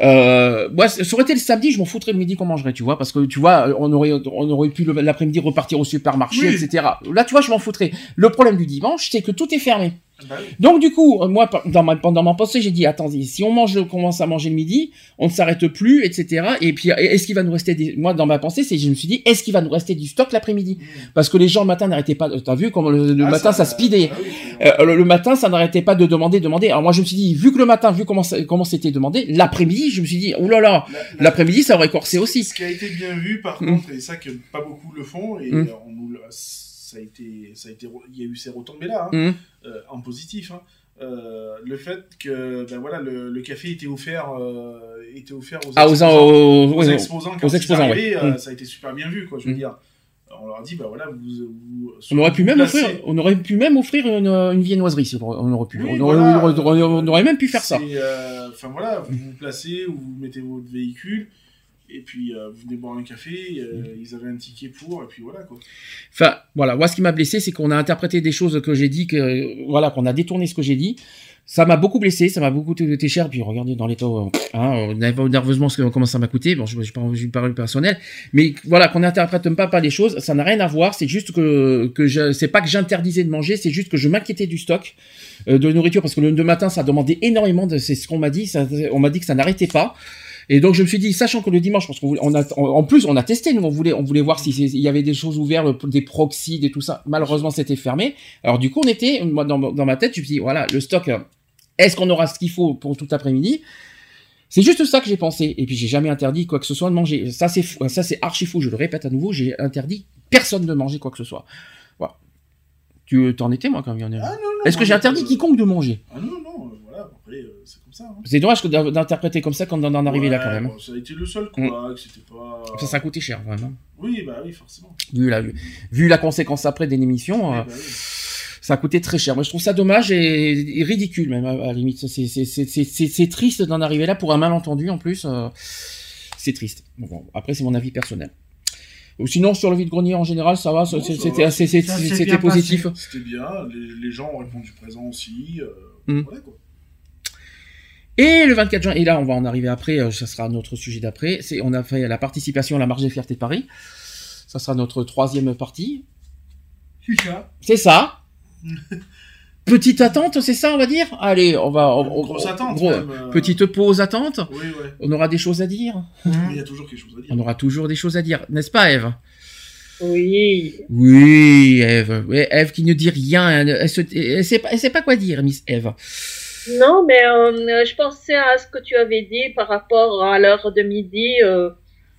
[SPEAKER 1] Euh, moi, ça aurait été le samedi, je m'en foutrais le midi qu'on mangerait, tu vois, parce que, tu vois, on aurait, on aurait pu l'après-midi repartir au supermarché,
[SPEAKER 2] Oui.
[SPEAKER 1] etc. Là, tu vois, je m'en foutrais. Le problème du dimanche, c'est que tout est fermé.
[SPEAKER 2] Bah.
[SPEAKER 1] Donc, du coup, euh, moi, dans ma, pendant ma pensée, j'ai dit, attendez, si on mange, on commence à manger le midi, on ne s'arrête plus, etc. Et puis, est-ce qu'il va nous rester des, moi, dans ma pensée, c'est, je me suis dit, est-ce qu'il va nous rester du stock l'après-midi? Parce que les gens le matin n'arrêtaient pas, t'as vu, comme le, le
[SPEAKER 2] Ah,
[SPEAKER 1] matin, ça, speedait.
[SPEAKER 2] ah oui, c'est-
[SPEAKER 1] Euh, le, le matin, ça n'arrêtait pas de demander, demander. Alors moi, je me suis dit, vu que le matin, vu comment ça- comment c'était demandé, l'après-midi, je me suis dit, oh là là,
[SPEAKER 2] La- la-
[SPEAKER 1] l'après-midi, ça aurait corsé aussi.
[SPEAKER 2] Ce qui a été bien vu, par
[SPEAKER 1] Mm.
[SPEAKER 2] contre, et ça que pas beaucoup le font, et
[SPEAKER 1] Mm.
[SPEAKER 2] on nous le- ça a été, ça a été, il y a eu ces retombées là,
[SPEAKER 1] Hum.
[SPEAKER 2] en positif. hein. Euh, le fait que ben voilà le, le café était offert euh, était offert aux
[SPEAKER 1] Ah, aux,
[SPEAKER 2] exposants,
[SPEAKER 1] aux,
[SPEAKER 2] aux
[SPEAKER 1] oui,
[SPEAKER 2] exposants quand
[SPEAKER 1] aux exposants,
[SPEAKER 2] arrivaient,
[SPEAKER 1] ouais.
[SPEAKER 2] euh,
[SPEAKER 1] Mm.
[SPEAKER 2] ça a été super bien vu quoi je veux
[SPEAKER 1] Mm.
[SPEAKER 2] dire on leur a dit bah voilà vous, vous
[SPEAKER 1] on aurait pu
[SPEAKER 2] vous
[SPEAKER 1] même
[SPEAKER 2] placez-
[SPEAKER 1] offrir, on aurait pu même offrir une, une viennoiserie, on aurait pu.
[SPEAKER 2] Oui,
[SPEAKER 1] on, aurait,
[SPEAKER 2] voilà.
[SPEAKER 1] aurait- on aurait même pu faire ça.
[SPEAKER 2] Euh, Enfin voilà, vous vous placez ou vous mettez votre véhicule Et puis euh, vous venez boire un café, euh, ils avaient un ticket pour, et puis voilà quoi.
[SPEAKER 1] Enfin, voilà, moi ce qui m'a blessé, c'est qu'on a interprété des choses que j'ai dit, que voilà, qu'on a détourné ce que j'ai dit. Ça m'a beaucoup blessé, ça m'a beaucoup coûté cher. Puis regardez dans l'état, euh, hein, nerveusement comment ça m'a coûté. Bon, je n'ai pas envie de parler personnel, mais voilà, qu'on n'interprète pas pas les choses, ça n'a rien à voir. C'est juste que que je, c'est pas que j'interdisais de manger, c'est juste que je m'inquiétais du stock euh, de nourriture parce que le matin, ça demandait énormément. De, c'est ce qu'on m'a dit. Ça, on m'a dit que ça n'arrêtait pas. Et donc je me suis dit, sachant que le dimanche, parce qu'on voulait- on a, en plus on a testé, nous on voulait, on voulait voir si c'est- il y avait des choses ouvertes, des proxys, et tout ça. Malheureusement c'était fermé. Alors du coup on était, moi dans, dans ma tête, je me suis dit, voilà, le stock, euh, est-ce qu'on aura ce qu'il faut pour tout après-midi? C'est juste ça que j'ai pensé. Et puis j'ai jamais interdit quoi que ce soit de manger. Ça c'est, fou- ça c'est archi fou. Je le répète à nouveau, j'ai interdit personne de manger quoi que ce soit. Voilà. Tu t'en étais moi quand même.
[SPEAKER 2] Ah.
[SPEAKER 1] Est-ce que j'ai interdit
[SPEAKER 2] euh,
[SPEAKER 1] quiconque de manger?
[SPEAKER 2] Ah non, non, euh, voilà, après, euh, c'est comme ça. Hein.
[SPEAKER 1] C'est dommage d'interpréter comme ça quand d'en arriver là
[SPEAKER 2] Ouais,
[SPEAKER 1] quand même.
[SPEAKER 2] bon, ça a été le seul quoi, que c'était pas.
[SPEAKER 1] Ça, ça a coûté cher vraiment.
[SPEAKER 2] Oui, bah oui, forcément.
[SPEAKER 1] vu la, vu la conséquence après d'une émission, euh,
[SPEAKER 2] bah oui.
[SPEAKER 1] ça a coûté très cher. Moi, je trouve ça dommage et, et ridicule même à, la limite. C'est triste d'en arriver là pour un malentendu en plus. euh, c'est triste. Bon, bon, après, c'est mon avis personnel. Ou Sinon, sur le vide-grenier en général, ça va, c'était assez- c'était positif.
[SPEAKER 2] C'était bien, les, les gens ont répondu présent aussi. euh,
[SPEAKER 1] Hmm.
[SPEAKER 2] Voilà quoi.
[SPEAKER 1] Et le 24 juin, et là, on va en arriver après, euh, ça sera notre sujet d'après. C'est, on a fait la participation à la marche des fiertés de Paris. Ça sera notre troisième partie.
[SPEAKER 2] C'est ça.
[SPEAKER 1] C'est ça. Petite attente, c'est ça, on va dire? Allez, on va. on- on-
[SPEAKER 2] Grosse attente,
[SPEAKER 1] gros,
[SPEAKER 2] même, euh.
[SPEAKER 1] Petite pause attente.
[SPEAKER 2] Oui, ouais.
[SPEAKER 1] On aura des choses à dire.
[SPEAKER 2] Mais il y a toujours quelque chose à dire.
[SPEAKER 1] On aura toujours des choses à dire, n'est-ce pas, Eve?
[SPEAKER 3] Oui.
[SPEAKER 1] Oui, Eve. Eve qui ne dit rien. Elle, sait pas, elle sait pas quoi dire, Miss Eve.
[SPEAKER 3] Non, mais euh, je pensais à ce que tu avais dit par rapport à l'heure de midi. euh,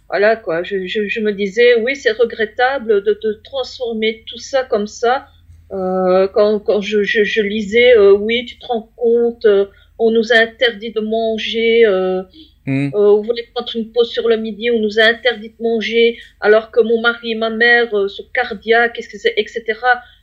[SPEAKER 3] voilà quoi. Je, je, je me disais, oui, c'est regrettable de, de transformer tout ça comme ça. Euh, quand quand je, lisais, euh, oui, tu te rends compte, euh, on nous a interdit de manger. Euh,
[SPEAKER 1] Hmm.
[SPEAKER 3] euh, on voulait prendre une pause sur le midi, on nous a interdit de manger, alors que mon mari et ma mère euh, sont cardiaques, qu'est-ce que c'est, etc.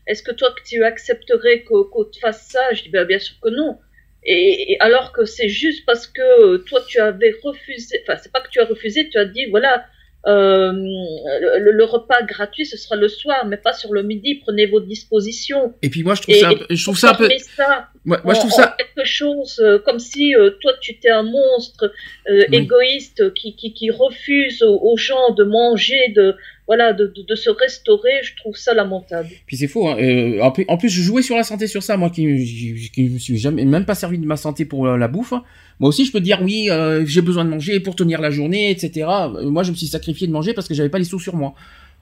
[SPEAKER 3] Est-ce que toi, tu accepterais qu'on qu'on te fasse ça? Je dis, ben, bien sûr que non. Et, et alors que c'est juste parce que toi, tu avais refusé, enfin, c'est pas que tu as refusé, tu as dit, voilà, euh, le, le repas gratuit, ce sera le soir, mais pas sur le midi, prenez vos dispositions.
[SPEAKER 1] Et puis moi, je trouve
[SPEAKER 3] Et-
[SPEAKER 1] ça, un peu- je trouve ça un peu.
[SPEAKER 3] ça
[SPEAKER 1] Moi, moi, je trouve ça.
[SPEAKER 3] quelque chose euh, comme si euh, toi tu étais un monstre euh,
[SPEAKER 1] Oui.
[SPEAKER 3] égoïste qui, qui, qui refuse aux, aux gens de manger, de voilà, de, de, de se restaurer. Je trouve ça lamentable.
[SPEAKER 1] Puis c'est faux. Hein. Euh, en, plus, en plus, je jouais sur la santé sur ça, moi qui, qui me suis jamais, même pas servi de ma santé pour euh, la bouffe. Moi aussi, je peux dire oui, euh, j'ai besoin de manger pour tenir la journée, etc. Euh, Moi, je me suis sacrifié de manger parce que j'avais pas les sous sur moi.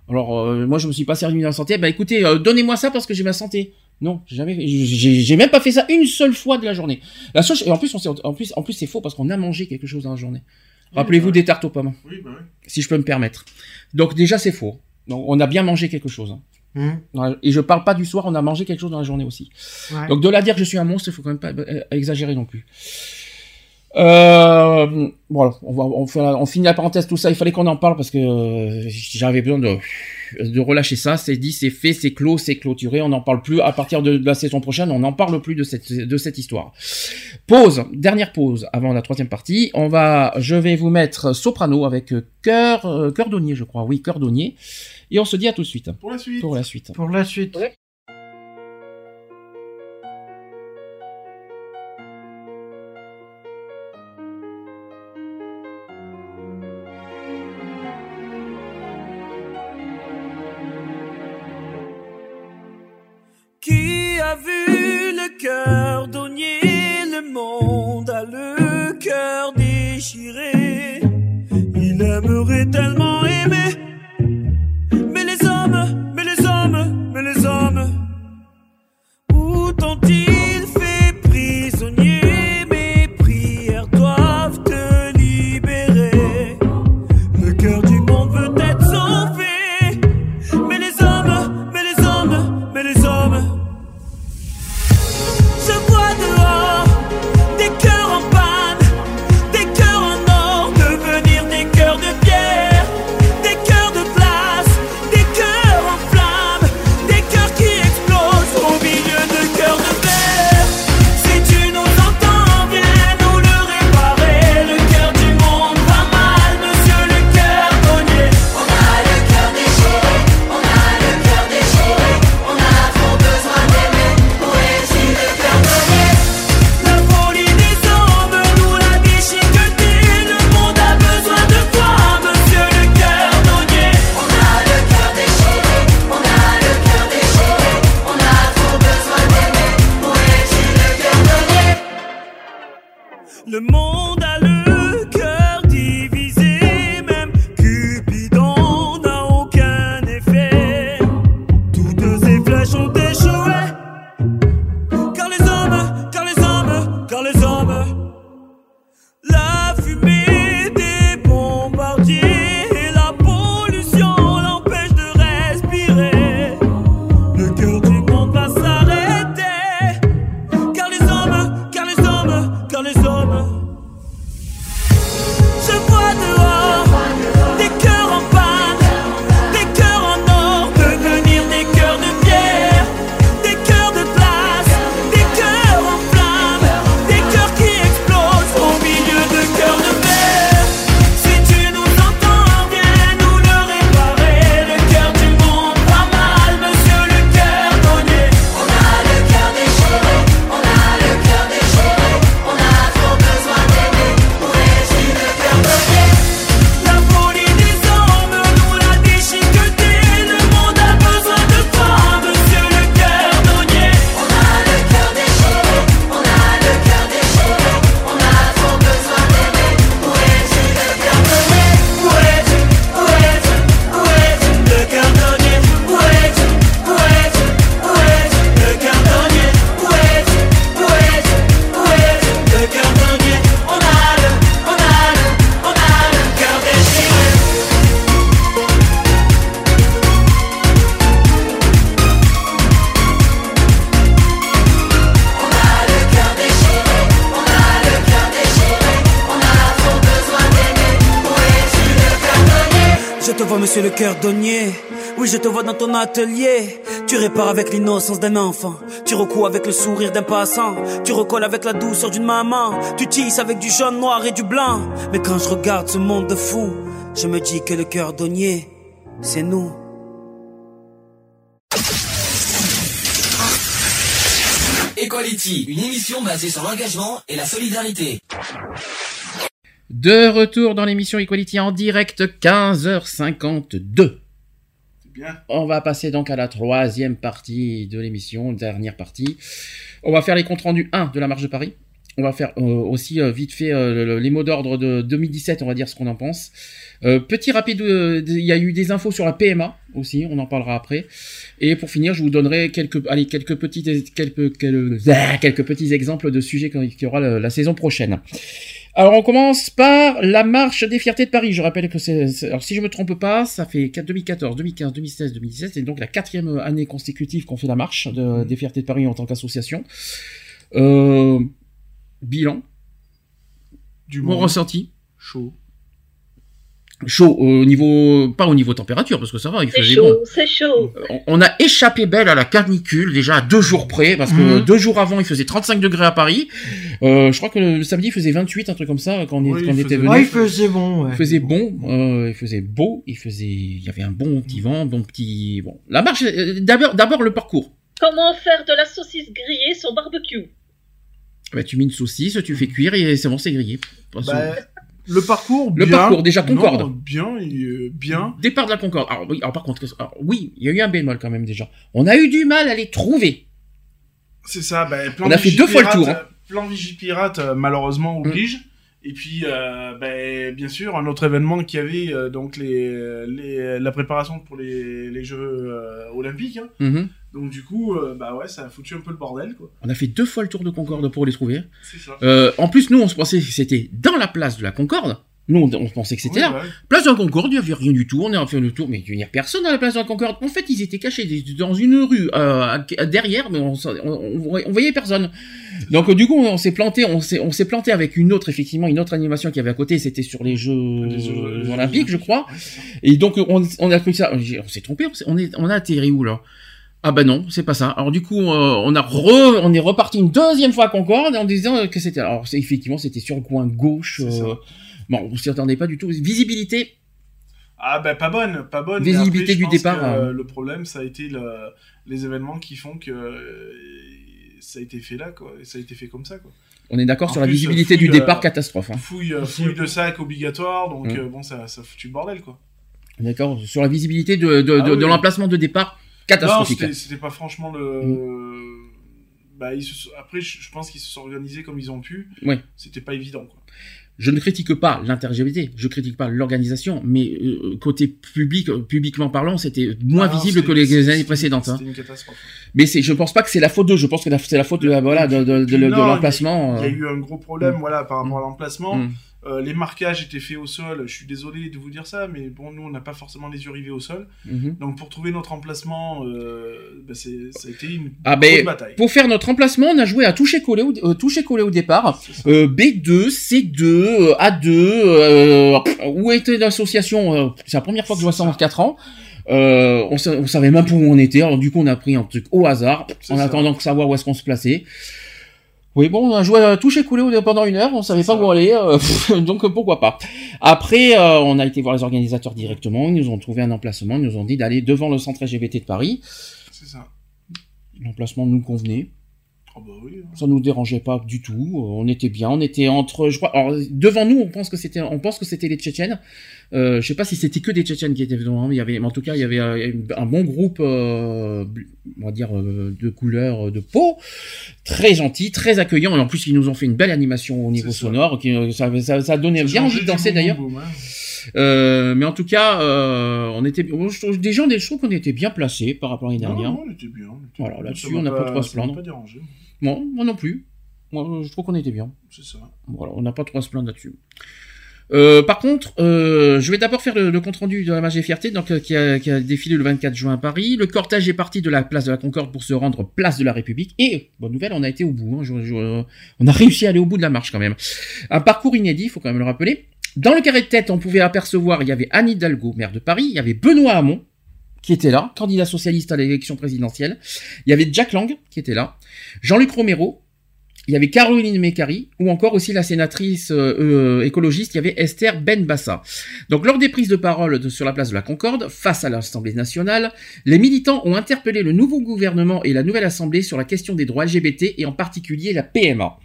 [SPEAKER 1] Alors, euh, moi, je me suis pas servi de ma santé. Bah, écoutez, euh, donnez-moi ça parce que j'ai ma santé. Non, j'ai jamais, j'ai même pas fait ça une seule fois de la journée. La seule, et en plus, on s'est- en plus, en plus, c'est faux parce qu'on a mangé quelque chose dans la journée. Rappelez-vous
[SPEAKER 2] bah
[SPEAKER 1] des tartes aux pommes,
[SPEAKER 2] Oui, bah oui.
[SPEAKER 1] si je peux me permettre. Donc déjà, c'est faux. Donc, on a bien mangé quelque chose. hein. Ouais, Et je parle pas du soir, on a mangé quelque chose dans la journée aussi.
[SPEAKER 4] ouais.
[SPEAKER 1] Donc de là à dire que je suis un monstre, il faut quand même pas euh, exagérer non plus. Euh, voilà, on, va, on, fait on finit la parenthèse, tout ça, il fallait qu'on en parle parce que euh, j'avais besoin de, de relâcher ça, c'est dit, c'est fait, c'est clos, c'est clôturé, on n'en parle plus, à partir de, la saison prochaine, on n'en parle plus de cette, de cette histoire. Pause, dernière pause avant la troisième partie, on va, je vais vous mettre Soprano avec euh, Cœur, euh, Cœurdonnier je crois, oui, Cœurdonnier, et on se dit à tout de suite,
[SPEAKER 2] Pour la suite.
[SPEAKER 1] pour la suite.
[SPEAKER 4] Pour la suite.
[SPEAKER 3] Ouais.
[SPEAKER 5] Cœur Le monde a le cœur déchiré. Il aimerait tellement le monde a cœur donnier.
[SPEAKER 10] Oui, je te vois dans ton atelier. Tu répares avec l'innocence d'un enfant. Tu recoues avec le sourire d'un passant. Tu recolles avec la douceur d'une maman. Tu tisses avec du jaune, noir et du blanc. Mais quand je regarde ce monde de fou, je me dis que le cœur donnier, c'est nous.
[SPEAKER 6] Equality, une émission basée sur l'engagement et la solidarité.
[SPEAKER 1] De retour dans l'émission Equality en direct, 15h52.
[SPEAKER 2] Bien.
[SPEAKER 1] On va passer donc à la troisième partie de l'émission, dernière partie. On va faire les comptes rendus 1 de la marche de Paris. On va faire euh, aussi euh, vite fait euh, le- les mots d'ordre de 2017, on va dire ce qu'on en pense. Petit rapide, il y a eu des infos sur la PMA aussi, on en parlera après. Et pour finir, je vous donnerai quelques, allez, quelques petits, quelques, quelques, ah, quelques petits exemples de sujets qu'il y aura la, la saison prochaine. Alors on commence par la marche des fiertés de Paris. Je rappelle que c'est, alors si je me trompe pas, ça fait 4 2014, 2015, 2016, 2017, c'est donc la quatrième année consécutive qu'on fait la marche de- des fiertés de Paris en tant qu'association. Euh, bilan,
[SPEAKER 2] Du monde.
[SPEAKER 1] ressenti,
[SPEAKER 2] Chaud.
[SPEAKER 1] Chaud au niveau, pas au niveau température parce que ça va, il faisait
[SPEAKER 3] chaud,
[SPEAKER 1] bon.
[SPEAKER 3] c'est chaud.
[SPEAKER 1] On- On a échappé belle à la canicule déjà à deux jours près parce que
[SPEAKER 4] Mhm.
[SPEAKER 1] deux jours avant il faisait 35 degrés à Paris. Euh, je crois que le, samedi il faisait 28 un truc comme ça quand on, est-
[SPEAKER 2] Oui,
[SPEAKER 1] quand on
[SPEAKER 2] il
[SPEAKER 1] était venu.
[SPEAKER 4] Ouais, il faisait bon, ouais.
[SPEAKER 1] Il faisait bon, euh, il faisait beau, il faisait, il y avait un bon petit vent, bon petit, bon. La marche, euh, d'abord, d'abord le parcours.
[SPEAKER 3] Comment faire de la saucisse grillée sur barbecue?
[SPEAKER 1] Bah, tu mets une saucisse, tu fais cuire et c'est bon, c'est grillé.
[SPEAKER 2] Bah, le parcours,
[SPEAKER 1] Le parcours, déjà, Concorde.
[SPEAKER 2] Non, bien, et, euh, bien.
[SPEAKER 1] Départ de la Concorde. Alors oui, alors par contre, alors, oui, il y a eu un bémol quand même déjà. On a eu du mal à les trouver.
[SPEAKER 2] C'est ça, bah, plan
[SPEAKER 1] On a fait
[SPEAKER 2] Vigipirate,
[SPEAKER 1] deux fois le tour, hein.
[SPEAKER 2] euh, Plan Vigipirate, euh, malheureusement,
[SPEAKER 1] Mm.
[SPEAKER 2] Et puis, euh, bah, bien sûr, un autre événement qui avait euh, donc les, les, la préparation pour les, les Jeux euh, Olympiques. hein.
[SPEAKER 1] Mhm.
[SPEAKER 2] Donc, du coup, bah ouais, ça a foutu un peu le bordel, quoi.
[SPEAKER 1] On a fait deux fois le tour de Concorde pour les trouver.
[SPEAKER 2] C'est ça.
[SPEAKER 1] En plus, nous, on se pensait que c'était dans la place de la Concorde. Nous, on, on pensait que c'était
[SPEAKER 2] Oui,
[SPEAKER 1] là.
[SPEAKER 2] bah ouais.
[SPEAKER 1] Place de la Concorde, il n'y avait rien du tout. On a fait le tour, mais il n'y a personne dans la place de la Concorde. En fait, ils étaient cachés dans une rue euh, à- derrière, mais on, on, on- voyait personne. Donc, du coup, on s'est planté. On s'est, on s'est planté avec une autre, effectivement, une autre animation qui avait à côté. C'était sur les Jeux,
[SPEAKER 2] Les Jeux-
[SPEAKER 1] Olympiques, je crois. Et donc, on, on a cru ça. On s'est trompé. On, s'est- on est, on a atterri où là? Ah bah non, c'est pas ça. Alors du coup, euh, on a re, on est reparti une deuxième fois à Concorde en disant que c'était. Alors c'est effectivement, c'était sur le coin gauche. Euh, bon, on s'y attendait pas du tout. Visibilité.
[SPEAKER 2] Ah bah pas bonne, pas bonne.
[SPEAKER 1] Visibilité
[SPEAKER 2] après, je
[SPEAKER 1] du
[SPEAKER 2] pense
[SPEAKER 1] départ,
[SPEAKER 2] que, euh, Le problème, ça a été le, les événements qui font que euh, ça a été fait là, quoi. Et ça a été fait comme ça, quoi.
[SPEAKER 1] On est d'accord sur la visibilité
[SPEAKER 2] fouille,
[SPEAKER 1] du départ,
[SPEAKER 2] euh,
[SPEAKER 1] catastrophe. Hein.
[SPEAKER 2] Fouille, fouille de sac obligatoire, donc
[SPEAKER 1] Mm.
[SPEAKER 2] euh, bon, ça, ça foutu le bordel, quoi.
[SPEAKER 1] D'accord. Sur la visibilité de, de,
[SPEAKER 2] Ah
[SPEAKER 1] de, de
[SPEAKER 2] oui.
[SPEAKER 1] l'emplacement de départ,
[SPEAKER 2] Non,
[SPEAKER 1] catastrophique.
[SPEAKER 2] c'était c'était pas franchement le. bah, ils se sont- après, je je pense qu'ils se sont organisés comme ils ont pu.
[SPEAKER 1] Ouais.
[SPEAKER 2] C'était pas évident, quoi.
[SPEAKER 1] Je ne critique pas l'inter-LGBT, je critique pas l'organisation, mais euh, côté public, euh, publiquement parlant, c'était moins
[SPEAKER 2] Ah
[SPEAKER 1] visible que les années précédentes. hein.
[SPEAKER 2] Une catastrophe.
[SPEAKER 1] Mais c'est, je pense pas que c'est la faute d'eux, je pense que c'est la faute de, voilà, de, de, de, l'emplacement.
[SPEAKER 2] Il y a
[SPEAKER 1] euh.
[SPEAKER 2] eu un gros problème,
[SPEAKER 1] Mm.
[SPEAKER 2] voilà, par rapport à l'emplacement.
[SPEAKER 1] Mm.
[SPEAKER 2] Euh, les marquages étaient faits au sol. Je suis désolé de vous dire ça, mais bon, nous, on n'a pas forcément les yeux rivés au sol.
[SPEAKER 1] Mhm.
[SPEAKER 2] Donc, pour trouver notre emplacement, euh, bah, c'est, ça a été une
[SPEAKER 1] Ah ben,
[SPEAKER 2] bataille.
[SPEAKER 1] pour faire notre emplacement, on a joué à toucher collé au, euh, toucher collé au départ. Euh, B2, C2, euh, A2. Euh, où était l'association C'est la première fois que je vois ça en 4 ans. Euh, on, sa- on savait même pas où on était. Alors du coup, on a pris un truc au hasard en
[SPEAKER 2] ça.
[SPEAKER 1] attendant de savoir où est-ce qu'on se plaçait. Oui, bon, on a joué à toucher coulé au- pendant une heure, on savait pas où aller, euh, donc euh, pourquoi pas. Après, euh, on a été voir les organisateurs directement, ils nous ont trouvé un emplacement, ils nous ont dit d'aller devant le centre LGBT de Paris.
[SPEAKER 2] C'est ça.
[SPEAKER 1] L'emplacement nous convenait.
[SPEAKER 2] Oh, bah oui. hein.
[SPEAKER 1] Ça nous dérangeait pas du tout. Euh, On était bien. On était entre, je crois. Alors devant nous, on pense que c'était, on pense que c'était les Tchétchènes. Euh, je sais pas si c'était que des Tchétchènes qui étaient devant. Mais il y avait, mais en tout cas, il y avait euh, un bon groupe, euh, on va dire euh, de couleur de peau, très gentil, très accueillant. Et en plus, ils nous ont fait une belle animation au niveau sonore. Qui, ça, ça, ça donnait bien envie de danser d'ailleurs.
[SPEAKER 2] hein.
[SPEAKER 1] Euh, mais en tout cas, euh, on était, je trouve- des gens, des, je trouve qu'on était bien placés par rapport à l'année dernière.
[SPEAKER 2] non, on était bien. on était
[SPEAKER 1] Voilà, là-dessus, on n'a pas trop à se plaindre.
[SPEAKER 2] pas dérangé.
[SPEAKER 1] Moi, moi non plus. Moi, je trouve qu'on était bien.
[SPEAKER 2] C'est ça.
[SPEAKER 1] Voilà, on n'a pas trop à se plaindre là-dessus. Euh, par contre, euh, je vais d'abord faire le, le compte rendu de la Marche des Fiertés, donc euh, qui, a, qui a défilé le 24 juin à Paris. Le cortège est parti de la place de la Concorde pour se rendre place de la République. Et bonne nouvelle, on a été au bout. hein. Je- je- on a réussi à aller au bout de la marche quand même. Un parcours inédit, il faut quand même le rappeler. Dans le carré de tête, on pouvait apercevoir, il y avait Anne Hidalgo, maire de Paris, il y avait Benoît Hamon, qui était là, candidat socialiste à l'élection présidentielle. Il y avait Jack Lang, qui était là. Jean-Luc Romero, il y avait Caroline Mécari, ou encore aussi la sénatrice euh, euh, écologiste, il y avait Esther Benbassa. Donc lors des prises de parole sur la place de la Concorde, face à l'Assemblée nationale, les militants ont interpellé le nouveau gouvernement et la nouvelle Assemblée sur la question des droits LGBT et en particulier la PMA.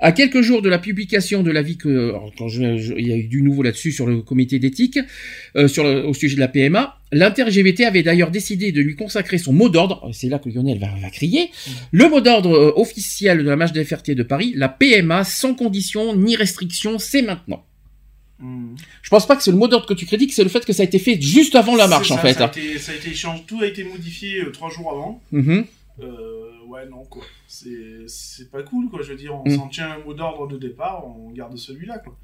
[SPEAKER 1] À quelques jours de la publication de l'avis que, quand je- je- il y a eu du nouveau là-dessus sur le comité d'éthique, euh, sur le- au sujet de la PMA, l'inter-LGBT avait d'ailleurs décidé de lui consacrer son mot d'ordre, c'est là que Lionel va, va crier, le mot d'ordre euh, officiel de la marche des Fertiers de Paris, la PMA sans condition ni restriction, c'est maintenant.
[SPEAKER 2] Mm.
[SPEAKER 1] Je pense pas que c'est le mot d'ordre que tu critiques, c'est le fait que ça a été fait juste avant la marche en fait.
[SPEAKER 2] Ça a, été, ça a été tout a été modifié euh, trois jours avant. Euh, ouais, non, quoi. C'est pas cool, quoi. Je veux dire, on
[SPEAKER 1] Mm.
[SPEAKER 2] s'en tient un mot d'ordre de départ, on garde celui-là, quoi.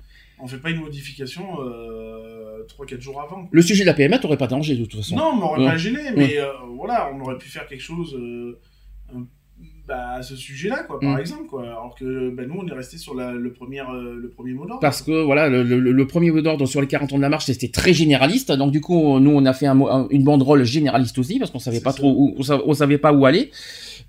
[SPEAKER 2] On fait pas une modification euh, 3-4 jours avant. quoi.
[SPEAKER 1] Le sujet de la PMA, t'aurais pas danger de toute façon.
[SPEAKER 2] Non, on m'aurait
[SPEAKER 1] Ouais.
[SPEAKER 2] pas gêné, mais euh, voilà, on aurait pu faire quelque chose euh, un- bah, à ce sujet-là, quoi, par
[SPEAKER 1] Mm.
[SPEAKER 2] exemple, quoi. Alors que bah, nous, on est resté sur la- le, premier, euh, le premier mot d'ordre.
[SPEAKER 1] Parce que voilà, le, le- le premier mot d'ordre sur les 40 ans de la marche, c'était très généraliste. Donc du coup, nous, on a fait un une banderole généraliste aussi, parce qu'on savait pas
[SPEAKER 2] ça.
[SPEAKER 1] trop où, on savait pas où aller.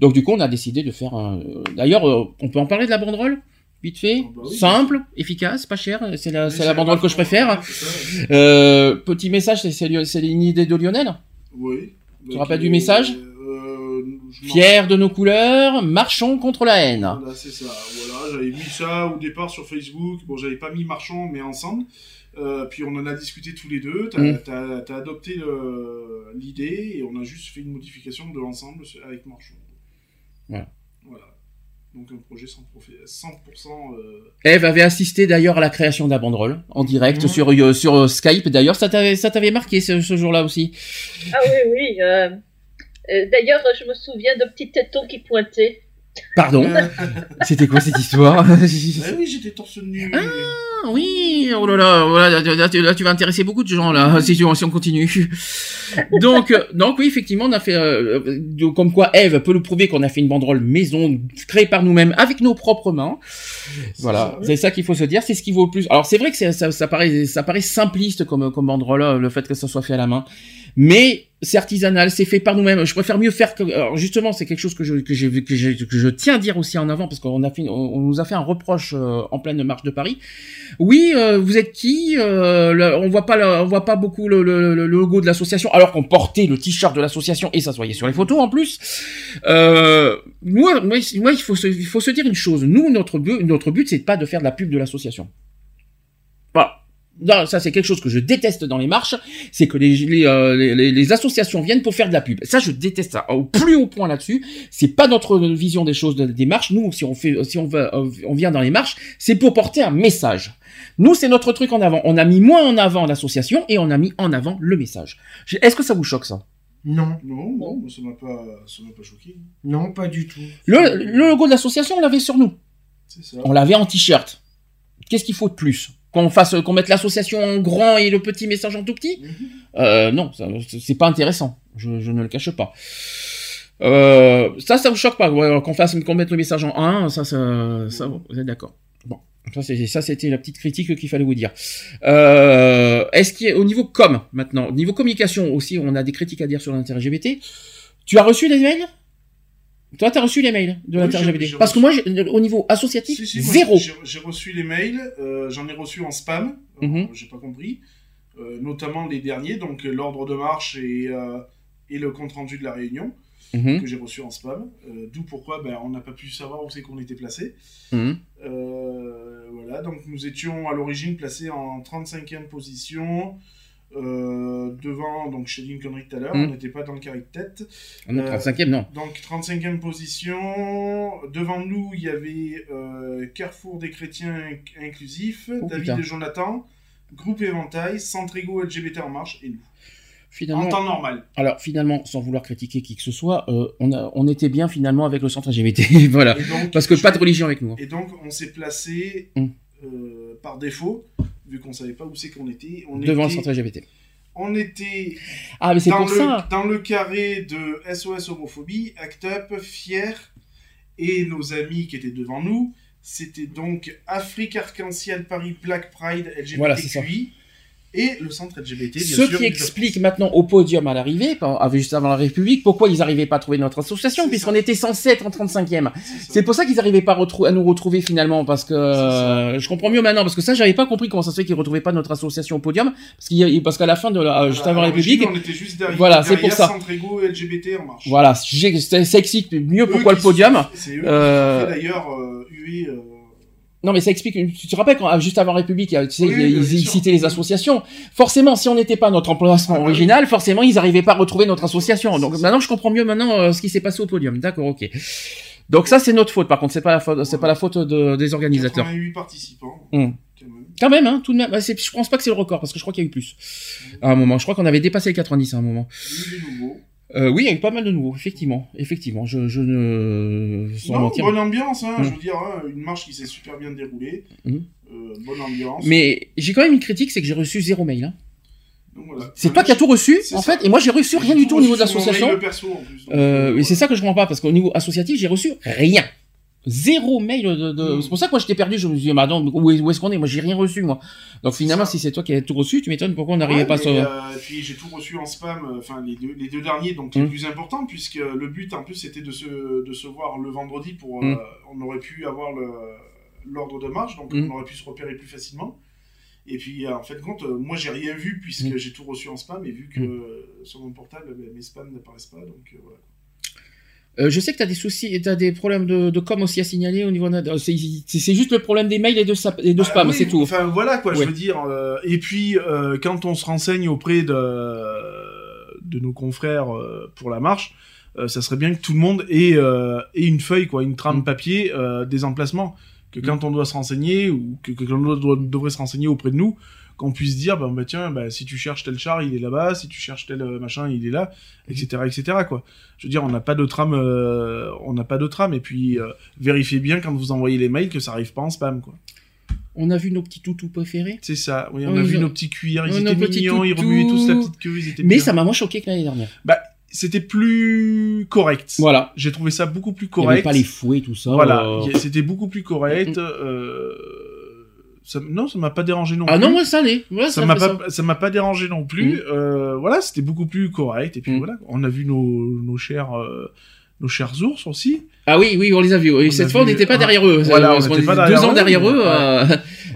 [SPEAKER 1] Donc du coup, on a décidé de faire. un- euh, D'ailleurs, euh, on peut en parler de la banderole, vite fait,
[SPEAKER 2] Ah bah oui,
[SPEAKER 1] simple, efficace, pas cher. C'est la, c'est la banderole que je
[SPEAKER 2] pas-
[SPEAKER 1] préfère.
[SPEAKER 2] c'est ça, ouais.
[SPEAKER 1] Euh, petit message, c'est- c'est une idée de Lionel?
[SPEAKER 2] Oui.
[SPEAKER 1] Tu te rappelles du message?
[SPEAKER 2] euh,
[SPEAKER 1] Fiers de nos couleurs, marchons contre la haine.
[SPEAKER 2] Voilà, c'est ça. Voilà, j'avais mis ça au départ sur Facebook. Bon, j'avais pas mis marchand, mais ensemble. Euh, puis on en a discuté tous les deux. T'as
[SPEAKER 1] Mm.
[SPEAKER 2] t'as- t'as adopté le- l'idée et on a juste fait une modification de l'ensemble avec marchand.
[SPEAKER 1] Voilà.
[SPEAKER 2] Voilà. Donc un projet 100%, 100% euh,
[SPEAKER 1] Eve avait assisté d'ailleurs à la création de la banderole en direct
[SPEAKER 3] Mhm.
[SPEAKER 1] sur euh, sur euh, Skype. D'ailleurs, ça t'avait ça t'avait marqué ce, ce jour-là aussi?
[SPEAKER 3] Ah oui, oui. euh, euh, D'ailleurs, je me souviens de petits tétons qui pointaient.
[SPEAKER 1] Pardon. C'était quoi cette histoire
[SPEAKER 2] Eh oui, j'étais torse nu.
[SPEAKER 1] Ah oui, oh là là, voilà, là, là, tu- là, tu vas intéresser beaucoup de gens là si, tu- si on continue. Donc, euh, donc oui, effectivement, on a fait, euh, euh, comme quoi Eve peut nous prouver qu'on a fait une banderole maison créée par nous-mêmes avec nos propres mains. Voilà, c'est ça qu'il faut se dire, c'est ce qui vaut le plus. Alors c'est vrai que ça, ça paraît, ça paraît simpliste comme comme banderole, euh, le fait que ça soit fait à la main, mais c'est artisanal, c'est fait par nous-mêmes. Je préfère mieux faire que, alors justement, c'est quelque chose que je que j'ai que, j'ai- que je tiens à dire aussi en avant parce qu'on a on, nous a fait un reproche euh, en pleine marche de Paris. Oui, euh, vous êtes qui Euh, On voit pas, le- on voit pas beaucoup le, le- le logo de l'association, alors qu'on portait le t-shirt de l'association et ça se voyait sur les photos en plus. Euh, moi, moi, moi, il faut se, il faut se dire une chose. Nous, notre but, notre but, c'est pas de faire de la pub de l'association. Non, ça c'est quelque chose que je déteste dans les marches, c'est que les, les, euh, les, les associations viennent pour faire de la pub. Ça, je déteste ça. Au plus haut point là-dessus, c'est pas notre vision des choses de- des marches. Nous, si on fait, si on va, on vient dans les marches, c'est pour porter un message. Nous, c'est notre truc en avant. On a mis moins en avant l'association et on a mis en avant le message. Est-ce que ça vous choque ça?
[SPEAKER 4] Non,
[SPEAKER 2] Non, non, ça m'a pas, ça m'a pas choqué.
[SPEAKER 4] non, pas du tout.
[SPEAKER 1] le, le logo de l'association, on l'avait sur nous.
[SPEAKER 2] C'est ça.
[SPEAKER 1] On l'avait en t-shirt. Qu'est-ce qu'il faut de plus? Qu'on fasse, qu'on mette l'association en grand et le petit message en tout petit
[SPEAKER 2] Mhm.
[SPEAKER 1] euh, Non, c'est pas intéressant. Je, je ne le cache pas. Euh, ça, ça vous choque pas ouais, qu'on fasse, qu'on mette le message en 1, ça, ça, ça vous êtes d'accord Bon, ça, c'est, ça, c'était la petite critique qu'il fallait vous dire. Euh, est-ce qu'il y a, au niveau com maintenant, au niveau communication aussi, on a des critiques à dire sur l'intérêt LGBT. Tu as reçu les mails? Toi, tu as reçu les mails de
[SPEAKER 2] Oui, j'ai
[SPEAKER 1] Parce que moi, au niveau associatif,
[SPEAKER 2] Si, si, moi,
[SPEAKER 1] zéro.
[SPEAKER 2] j'ai- reçu les mails, euh, j'en ai reçu en spam, euh,
[SPEAKER 1] Mhm.
[SPEAKER 2] j'ai pas compris, euh, notamment les derniers, donc l'ordre de marche et, euh, et le compte rendu de la réunion
[SPEAKER 1] Mhm.
[SPEAKER 2] que j'ai reçu en spam. D'où pourquoi ben, on n'a pas pu savoir où c'est qu'on était placé.
[SPEAKER 1] Mhm.
[SPEAKER 2] Voilà, donc nous étions à l'origine placés en 35e position. Euh, devant, donc une connerie tout à l'heure,
[SPEAKER 1] Mhm.
[SPEAKER 2] on n'était pas dans le carré de tête.
[SPEAKER 1] On est
[SPEAKER 2] Euh,
[SPEAKER 1] 35e, non.
[SPEAKER 2] Donc 35e position. Devant nous, il y avait euh, Carrefour des chrétiens inc- inclusifs,
[SPEAKER 1] Oh,
[SPEAKER 2] David
[SPEAKER 1] putain.
[SPEAKER 2] et Jonathan, Groupe Éventail, Centre Ego LGBT en marche et nous.
[SPEAKER 1] Finalement,
[SPEAKER 2] En temps normal.
[SPEAKER 1] alors finalement, sans vouloir critiquer qui que ce soit, euh, on, a, on était bien finalement avec le centre LGBT, voilà.
[SPEAKER 2] Donc,
[SPEAKER 1] Parce que
[SPEAKER 2] je-
[SPEAKER 1] pas de religion avec nous. hein.
[SPEAKER 2] Et donc on s'est placé
[SPEAKER 1] Mm.
[SPEAKER 2] euh, par défaut, vu qu'on savait pas où c'est qu'on était. On
[SPEAKER 1] Devant le
[SPEAKER 2] était,
[SPEAKER 1] centre LGBT.
[SPEAKER 2] On était
[SPEAKER 1] Ah, mais c'est
[SPEAKER 2] dans,
[SPEAKER 1] pour
[SPEAKER 2] le,
[SPEAKER 1] ça.
[SPEAKER 2] dans le carré de SOS homophobie, Act Up, Fier, et nos amis qui étaient devant nous, c'était donc Afrique Arc-en-Ciel Paris Black Pride LGBTQI
[SPEAKER 1] Voilà, c'est ça.
[SPEAKER 2] Et le centre LGBT, bien
[SPEAKER 1] Ce
[SPEAKER 2] sûr.
[SPEAKER 1] qui explique maintenant au podium à l'arrivée, avec- juste avant la République, pourquoi ils n'arrivaient pas à trouver notre association, puisqu'on était censé être en 35e.
[SPEAKER 2] C'est
[SPEAKER 1] pour ça qu'ils n'arrivaient pas à, nous retrouver finalement, parce que euh, je comprends mieux maintenant, parce que ça, j'avais pas compris comment ça se fait qu'ils retrouvaient pas notre association au podium, parce, a- parce qu'à la fin de la, juste avant la République,
[SPEAKER 2] On était juste derrière,
[SPEAKER 1] Voilà, c'est pour ça.
[SPEAKER 2] Centre et LGBT en marche.
[SPEAKER 1] voilà, ça explique mieux
[SPEAKER 2] Eux
[SPEAKER 1] pourquoi le podium.
[SPEAKER 2] C'est eux
[SPEAKER 1] Euh,
[SPEAKER 2] d'ailleurs euh, huer, euh,
[SPEAKER 1] Non, mais ça explique. Tu te rappelles quand ah, juste avant République, tu sais,
[SPEAKER 2] Oui,
[SPEAKER 1] ils, citaient les associations. Forcément, si on n'était pas notre emplacement
[SPEAKER 2] Ah,
[SPEAKER 1] original, forcément, ils n'arrivaient pas à retrouver notre association. Donc maintenant, je comprends mieux maintenant euh, ce qui s'est passé au podium. D'accord, ok. Donc ça, c'est notre faute. Par contre, c'est pas la faute, c'est pas la faute de- des organisateurs.
[SPEAKER 2] 88 participants.
[SPEAKER 1] Hum.
[SPEAKER 2] quand même.
[SPEAKER 1] Hein, tout de même. Bah, je pense pas que c'est le record parce que je crois qu'il y a eu plus. À un moment, je crois qu'on avait dépassé les 90 à un moment.
[SPEAKER 2] Des nouveaux.
[SPEAKER 1] Euh, oui, il y a eu pas mal de nouveaux, effectivement, effectivement. Je, je ne sans
[SPEAKER 2] Non,
[SPEAKER 1] mentir.
[SPEAKER 2] bonne ambiance, hein, je veux dire, hein, une marche qui s'est super bien déroulée.
[SPEAKER 1] Mm.
[SPEAKER 2] Euh, bonne ambiance.
[SPEAKER 1] Mais j'ai quand même une critique, c'est que j'ai reçu zéro mail. Hein.
[SPEAKER 2] Voilà.
[SPEAKER 1] C'est toi qui as tout reçu, en
[SPEAKER 2] ça.
[SPEAKER 1] fait, et moi j'ai reçu rien du tout au niveau de l'association. Euh,
[SPEAKER 2] euh,
[SPEAKER 1] et c'est ça que je comprends pas, parce qu'au niveau associatif, j'ai reçu rien. Zéro mail de. de-
[SPEAKER 2] Mm.
[SPEAKER 1] C'est pour ça que moi j'étais perdu. Je me suis dit, mais attends, où est, où est-ce qu'on est? Moi j'ai rien reçu, moi. Donc finalement,
[SPEAKER 2] ça.
[SPEAKER 1] si c'est toi qui as tout reçu, tu m'étonnes pourquoi on n'arrivait
[SPEAKER 2] Ouais,
[SPEAKER 1] pas à se.
[SPEAKER 2] euh, puis j'ai tout reçu en spam, euh, enfin les deux, les deux derniers, donc les
[SPEAKER 1] Mm.
[SPEAKER 2] plus importants, puisque le but en plus c'était de se, de se voir le vendredi pour. euh,
[SPEAKER 1] Mm.
[SPEAKER 2] on aurait pu avoir l'ordre de marche, donc on aurait pu se repérer plus facilement. Et puis euh, en fait, compte, euh, moi j'ai rien vu puisque j'ai tout reçu en spam, et vu que euh, sur mon portable, mes spams n'apparaissent pas, donc euh, voilà.
[SPEAKER 1] Euh, je sais que tu as des soucis, tu as des problèmes de, de com aussi à signaler au niveau. de- C'est juste le problème des mails et de, sap- et de
[SPEAKER 2] Ah
[SPEAKER 1] spam,
[SPEAKER 2] oui,
[SPEAKER 1] c'est tout.
[SPEAKER 2] Enfin voilà quoi,
[SPEAKER 1] Ouais.
[SPEAKER 2] je veux dire. euh, et puis euh, quand on se renseigne auprès de de nos confrères euh, pour la marche, euh, ça serait bien que tout le monde ait, euh, ait une feuille quoi, une trame
[SPEAKER 1] Mm.
[SPEAKER 2] papier euh, des emplacements. Que quand on doit se renseigner ou que, que l'on doit- devrait se renseigner auprès de nous, qu'on puisse dire bah, bah, tiens bah, si tu cherches tel char il est là-bas, si tu cherches tel euh, machin il est là, etc etc quoi. Je veux dire on n'a pas de trame, euh, on n'a pas de trame et puis euh, vérifiez bien quand vous envoyez les mails que ça arrive pas en spam quoi.
[SPEAKER 1] On a vu nos petits toutous préférés.
[SPEAKER 2] C'est ça, oui, on a vu nos petits cuirs, ils étaient mignons, ils remuaient tous la petite queue, ils étaient
[SPEAKER 1] Mais
[SPEAKER 2] bien.
[SPEAKER 1] ça m'a moins choqué que l'année dernière.
[SPEAKER 2] Bah, c'était plus correct.
[SPEAKER 1] Voilà.
[SPEAKER 2] J'ai trouvé ça beaucoup plus
[SPEAKER 1] Il n'y avait
[SPEAKER 2] correct.
[SPEAKER 1] pas les fouets, tout ça.
[SPEAKER 2] Voilà,
[SPEAKER 1] euh.
[SPEAKER 2] c'était beaucoup plus correct. euh, ça- non, ça m'a pas dérangé non
[SPEAKER 1] Ah
[SPEAKER 2] plus.
[SPEAKER 1] non, moi ça allait. Ouais,
[SPEAKER 2] ça m'a pas, ça m'a pas dérangé non plus.
[SPEAKER 1] Mm.
[SPEAKER 2] Euh, voilà, c'était beaucoup plus correct. Et puis
[SPEAKER 1] Mm.
[SPEAKER 2] voilà, on a vu nos, nos chers, euh, nos chers ours aussi.
[SPEAKER 1] Ah oui, oui, on les a vus. oui.
[SPEAKER 2] On
[SPEAKER 1] Cette
[SPEAKER 2] a
[SPEAKER 1] fois, on n'était pas
[SPEAKER 2] ah,
[SPEAKER 1] derrière eux.
[SPEAKER 2] voilà,
[SPEAKER 1] Euh,
[SPEAKER 2] on
[SPEAKER 1] parce qu'on
[SPEAKER 2] n'était pas
[SPEAKER 1] était
[SPEAKER 2] derrière
[SPEAKER 1] deux ans derrière eux.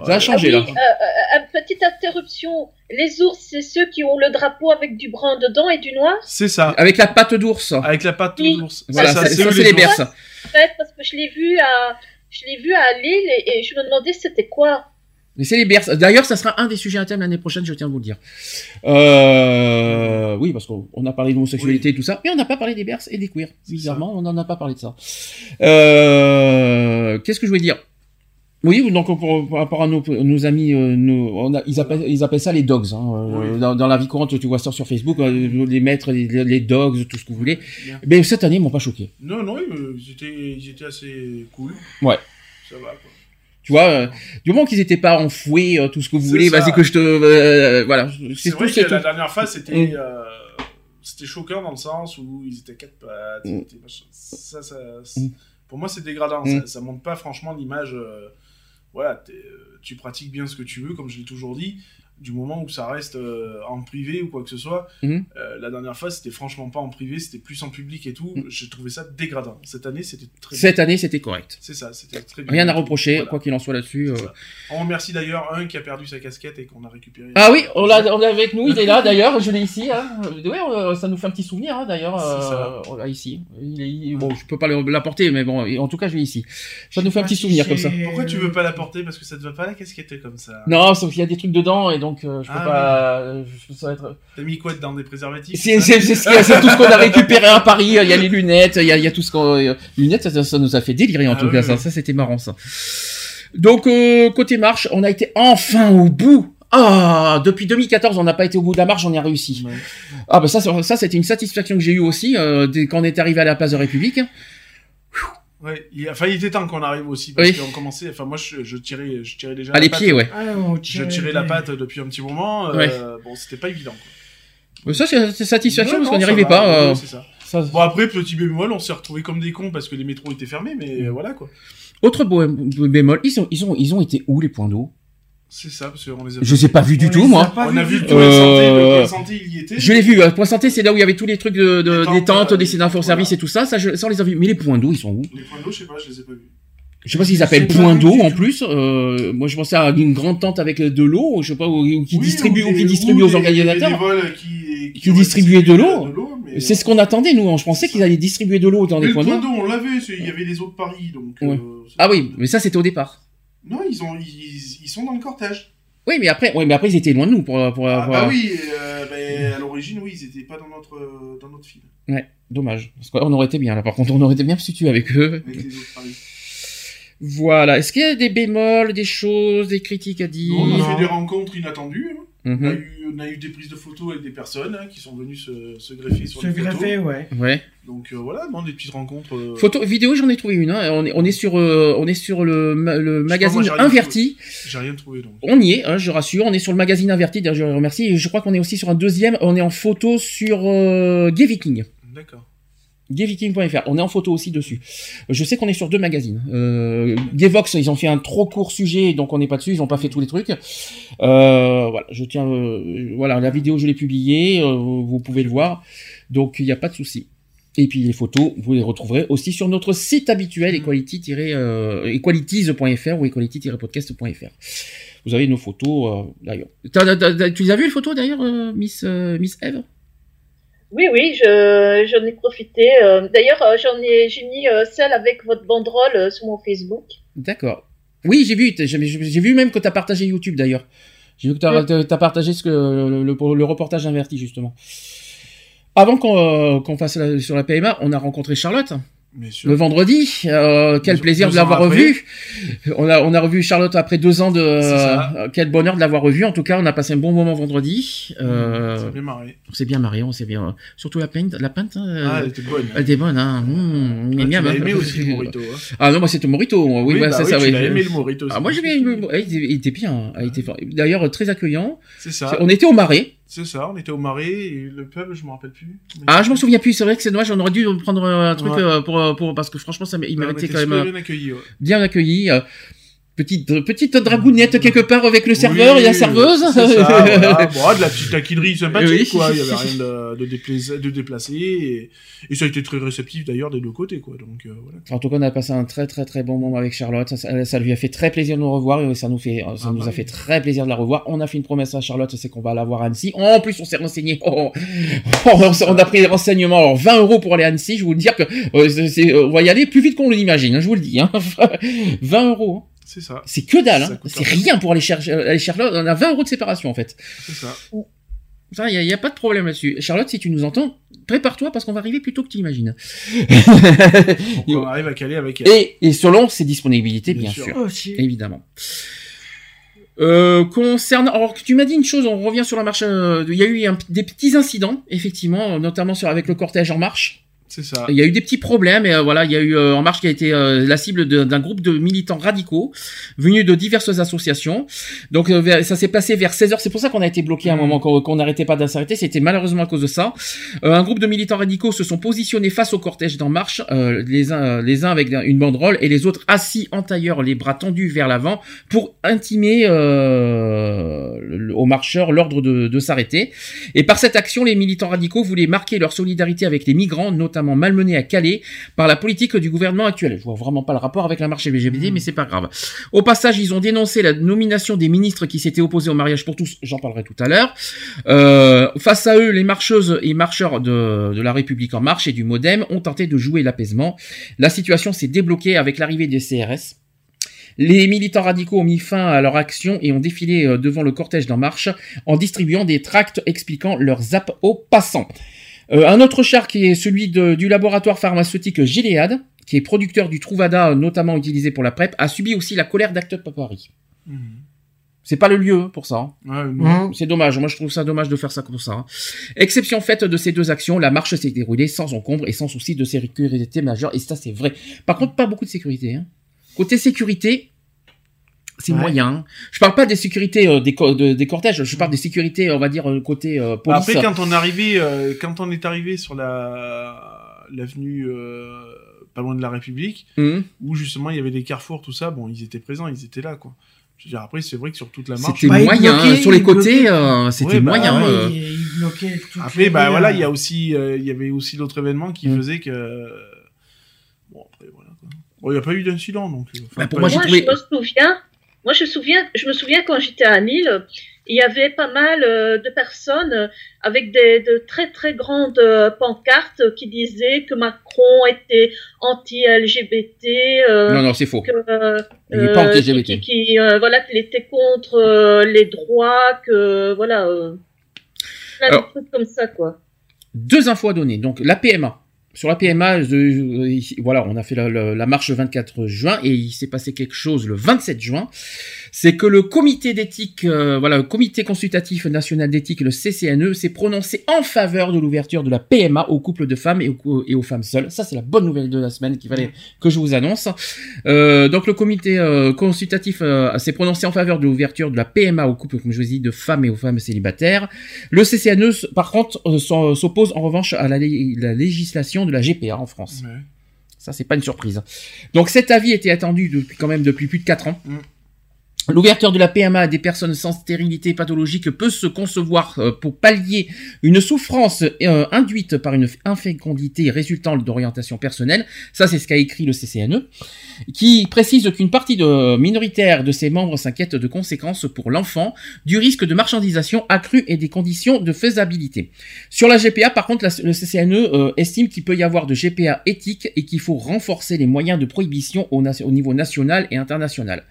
[SPEAKER 1] Ça a changé
[SPEAKER 3] Ah
[SPEAKER 1] là.
[SPEAKER 3] oui, euh, euh, euh, petite interruption. Les ours, c'est ceux qui ont le drapeau avec du brun dedans et du noir
[SPEAKER 2] C'est ça,
[SPEAKER 1] Avec la patte d'ours.
[SPEAKER 2] avec la patte
[SPEAKER 3] Oui.
[SPEAKER 2] d'ours.
[SPEAKER 1] Voilà,
[SPEAKER 2] ça,
[SPEAKER 1] c'est ça,
[SPEAKER 2] eux,
[SPEAKER 1] c'est les
[SPEAKER 2] ours.
[SPEAKER 1] berces.
[SPEAKER 3] En fait, parce que je l'ai vu à, je l'ai vu à Lille et, et je me demandais c'était quoi.
[SPEAKER 1] Mais c'est les berces. D'ailleurs, ça sera un des sujets à thème l'année prochaine, je tiens à vous le dire. Euh, oui, parce qu'on on a parlé d'homosexualité et tout ça, mais on n'a pas parlé des berces et des queers. Bizarrement, on n'en a pas parlé de ça. Euh, Qu'est-ce que je voulais dire? Oui, donc par rapport à nos, nos amis, euh, nos- on a- ils, appellent, ils appellent ça les dogs. Hein. Euh,
[SPEAKER 2] Oui.
[SPEAKER 1] Dans, dans la vie courante, tu vois ça sur Facebook, euh, les maîtres, les, les dogs, tout ce que vous voulez.
[SPEAKER 2] Bien.
[SPEAKER 1] Mais cette année, ils m'ont pas choqué.
[SPEAKER 2] Non, non, ils, étaient, ils étaient assez cool.
[SPEAKER 1] Ouais.
[SPEAKER 2] Ça va, quoi.
[SPEAKER 1] Tu vois, euh, du moment qu'ils étaient pas enfoués, euh, tout ce que vous voulez, vas-y que je te, euh, voilà.
[SPEAKER 2] C'est vrai que la dernière fois, c'était
[SPEAKER 1] Mm.
[SPEAKER 2] c'était choquant dans le sens où ils étaient quatre pattes.
[SPEAKER 1] Mm.
[SPEAKER 2] Ça, ça,
[SPEAKER 1] Mm.
[SPEAKER 2] Pour moi, c'est dégradant. Ça, ça montre pas franchement l'image. Voilà, euh, tu pratiques bien ce que tu veux, comme je l'ai toujours dit. Du moment où ça reste euh, en privé ou quoi que ce soit.
[SPEAKER 1] Mm.
[SPEAKER 2] Euh, la dernière fois, c'était franchement pas en privé, c'était plus en public et tout.
[SPEAKER 1] Mm.
[SPEAKER 2] J'ai trouvé ça dégradant. Cette année, c'était très
[SPEAKER 1] Cette
[SPEAKER 2] bien.
[SPEAKER 1] année, c'était correct.
[SPEAKER 2] C'est ça, c'était très bien.
[SPEAKER 1] Rien à reprocher,
[SPEAKER 2] Voilà.
[SPEAKER 1] quoi qu'il en soit là-dessus. euh.
[SPEAKER 2] On remercie d'ailleurs un qui a perdu sa casquette et qu'on a récupéré.
[SPEAKER 1] Ah oui, on l'a, avec nous, il est là d'ailleurs, je l'ai ici. Hein. Ouais, ça nous fait un petit souvenir hein, d'ailleurs. On l'a ici. Il est, il- bon, je peux pas l'apporter, mais bon, en tout cas, je l'ai ici. Ça nous fait un petit souvenir comme ça.
[SPEAKER 2] Pourquoi tu veux pas la porter Parce que ça te va pas la casquette comme ça.
[SPEAKER 1] Non, sauf qu'il y a des trucs dedans et donc euh, je peux
[SPEAKER 2] Ah
[SPEAKER 1] pas. euh, je- ça va être.
[SPEAKER 2] T'as mis quoi dedans Des préservatifs
[SPEAKER 1] C'est, tout ce qu'on a récupéré à Paris. Il y a les lunettes, il y a, il y a tout ce qu'on. euh, lunettes, ça, ça nous a fait délirer en
[SPEAKER 2] Ah
[SPEAKER 1] tout
[SPEAKER 2] oui,
[SPEAKER 1] cas.
[SPEAKER 2] oui.
[SPEAKER 1] Ça, ça c'était marrant ça. Donc euh, côté marche, on a été enfin au bout. Ah, depuis 2014, on n'a pas été au bout de la marche, on y a réussi.
[SPEAKER 2] Ouais.
[SPEAKER 1] Ah bah ça, ça, c'était une satisfaction que j'ai eue aussi euh, dès quand on est arrivé à la place de République.
[SPEAKER 2] Ouais, il, enfin, il était temps qu'on arrive aussi parce
[SPEAKER 1] Oui.
[SPEAKER 2] qu'on commençait. Enfin, moi, je, je tirais, je tirais déjà.
[SPEAKER 1] À
[SPEAKER 2] la
[SPEAKER 1] les
[SPEAKER 2] patte.
[SPEAKER 1] pieds, ouais.
[SPEAKER 4] Ah,
[SPEAKER 2] Je tirais
[SPEAKER 4] des-
[SPEAKER 2] la patte depuis un petit moment. euh,
[SPEAKER 1] Ouais.
[SPEAKER 2] Bon, c'était pas évident. Quoi.
[SPEAKER 1] Mais ça, c'est satisfaction
[SPEAKER 2] Ouais,
[SPEAKER 1] parce qu'on n'y
[SPEAKER 2] ça
[SPEAKER 1] arrivait
[SPEAKER 2] va,
[SPEAKER 1] pas. euh,
[SPEAKER 2] c'est ça.
[SPEAKER 1] ça-
[SPEAKER 2] Bon, après, petit bémol, on s'est retrouvés comme des cons parce que les métros étaient fermés, mais euh, voilà quoi.
[SPEAKER 1] Autre beau- bémol, ils, ont, ils ont été où les points d'eau?
[SPEAKER 2] C'est ça, parce qu'on les a
[SPEAKER 1] Je les ai pas vus du
[SPEAKER 4] On
[SPEAKER 1] tout,
[SPEAKER 4] les
[SPEAKER 1] moi.
[SPEAKER 4] a pas
[SPEAKER 2] On a vu le
[SPEAKER 4] tout.
[SPEAKER 2] point santé, le
[SPEAKER 1] Euh,
[SPEAKER 2] point santé, il y était.
[SPEAKER 1] Je l'ai vu, euh, point santé, c'est là où il y avait tous les trucs de, de-
[SPEAKER 2] Les
[SPEAKER 1] des
[SPEAKER 2] tentes, euh,
[SPEAKER 1] des d'info-service
[SPEAKER 2] voilà.
[SPEAKER 1] et tout ça, ça, je, ça on les a vus. Mais les points d'eau, ils sont où?
[SPEAKER 2] Les points d'eau, je sais pas, je les ai pas vus.
[SPEAKER 1] Je sais pas s'ils appellent
[SPEAKER 4] du
[SPEAKER 1] d'eau
[SPEAKER 4] tout.
[SPEAKER 1] en plus. Euh, moi, je pensais à une grande tente avec de l'eau, je sais pas, ou, qui distribue, ou, qui distribue aux organisateurs.
[SPEAKER 2] Qui,
[SPEAKER 1] Qui distribuaient de l'eau.
[SPEAKER 2] mais,
[SPEAKER 1] C'est ce qu'on attendait, nous. Je pensais qu'ils allaient distribuer de l'eau dans
[SPEAKER 2] Mais
[SPEAKER 1] les
[SPEAKER 2] le
[SPEAKER 1] points
[SPEAKER 2] point
[SPEAKER 1] d'eau.
[SPEAKER 2] on l'avait, il y avait les eaux de Paris, donc. Euh,
[SPEAKER 1] Ah oui, mais ça, c'était au départ.
[SPEAKER 2] Non, ils, ont, ils sont dans le cortège.
[SPEAKER 1] Oui, mais après, oui, mais après, ils étaient loin de nous pour, pour
[SPEAKER 2] Ah,
[SPEAKER 1] avoir.
[SPEAKER 2] bah oui, euh, bah, à l'origine, oui, ils étaient pas dans notre, euh, dans notre fil.
[SPEAKER 1] Ouais, dommage. Parce qu'on aurait été bien, là. Par contre, on aurait été bien situé avec eux.
[SPEAKER 2] Avec les autres Paris.
[SPEAKER 1] Voilà. Est-ce qu'il y a des bémols, des choses, des critiques à dire?
[SPEAKER 2] On a fait des rencontres inattendues. hein. On, a
[SPEAKER 1] Mhm.
[SPEAKER 2] eu, on a eu des prises de photos avec des personnes hein, qui sont venues se, se greffer sur
[SPEAKER 4] Se
[SPEAKER 2] les photos.
[SPEAKER 4] greffer, ouais.
[SPEAKER 1] Ouais.
[SPEAKER 2] Donc euh, voilà, non, des petites rencontres. euh,
[SPEAKER 1] Photo, vidéo, j'en ai trouvé une. Hein. On, est, on est sur, euh, on est sur le, ma- le magazine Inverti.
[SPEAKER 2] J'ai rien trouvé donc.
[SPEAKER 1] On y est, hein, je rassure. On est sur le magazine Inverti. D'ailleurs, je les remercie. Et je crois qu'on est aussi sur un deuxième. On est en photo sur euh, Gay Viking.
[SPEAKER 2] D'accord.
[SPEAKER 1] Gayviking.fr. On est en photo aussi dessus. Je sais qu'on est sur deux magazines. Euh, Gayvox, ils ont fait un trop court sujet, donc on n'est pas dessus. Ils ont pas fait tous les trucs. Euh, voilà, je tiens. euh, voilà, la vidéo, je l'ai publiée. euh, vous pouvez le voir. Donc il n'y a pas de souci. Et puis les photos, vous les retrouverez aussi sur notre site habituel equality euh, equalities.fr ou equality-podcast.fr. Vous avez nos photos euh, d'ailleurs. Tu les as vues les photos d'ailleurs, euh, Miss euh, Miss Eve?
[SPEAKER 3] Oui, oui, je, j'en ai profité. euh, D'ailleurs, euh, j'en ai, j'ai mis euh, celle avec votre banderole sur mon Facebook.
[SPEAKER 1] D'accord. Oui, j'ai vu. J'ai j'ai vu même que tu as partagé YouTube d'ailleurs. J'ai vu que tu as, partagé ce que, le, le- le reportage inverti justement. Avant qu'on qu'on fasse la- sur la PMA, on a rencontré Charlotte. Le vendredi. Euh, quel
[SPEAKER 2] Deux-
[SPEAKER 1] plaisir
[SPEAKER 2] deux
[SPEAKER 1] de l'avoir revue. On a, on a revu Charlotte après deux ans de.
[SPEAKER 2] Ça.
[SPEAKER 1] euh, quel bonheur de l'avoir revue. En tout cas, on a passé un bon moment vendredi. Euh,
[SPEAKER 2] Ça bien marré.
[SPEAKER 1] on s'est bien marré, on s'est bien. Surtout la peinte, la pinte. hein,
[SPEAKER 2] Ah, elle était bonne.
[SPEAKER 1] elle était bonne, hein. Mmh,
[SPEAKER 2] Ah,
[SPEAKER 1] bien.
[SPEAKER 2] tu l'as
[SPEAKER 1] hein.
[SPEAKER 2] aimé aussi le Morito. Hein.
[SPEAKER 1] Ah non, moi c'était Morito. moi. Oui, bah,
[SPEAKER 2] bah
[SPEAKER 1] c'est
[SPEAKER 2] oui,
[SPEAKER 1] ça.
[SPEAKER 2] tu
[SPEAKER 1] oui.
[SPEAKER 2] aimé le Morito.
[SPEAKER 1] Ah, moi j'ai bien aimé. Il était, il était bien. Fort. D'ailleurs très accueillant.
[SPEAKER 2] C'est ça.
[SPEAKER 1] On était au marais.
[SPEAKER 2] C'est ça, on était au marais et le pub, je me rappelle plus.
[SPEAKER 1] Ah, je m'en souviens plus. C'est vrai que c'est dommage. On aurait dû prendre un truc
[SPEAKER 2] Ouais.
[SPEAKER 1] euh, pour, pour parce que franchement, ça, m'a- il
[SPEAKER 2] on
[SPEAKER 1] méritait quand même euh,
[SPEAKER 2] bien accueillis. ouais.
[SPEAKER 1] bien accueilli. Euh, Petite, petite dragounette quelque part avec le serveur
[SPEAKER 2] Oui,
[SPEAKER 1] et la serveuse.
[SPEAKER 2] Ça, voilà. Bon, de la petite taquinerie sympathique,
[SPEAKER 1] Oui.
[SPEAKER 2] quoi. Il y avait rien de, de, déplais- de déplacé. Et, et ça a été très réceptif d'ailleurs des deux côtés, quoi. Donc, euh, voilà.
[SPEAKER 1] En tout cas, on a passé un très très très bon moment avec Charlotte. Ça, ça- ça lui a fait très plaisir de nous revoir et ça nous fait, ça
[SPEAKER 2] Ah
[SPEAKER 1] nous
[SPEAKER 2] bah
[SPEAKER 1] a
[SPEAKER 2] oui.
[SPEAKER 1] fait très plaisir de la revoir. On a fait une promesse à Charlotte, c'est qu'on va la voir à Annecy. En plus, on s'est renseigné. Oh, oh, on, a pris des renseignements. Alors, 20 euros pour aller à Annecy. Je vous le dire que euh, euh, on va y aller plus vite qu'on l'imagine. hein, je vous le dis. Hein. 20 euros. hein.
[SPEAKER 2] C'est ça.
[SPEAKER 1] C'est que dalle, hein. C'est
[SPEAKER 2] rien.
[SPEAKER 1] pour aller chercher, aller chercher. On a 20 euros de séparation, en fait.
[SPEAKER 2] C'est ça.
[SPEAKER 1] Ça, il n'y a, pas de problème là-dessus. Charlotte, si tu nous entends, prépare-toi parce qu'on va arriver plus tôt que tu imagines.
[SPEAKER 2] On arrive à caler avec elle.
[SPEAKER 1] et, et selon ses disponibilités, bien,
[SPEAKER 2] Bien
[SPEAKER 1] sûr.
[SPEAKER 2] sûr.
[SPEAKER 4] Aussi.
[SPEAKER 1] Évidemment. Euh, concernant, alors que tu m'as dit une chose, on revient sur la marche. euh, Il y a eu un- des petits incidents, effectivement, notamment sur avec le cortège en marche.
[SPEAKER 2] C'est ça.
[SPEAKER 1] Il y a eu des petits problèmes et euh, voilà, il y a eu euh, En Marche qui a été euh, la cible d'un groupe de militants radicaux venus de diverses associations. Donc euh, ça s'est passé vers 16h, c'est pour ça qu'on a été bloqué à un moment qu'on n'arrêtait pas d'insarrêter, c'était malheureusement à cause de ça. Euh, un groupe de militants radicaux se sont positionnés face au cortège d'En Marche, euh, les uns les uns avec une banderole et les autres assis en tailleur, les bras tendus vers l'avant pour intimer aux marcheurs l'ordre de, de s'arrêter. Et par cette action, les militants radicaux voulaient marquer leur solidarité avec les migrants, notamment malmenés à Calais par la politique du gouvernement actuel. Je vois vraiment pas le rapport avec la marche LGBT, mais c'est pas grave. Au passage, ils ont dénoncé la nomination des ministres qui s'étaient opposés au mariage pour tous. J'en parlerai tout à l'heure. Euh, face à eux, les marcheuses et marcheurs de, de la République en marche et du MoDem ont tenté de jouer l'apaisement. La situation s'est débloquée avec l'arrivée des CRS. Les militants radicaux ont mis fin à leur action et ont défilé euh, devant le cortège d'En Marche en distribuant des tracts expliquant leurs zap aux passants. Euh, un autre char qui est celui de- du laboratoire pharmaceutique Gilead, qui est producteur du Truvada euh, notamment utilisé pour la PrEP, a subi aussi la colère d'Act Up à Paris.
[SPEAKER 2] Mhm.
[SPEAKER 1] C'est pas le lieu pour ça. hein.
[SPEAKER 2] Ouais.
[SPEAKER 4] Mmh.
[SPEAKER 1] C'est dommage. Moi, je trouve ça dommage de faire ça comme ça. hein. Exception faite de ces deux actions, la marche s'est déroulée sans encombre et sans souci de sécurité majeure. Et ça, c'est vrai. Par contre, pas beaucoup de sécurité. hein. Côté sécurité, c'est
[SPEAKER 4] Ouais.
[SPEAKER 1] moyen. Je parle pas des sécurités euh, des, co- de- des cortèges. Je parle des sécurités, on va dire euh, côté euh, police.
[SPEAKER 2] Après, quand on est arrivé, euh, quand on est arrivé sur la l'avenue euh, pas loin de la République,
[SPEAKER 1] Mhm.
[SPEAKER 2] où justement il y avait des carrefours, tout ça, bon, ils étaient présents, ils étaient là, quoi. Je veux dire, après, c'est vrai que sur toute la marche.
[SPEAKER 1] C'était
[SPEAKER 4] Bah, il
[SPEAKER 1] moyen.
[SPEAKER 4] bloquait,
[SPEAKER 1] Sur les
[SPEAKER 4] il
[SPEAKER 1] côtés, euh, c'était
[SPEAKER 2] Ouais, bah,
[SPEAKER 1] moyen.
[SPEAKER 4] Ouais,
[SPEAKER 1] euh.
[SPEAKER 4] il, il bloquait
[SPEAKER 2] Après, bah voilà,
[SPEAKER 4] euh,
[SPEAKER 2] il y a aussi, euh, il y avait aussi l'autre événement qui
[SPEAKER 1] Mm.
[SPEAKER 2] faisait que. Bon, après, voilà. Quoi. Bon, il n'y a pas eu d'incident, donc. euh, enfin,
[SPEAKER 1] Bah, pour moi,
[SPEAKER 3] Moi,
[SPEAKER 1] trouvé-
[SPEAKER 3] je me souviens, moi, je, souviens, je me souviens quand j'étais à Lille, il y avait pas mal euh, de personnes avec des de très très grandes euh, pancartes qui disaient que Macron était anti-LGBT, euh,
[SPEAKER 1] Non, non, c'est faux.
[SPEAKER 3] que, euh,
[SPEAKER 1] Il est pas anti-LGBT.
[SPEAKER 3] qui, qui, euh, voilà, qu'il était contre les droits, que voilà, plein
[SPEAKER 1] Alors-
[SPEAKER 3] de trucs comme ça, quoi.
[SPEAKER 1] deux infos à donner. Donc la PMA. Sur la PMA, voilà, on a fait la, marche le 24 juin et il s'est passé quelque chose le 27 juin. C'est que le comité d'éthique, euh, voilà, le comité consultatif national d'éthique, le CCNE, s'est prononcé en faveur de l'ouverture de la PMA aux couples de femmes et aux, femmes seules. Ça, c'est la bonne nouvelle de la semaine qu'il fallait que je vous annonce. Euh, donc le comité euh, consultatif s'est prononcé en faveur de l'ouverture de la PMA aux couples, comme je vous ai dit, de femmes et aux femmes célibataires. Le CCNE, par contre, s'oppose en revanche à la législation de la GPA en France.
[SPEAKER 2] Ouais.
[SPEAKER 1] Ça, c'est pas une surprise. Donc cet avis était attendu depuis quand même depuis plus de 4 ans.
[SPEAKER 2] Mm.
[SPEAKER 1] L'ouverture de la PMA à des personnes sans stérilité pathologique peut se concevoir euh, pour pallier une souffrance euh, induite par une infécondité résultant d'orientation personnelle. Ça, c'est ce qu'a écrit le CCNE, qui précise qu'une partie minoritaire de ses membres s'inquiète de conséquences pour l'enfant, du risque de marchandisation accrue et des conditions de faisabilité. Sur la GPA, par contre, le CCNE euh, estime qu'il peut y avoir de GPA éthique et qu'il faut renforcer les moyens de prohibition au niveau national et international.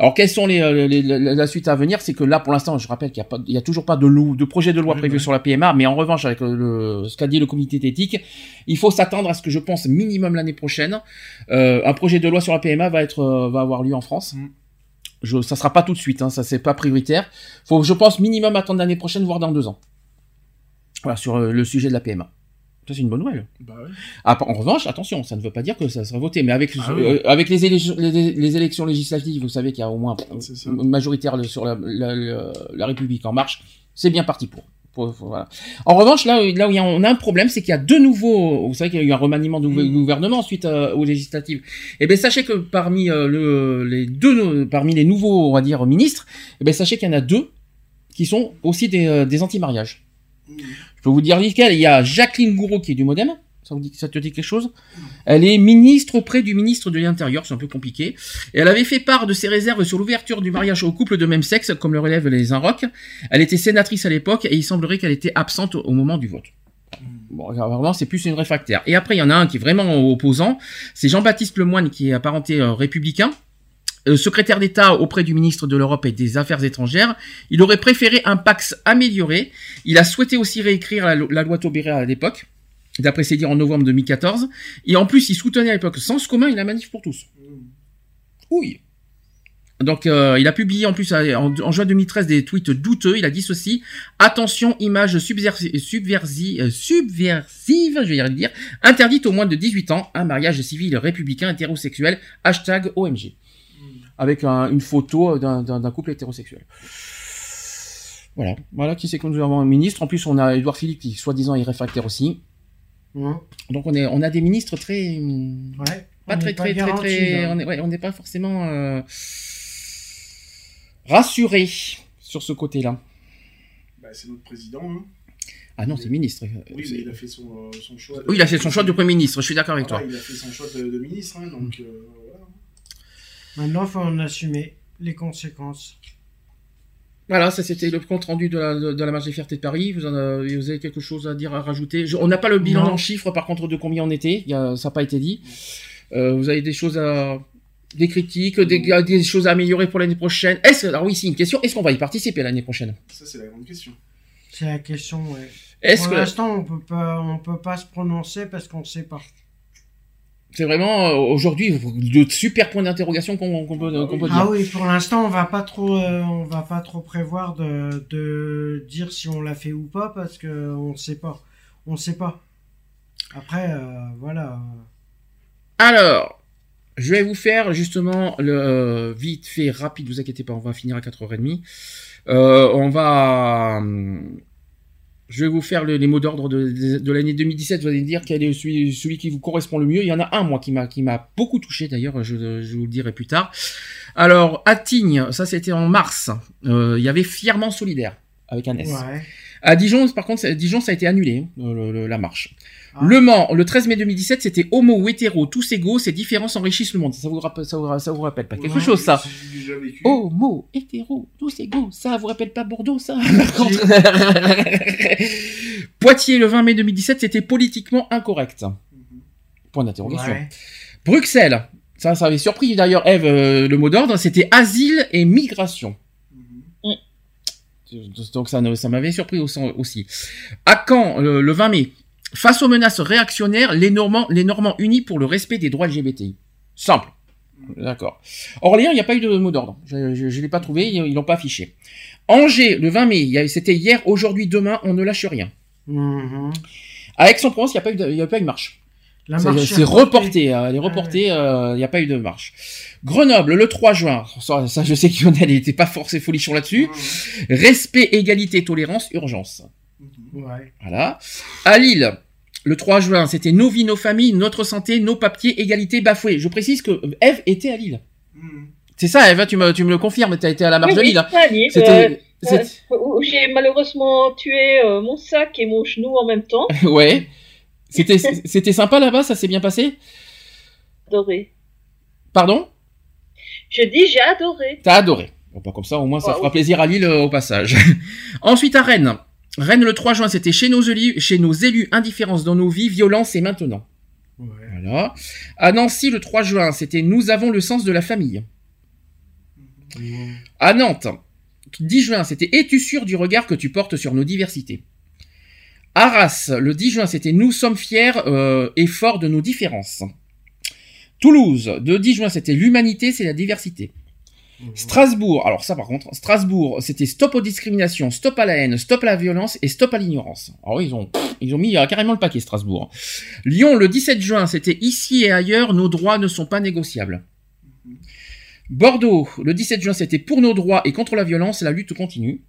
[SPEAKER 1] Alors, quelles sont les, euh, les- la, suite à venir? C'est que là, pour l'instant, je rappelle qu'il n'y a, il a toujours pas de, lou- de projet de loi
[SPEAKER 2] Oui,
[SPEAKER 1] prévu
[SPEAKER 2] oui.
[SPEAKER 1] sur la PMA, mais en revanche, avec le, ce qu'a dit le comité d'éthique, il faut s'attendre à ce que je pense minimum l'année prochaine, euh, un projet de loi sur la PMA va être euh, va avoir lieu en France.
[SPEAKER 2] Mm.
[SPEAKER 1] Je, ça sera pas tout de suite, hein, ça c'est pas prioritaire. Faut, je pense minimum attendre l'année prochaine, voire dans deux ans. Voilà sur euh, le sujet de la PMA. Ça c'est une bonne nouvelle.
[SPEAKER 2] Bah.
[SPEAKER 1] Ah, en revanche, attention, ça ne veut pas dire que ça sera voté, mais avec,
[SPEAKER 2] Ah oui.
[SPEAKER 1] avec les, élections, les, les élections législatives, vous savez qu'il y a au moins une majoritaire sur la, la, la- la République en marche, c'est bien parti pour. Voilà. En revanche, là, où- là où il y a, on a un problème, c'est qu'il y a de nouveaux. Vous savez qu'il y a eu un remaniement du
[SPEAKER 2] Mm.
[SPEAKER 1] gouvernement suite euh, aux législatives. Et bien, sachez que parmi euh, le, les deux, parmi les nouveaux, on va dire ministres, et ben sachez qu'il y en a deux qui sont aussi des, euh, des anti-mariages. Je peux vous dire lesquels. Il y a Jacqueline Gouraud qui est du MoDem. Ça, te dit quelque chose? Elle est ministre auprès du ministre de l'Intérieur, c'est un peu compliqué. Elle avait fait part de ses réserves sur l'ouverture du mariage aux couples de même sexe, comme le relèvent les Inrocks. Elle était sénatrice à l'époque et il semblerait qu'elle était absente au moment du vote. Bon, vraiment, c'est plus une réfractaire. Et après, il y en a un qui est vraiment opposant. C'est Jean-Baptiste Lemoine qui est apparenté euh, républicain. Euh, secrétaire d'État auprès du ministre de l'Europe et des Affaires étrangères, il aurait préféré un Pax amélioré. Il a souhaité aussi réécrire la, lo- la loi Taubira à l'époque, d'après ses dires en novembre 2014. Et en plus, il soutenait à l'époque Sens commun et la manif pour tous. Oui. Donc, euh, il a publié en plus euh, en, en juin 2013 des tweets douteux. Il a dit ceci attention, image subversi- subversi- euh, subversive, je vais y dire, interdite aux moins de 18 ans, un mariage civil républicain hétérosexuel. Hashtag OMG. Avec un- une photo d'un- d'un d'un couple hétérosexuel. Voilà, voilà qui c'est que nous avons un ministre. En plus, on a Édouard Philippe qui, soi-disant, est réfractaire aussi. Donc, on, est, on a des ministres très.
[SPEAKER 4] Ouais.
[SPEAKER 1] pas
[SPEAKER 4] On
[SPEAKER 1] très
[SPEAKER 4] n'est pas
[SPEAKER 1] très très on est ouais, on n'est pas forcément euh, rassuré sur ce côté-là.
[SPEAKER 2] Bah, c'est notre président. Hein.
[SPEAKER 1] Ah non, c'est ministre.
[SPEAKER 2] Oui,
[SPEAKER 1] C'est-
[SPEAKER 2] mais il a fait son, euh, son choix. de-
[SPEAKER 1] Oui, il a fait son choix de premier ministre. Je suis d'accord avec
[SPEAKER 2] Voilà,
[SPEAKER 1] toi.
[SPEAKER 2] Il a fait son choix de, de ministre, hein, donc euh.
[SPEAKER 4] Maintenant, il faut en assumer les conséquences.
[SPEAKER 1] Voilà, ça c'était le compte rendu de la, de, de la marche des fiertés de Paris. Vous, en avez, vous avez quelque chose à dire, à rajouter? Je- On n'a pas le bilan
[SPEAKER 4] Non.
[SPEAKER 1] en chiffres, par contre, de combien on était. Il y a- ça n'a pas été dit. Euh, vous avez des choses à... Des critiques, des, des choses à améliorer pour l'année prochaine. Est-ce, alors oui, c'est une question. Est-ce qu'on va y participer l'année prochaine?
[SPEAKER 2] Ça, c'est la grande question.
[SPEAKER 4] C'est la question.
[SPEAKER 1] Est-ce
[SPEAKER 4] Pour
[SPEAKER 1] que
[SPEAKER 4] l'instant, on peut pas, on peut pas se prononcer parce qu'on sait pas.
[SPEAKER 1] C'est vraiment euh, aujourd'hui de super points d'interrogation qu'on peut, dire
[SPEAKER 4] Ah oui, pour l'instant, on va pas trop, euh, on va pas trop prévoir de, de dire si on l'a fait ou pas parce que on sait pas, on sait pas. Après, euh, voilà.
[SPEAKER 1] Alors, je vais vous faire justement le vite fait rapide, vous inquiétez pas, on va finir à 4h30. Euh, on va hum, je vais vous faire le- les mots d'ordre de, de- de l'année 2017, vous allez me dire quel est celui, celui qui vous correspond le mieux. Il y en a un moi qui m'a qui m'a beaucoup touché d'ailleurs, je, je vous le dirai plus tard. Alors, à Tignes, ça c'était en mars. Euh, il y avait fièrement solidaire avec un S.
[SPEAKER 4] Ouais.
[SPEAKER 1] À Dijon, par contre, Dijon, ça a été annulé, hein, le- le- la marche.
[SPEAKER 4] Ah.
[SPEAKER 1] Le Mans, le 13 mai 2017, c'était homo ou hétéro, tous égaux, ces différences enrichissent le monde. Ça vous rappelle, ça vous, ça vous rappelle pas quelque
[SPEAKER 2] Ouais,
[SPEAKER 1] chose, ça. Homo, hétéro, tous égaux, ça vous rappelle pas Bordeaux, ça. Poitiers, le 20 mai 2017, c'était politiquement incorrect. Point d'interrogation.
[SPEAKER 4] Ouais.
[SPEAKER 1] Bruxelles, ça, ça avait surpris d'ailleurs Eve, euh, le mot d'ordre, c'était asile et migration. Donc ça, ça m'avait surpris au- aussi. À Caen, le 20 mai, face aux menaces réactionnaires, les Normands, les Normands unis pour le respect des droits LGBTI. Simple. D'accord. Orléans, il n'y a pas eu de mot d'ordre. Je ne l'ai pas trouvé, ils ils l'ont pas affiché. Angers, le 20 mai, c'était hier, aujourd'hui, demain, on ne lâche rien.
[SPEAKER 4] Mhm.
[SPEAKER 1] À Aix-en-Provence, il n'y a, pas eu de- il y a pas eu de marche.
[SPEAKER 4] La
[SPEAKER 1] C'est-
[SPEAKER 4] marche
[SPEAKER 1] C'est
[SPEAKER 4] est
[SPEAKER 1] reporté, euh, elle est reportée, euh, il n'y a pas eu de marche. Grenoble, le 3 juin, ça, ça, je sais Lionel n'était pas forcé folichon là-dessus. Respect, égalité, tolérance, urgence.
[SPEAKER 4] Ouais.
[SPEAKER 1] Voilà. À Lille, le 3 juin, c'était nos vies, nos familles, notre santé, nos papiers, égalité bafouée. Je précise que Eve était à Lille. C'est ça, Eve, tu me, tu me le confirmes, tu as été à la marche
[SPEAKER 3] Oui,
[SPEAKER 1] de Lille. hein.
[SPEAKER 3] Lille,
[SPEAKER 1] C'était-
[SPEAKER 3] euh, euh, où j'ai malheureusement tué euh, mon sac et mon genou en même temps.
[SPEAKER 1] ouais. C'était, c'était sympa là-bas, ça s'est bien passé?
[SPEAKER 3] Adoré.
[SPEAKER 1] Pardon?
[SPEAKER 3] Je dis j'ai adoré.
[SPEAKER 1] T'as adoré. Bon, pas comme ça, au moins, ça
[SPEAKER 3] Ouais,
[SPEAKER 1] fera
[SPEAKER 3] oui.
[SPEAKER 1] plaisir à Lille euh, au passage. Ensuite, à Rennes. Rennes, le 3 juin, c'était chez nos élus, chez nos élus, indifférence dans nos vies, violence et maintenant. Voilà. À Nancy, le 3 juin, c'était nous avons le sens de la famille. À Nantes, 10 juin, c'était es-tu sûr du regard que tu portes sur nos diversités? Arras, le 10 juin, c'était nous sommes fiers euh, et forts de nos différences. Toulouse, le 10 juin, c'était l'humanité, c'est la diversité. Strasbourg, alors ça par contre, Strasbourg, c'était stop aux discriminations, stop à la haine, stop à la violence et stop à l'ignorance. Alors ils ont, ils ont mis euh, carrément le paquet Strasbourg. Lyon, le 17 juin, c'était ici et ailleurs, nos droits ne sont pas négociables. Bordeaux, le 17 juin, c'était pour nos droits et contre la violence, la lutte continue.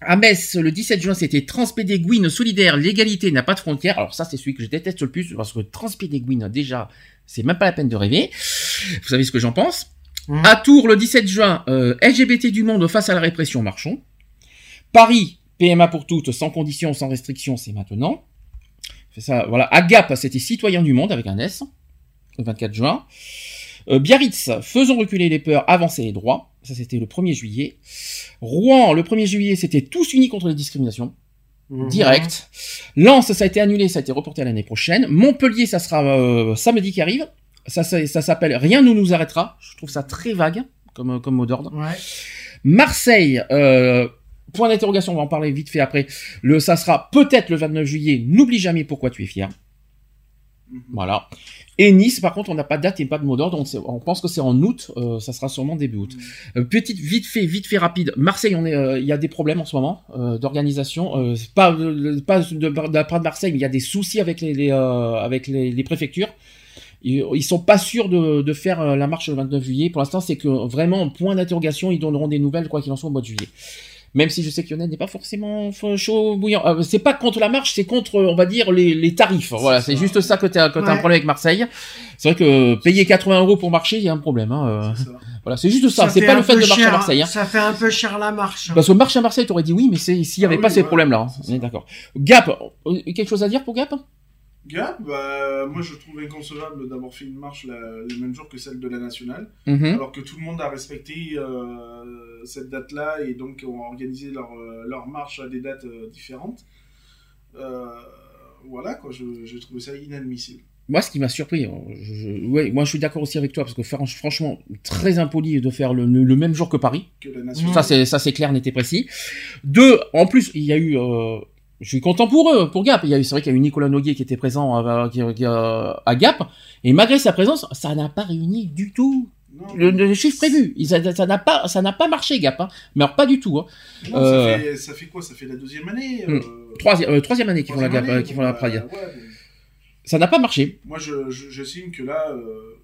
[SPEAKER 1] À Metz, le 17 juin, c'était Transpédéguine solidaire, l'égalité n'a pas de frontières. Alors ça, c'est celui que je déteste le plus parce que Transpédéguine, déjà, c'est même pas la peine de rêver. Vous savez ce que j'en pense? À Tours, le 17 juin, euh, LGBT du monde face à la répression, marchons. Paris, PMA pour toutes, sans conditions, sans restrictions, c'est maintenant. Ça, voilà. À Gap, c'était citoyen du monde avec un S, le 24 juin. Euh, Biarritz, faisons reculer les peurs, avancer les droits. Ça, c'était le 1er juillet. Rouen, le 1er juillet, c'était tous unis contre les discriminations.
[SPEAKER 4] Mhm.
[SPEAKER 1] Direct. Lens, ça a été annulé, ça a été reporté à l'année prochaine. Montpellier, ça sera euh, samedi qui arrive. Ça, ça, ça s'appelle Rien ne nous arrêtera. Je trouve ça très vague comme, comme mot d'ordre.
[SPEAKER 4] Ouais.
[SPEAKER 1] Marseille, euh, point d'interrogation, on va en parler vite fait après. Le, ça sera peut-être le 29 juillet. N'oublie jamais pourquoi tu es fier. Voilà. Et Nice, par contre, on n'a pas de date et pas de mot d'ordre. On, pense que c'est en août. euh, ça sera sûrement début août. Euh, petite, vite fait, vite fait, rapide. Marseille, euh, il y a des problèmes en ce moment d'organisation. Pas, pas de, de, de de Marseille, mais il y a des soucis avec les, les, avec les, les préfectures. Ils, ils sont pas sûrs de, de faire euh, la marche le 29 juillet. Pour l'instant, c'est que vraiment point d'interrogation. Ils donneront des nouvelles quoi qu'il en soit au mois de juillet. Même si je sais que Lionel n'est pas forcément chaud bouillant. Euh, c'est pas contre la marche, c'est contre, on va dire, les, les tarifs. Voilà, c'est juste ça que t'as que t'as un
[SPEAKER 4] Ouais.
[SPEAKER 1] problème avec Marseille. C'est vrai que payer 80 euros pour marcher, il y a un problème. Hein. euh. Voilà, c'est juste ça. C'est pas le fait de marcher à Marseille. Hein.
[SPEAKER 4] Ça fait un peu cher la marche. hein.
[SPEAKER 1] Parce que marche à Marseille, t'aurais dit oui, mais c'est s'il y avait
[SPEAKER 2] Ah
[SPEAKER 1] pas
[SPEAKER 2] oui,
[SPEAKER 1] ces
[SPEAKER 2] ouais,
[SPEAKER 1] problèmes-là. hein. On est d'accord. Gap, euh, quelque chose à dire pour Gap?
[SPEAKER 2] Gap, bah, moi je trouve inconcevable d'avoir fait une marche la- le même jour que celle de la nationale,
[SPEAKER 1] Mhm.
[SPEAKER 2] alors que tout le monde a respecté euh, cette date-là et donc ont organisé leur, euh, leur marche à des dates euh, différentes. Euh, voilà, quoi, je, j'ai trouvé ça inadmissible.
[SPEAKER 1] Moi, ce qui m'a surpris, je, je- ouais, moi je suis d'accord aussi avec toi parce que franch- franchement, très impoli de faire le, le même jour que Paris.
[SPEAKER 2] Que la nationale.
[SPEAKER 1] Ça c'est ça c'est clair, n'était précis. Deux, en plus, il y a eu, je suis content pour eux, pour Gap. Il y a eu, c'est vrai qu'il y a eu Nicolas Noguier qui était présent à, qui- qui- à- à Gap, et malgré sa présence, ça n'a pas réuni du tout. Le, le chiffre prévu, ça n'a pas, ça n'a pas marché Gap, hein. mais alors pas du tout. Hein.
[SPEAKER 2] non,
[SPEAKER 1] Euh,
[SPEAKER 2] ça, fait, ça fait quoi? Ça fait la deuxième année
[SPEAKER 1] Hmm.
[SPEAKER 2] euh,
[SPEAKER 1] Troisième, euh, troisième année qu'ils font la Gap, euh,
[SPEAKER 2] année,
[SPEAKER 1] qu'ils font la Pride.
[SPEAKER 2] ouais.
[SPEAKER 1] Ça n'a pas marché.
[SPEAKER 2] Moi, je, que là, euh,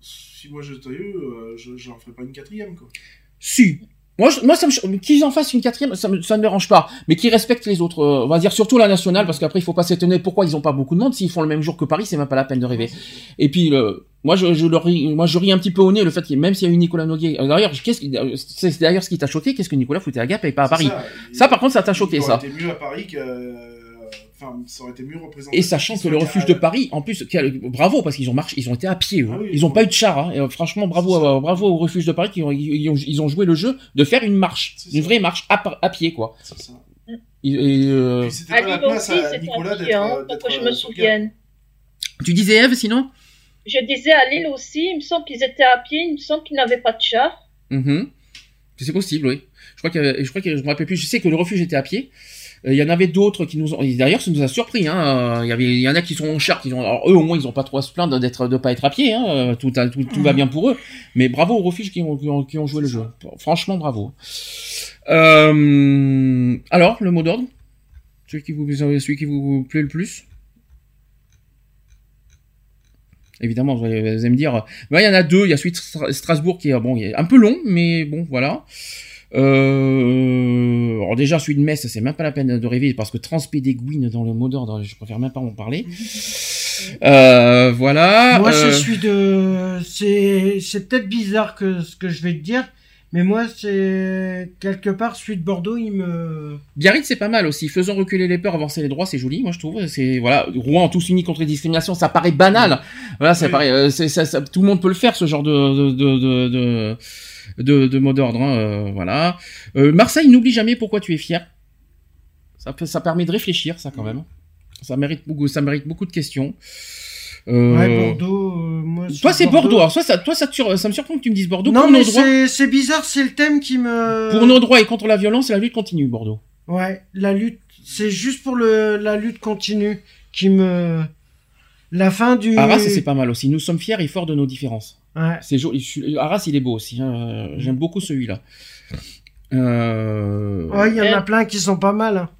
[SPEAKER 2] si moi j'étais eux, euh, je j'en ferais pas une quatrième, quoi.
[SPEAKER 1] Si. Moi, je- moi ça me, qu'ils en fassent une quatrième, ça me, ça me dérange pas. Mais qu'ils respectent les autres. euh, on va dire surtout la nationale, parce qu'après, il faut pas s'étonner pourquoi ils ont pas beaucoup de monde. S'ils font le même jour que Paris, c'est même pas la peine de rêver. Et puis, le- moi, je, je leur ris, moi, je ris un petit peu au nez le fait que même s'il y a eu Nicolas Noguier. euh, D'ailleurs, qu'est-ce qui- c'est d'ailleurs ce qui t'a choqué, qu'est-ce que Nicolas foutait à Gap et pas à Paris?
[SPEAKER 2] Ça,
[SPEAKER 1] Ça, par contre, ça t'a choqué,
[SPEAKER 2] il
[SPEAKER 1] ça.
[SPEAKER 2] aurait été mieux à Paris que. Enfin, ça aurait été mieux représenté.
[SPEAKER 1] Et sachant que le refuge de Paris, en plus, quel- bravo parce qu'ils ont marché, ils ont été à pied. eux.
[SPEAKER 2] Ah oui,
[SPEAKER 1] ils ont
[SPEAKER 2] oui.
[SPEAKER 1] pas eu de char. Hein. Et, euh, franchement, bravo, à- bravo au refuge de Paris qui ont, ils ont, ils ont joué le jeu de faire une marche, une
[SPEAKER 2] ça.
[SPEAKER 1] vraie marche à, à pied quoi.
[SPEAKER 2] C'est ça.
[SPEAKER 1] Et, et, euh,
[SPEAKER 2] c'était
[SPEAKER 3] À
[SPEAKER 2] pas la
[SPEAKER 3] Lille
[SPEAKER 2] place
[SPEAKER 3] aussi,
[SPEAKER 2] à
[SPEAKER 3] c'est
[SPEAKER 2] Nicolas d'être.
[SPEAKER 3] hein,
[SPEAKER 2] euh,
[SPEAKER 3] pour que je
[SPEAKER 2] euh,
[SPEAKER 3] me souvienne.
[SPEAKER 1] tu disais Eve sinon?
[SPEAKER 3] Je disais à Lille aussi, il me semble qu'ils étaient à pied, il me semble qu'ils n'avaient pas de char.
[SPEAKER 1] Mhm. C'est possible, oui. Je crois que je crois que je me rappelle plus. Je sais que le refuge était à pied. Euh, Il y en avait d'autres qui nous ont. D'ailleurs, ça nous a surpris. Hein. Euh, Il y avait, il y en a qui sont en char, qui ont. Alors eux, au moins, ils ont pas trop à se plaindre d'être, de pas être à pied. Hein. Euh, Tout, a- tout, tout va bien pour eux. Mais bravo aux refuges qui ont, qui ont, qui ont joué le jeu. Franchement, bravo. Euh, alors, le mot d'ordre, celui qui vous, celui qui vous plaît le plus? Évidemment, vous allez, me dire, bah, il y en a deux. Il y a celui de Stra- Strasbourg qui est bon, il est un peu long, mais bon, voilà. Euh, alors déjà, celui de Metz, c'est même pas la peine de rêver parce que transpédéguine dans le mot d'ordre, je préfère même pas en parler. Euh, voilà.
[SPEAKER 4] Moi,
[SPEAKER 1] euh,
[SPEAKER 4] je suis de. C'est, c'est peut-être bizarre que ce que je vais te dire, mais moi, c'est quelque part celui de Bordeaux, il me.
[SPEAKER 1] Biarritz, c'est pas mal aussi. Faisons reculer les peurs, avancer les droits, c'est joli, moi je trouve. C'est voilà, Rouen tous unis contre les discriminations, ça paraît banal. Voilà, ça
[SPEAKER 2] Oui.
[SPEAKER 1] paraît, euh, c'est, ça, ça- tout le monde peut le faire, ce genre de de de de, de, de, mot d'ordre. hein, euh, voilà. Euh, Marseille, n'oublie jamais pourquoi tu es fier. Ça ça permet de réfléchir, ça quand même. Ça mérite beaucoup, ça mérite beaucoup de questions. Euh,
[SPEAKER 4] Ouais, Bordeaux. euh, moi,
[SPEAKER 1] Toi, c'est Bordeaux. Alors, soit ça, toi, ça, te ça me surprend que tu me dises Bordeaux.
[SPEAKER 4] Non,
[SPEAKER 1] pour
[SPEAKER 4] mais
[SPEAKER 1] nos droits,
[SPEAKER 4] c'est, c'est bizarre, c'est le thème qui me.
[SPEAKER 1] pour nos droits et contre la violence, la lutte continue, Bordeaux.
[SPEAKER 4] Ouais, la lutte, c'est juste pour le, la lutte continue qui me. La fin du.
[SPEAKER 1] Arras, c'est pas mal aussi. Nous sommes fiers et forts de nos différences.
[SPEAKER 4] Ouais.
[SPEAKER 1] C'est joli. Arras, il est beau aussi. hein. J'aime beaucoup celui-là. Euh...
[SPEAKER 4] Ouais, il y en a plein qui sont pas mal. hein.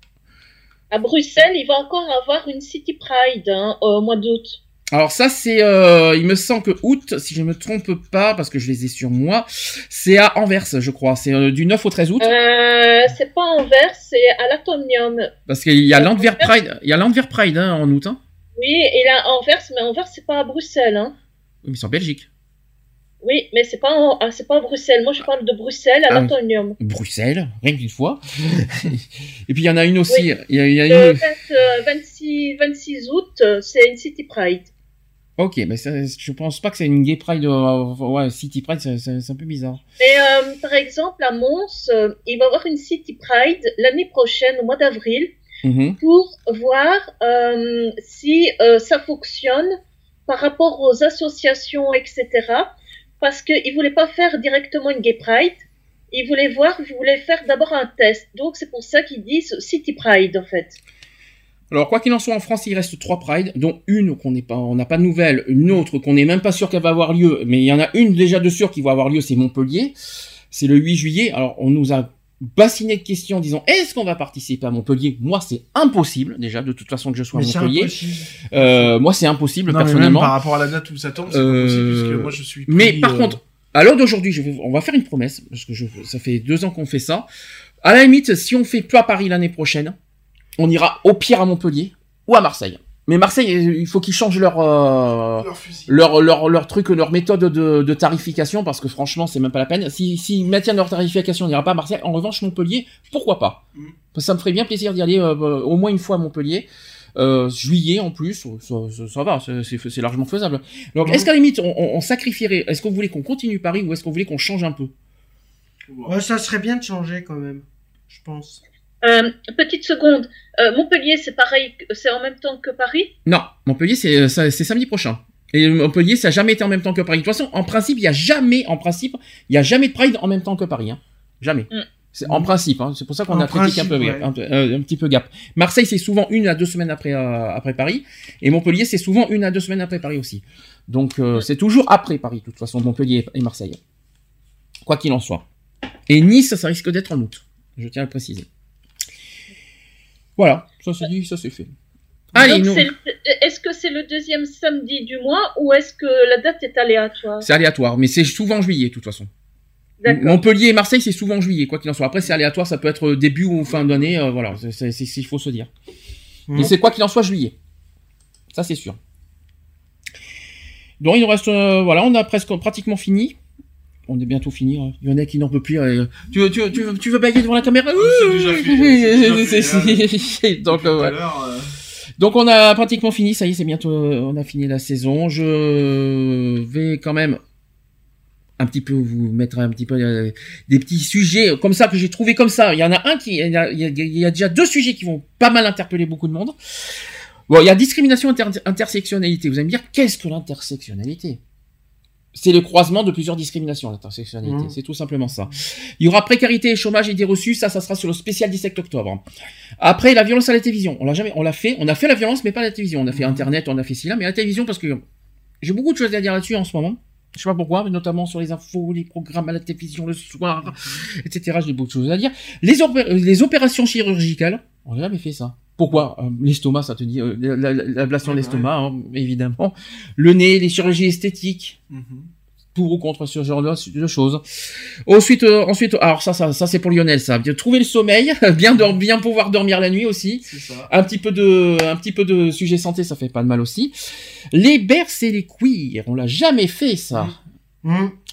[SPEAKER 3] À Bruxelles, il va encore avoir une City Pride hein, au mois d'août.
[SPEAKER 1] Alors ça, c'est, euh, il me semble que août, si je me trompe pas, parce que je les ai sur moi, c'est à Anvers, je crois. C'est euh, du 9 au 13 août,
[SPEAKER 3] Euh, c'est pas Anvers, c'est à l'Atomium.
[SPEAKER 1] parce qu'il y a l'Antwerp Pride, il y a l'Antwerp Pride hein, en août. Hein.
[SPEAKER 3] Oui, et là, Anvers, mais Anvers, c'est pas à Bruxelles. Hein.
[SPEAKER 1] Oui, mais c'est en Belgique.
[SPEAKER 3] Oui, mais c'est pas, ah, c'est pas Bruxelles. Moi, je parle de Bruxelles à
[SPEAKER 1] Ah.
[SPEAKER 3] l'Atomium.
[SPEAKER 1] Bruxelles, rien qu'une fois. et puis il y en a une aussi.
[SPEAKER 3] Oui.
[SPEAKER 1] Il y a, il y a
[SPEAKER 3] Le
[SPEAKER 1] une...
[SPEAKER 3] 20, euh, 26, 26 août, euh, c'est une City Pride.
[SPEAKER 1] Ok, mais ça, je pense pas que c'est une gay pride. euh, ouais, City Pride, c'est- un peu bizarre.
[SPEAKER 3] Mais euh, par exemple, à Mons, euh, il va y avoir une City Pride l'année prochaine, au mois d'avril,
[SPEAKER 1] Mhm.
[SPEAKER 3] pour voir euh, si euh, ça fonctionne par rapport aux associations, etc. Parce qu'ils voulaient pas faire directement une Gay Pride. Ils voulaient voir, ils voulaient faire d'abord un test. Donc c'est pour ça qu'ils disent City Pride en fait.
[SPEAKER 1] Alors quoi qu'il en soit, en France, il reste trois prides, dont une qu'on n'est pas, on n'a pas de nouvelles, une autre qu'on n'est même pas sûr qu'elle va avoir lieu, mais il y en a une déjà de sûr qui va avoir lieu, c'est Montpellier. C'est le 8 juillet. Alors on nous a bassiné de questions en disant est-ce qu'on va participer à Montpellier? Moi, c'est impossible déjà de toute façon que je sois
[SPEAKER 4] Mais
[SPEAKER 1] à Montpellier. Euh, moi, c'est impossible
[SPEAKER 2] Non, mais même
[SPEAKER 1] personnellement.
[SPEAKER 2] par rapport à la date où ça tombe, c'est pas
[SPEAKER 1] Euh,
[SPEAKER 2] puisque moi je suis.
[SPEAKER 1] Mais par
[SPEAKER 2] euh,
[SPEAKER 1] contre, à l'heure d'aujourd'hui, je vais, on va faire une promesse parce que je, ça fait deux ans qu'on fait ça. À la limite, si on fait plus à Paris l'année prochaine, on ira au pire à Montpellier ou à Marseille. Mais Marseille, il faut qu'ils changent leur, euh,
[SPEAKER 2] leur
[SPEAKER 1] leur, leur, leur truc, leur méthode de, de tarification parce que franchement, c'est même pas la peine. Si, s'ils maintiennent leur tarification, on n'ira pas à Marseille. En revanche, Montpellier, pourquoi pas?
[SPEAKER 2] Mm.
[SPEAKER 1] Ça me ferait bien plaisir d'y aller euh, euh, au moins une fois à Montpellier. Euh, juillet en plus, ça, ça, ça va, c'est- largement faisable. Donc,
[SPEAKER 4] Mhm.
[SPEAKER 1] est-ce qu'à la limite, on, on- on sacrifierait Est-ce que vous voulez qu'on continue Paris ou est-ce vous voulez qu'on change un peu?
[SPEAKER 4] Ouais, ça serait bien de changer quand même, je pense.
[SPEAKER 3] Euh, petite seconde. Euh, Montpellier, c'est pareil, c'est en même temps que Paris?
[SPEAKER 1] Non, Montpellier, c'est euh, c'est samedi prochain. Et Montpellier, ça a jamais été en même temps que Paris. De toute façon, en principe, il y a jamais, en principe, il y a jamais de Pride en même temps que Paris. Hein. Jamais.
[SPEAKER 3] Mm.
[SPEAKER 1] C'est en principe. Hein. C'est pour ça qu'on
[SPEAKER 4] En
[SPEAKER 1] a critiqué un peu,
[SPEAKER 4] ouais.
[SPEAKER 1] un, peu- euh, un petit peu gap. Marseille, c'est souvent une à deux semaines après euh, après Paris, et Montpellier, c'est souvent une à deux semaines après Paris aussi. Donc, euh, c'est toujours après Paris, de toute façon, Montpellier et Marseille. Quoi qu'il en soit. Et Nice, ça risque d'être en août. Je tiens à le préciser. Voilà, ça c'est dit, ça c'est fait. Allez,
[SPEAKER 3] Donc,
[SPEAKER 1] nous.
[SPEAKER 3] c'est le- Est-ce que c'est le deuxième samedi du mois ou est-ce que la date est aléatoire?
[SPEAKER 1] C'est aléatoire, mais c'est souvent en juillet, de toute façon.
[SPEAKER 3] D'accord.
[SPEAKER 1] Montpellier et Marseille, c'est souvent en juillet, quoi qu'il en soit. Après, c'est aléatoire, ça peut être début ou fin d'année, euh, voilà, c'est c'est- c'est ce qu'il faut se dire.
[SPEAKER 4] Mhm.
[SPEAKER 1] Mais c'est quoi qu'il en soit juillet. Ça, c'est sûr. Donc, il nous reste, euh, voilà, on a presque pratiquement fini. On est bientôt fini. hein. Il y en a qui n'en peut plus. euh, tu, veux- tu, veux- tu, veux- tu veux bailler devant la caméra
[SPEAKER 2] C'est-
[SPEAKER 1] Donc, euh, ouais.
[SPEAKER 2] euh,
[SPEAKER 1] Donc on a pratiquement fini, ça y est, c'est bientôt, on a fini la saison. Je vais quand même un petit peu vous mettre un petit peu euh, des petits sujets comme ça que j'ai trouvé comme ça. Il y en a un qui, y a- il y a déjà deux sujets qui vont pas mal interpeller beaucoup de monde. Bon, il y a discrimination inter- intersectionnalité. Vous allez me dire qu'est-ce que l'intersectionnalité? C'est le croisement de plusieurs discriminations, l'intersectionnalité.
[SPEAKER 4] Mhm.
[SPEAKER 1] C'est tout simplement ça. Il y aura précarité et chômage et idées reçues. Ça, ça sera sur le spécial 17 octobre. Après, la violence à la télévision. On l'a jamais, on l'a fait. On a fait la violence, mais pas à la télévision. On a fait Internet, on a fait ci là, mais à la télévision parce que j'ai beaucoup de choses à dire là-dessus en ce moment. Je sais pas pourquoi, mais notamment sur les infos, les programmes à la télévision le soir, etc. J'ai beaucoup de choses à dire. Les, opé- euh, les opérations chirurgicales, on n'a jamais fait ça. Pourquoi Euh, L'estomac, ça te dit, euh, la- la- l'ablation de l'estomac, hein, évidemment. Le nez, les chirurgies esthétiques pour ou contre ce genre de, de choses. Ensuite, euh, ensuite, alors ça, ça, ça c'est pour Lionel, ça. Bien Trouver le sommeil, bien, dor- bien pouvoir dormir la nuit aussi.
[SPEAKER 2] C'est ça.
[SPEAKER 1] Un petit peu de, un petit peu de sujet santé, ça fait pas de mal aussi. Les berces et les queers, on l'a jamais fait ça.
[SPEAKER 4] Hmm.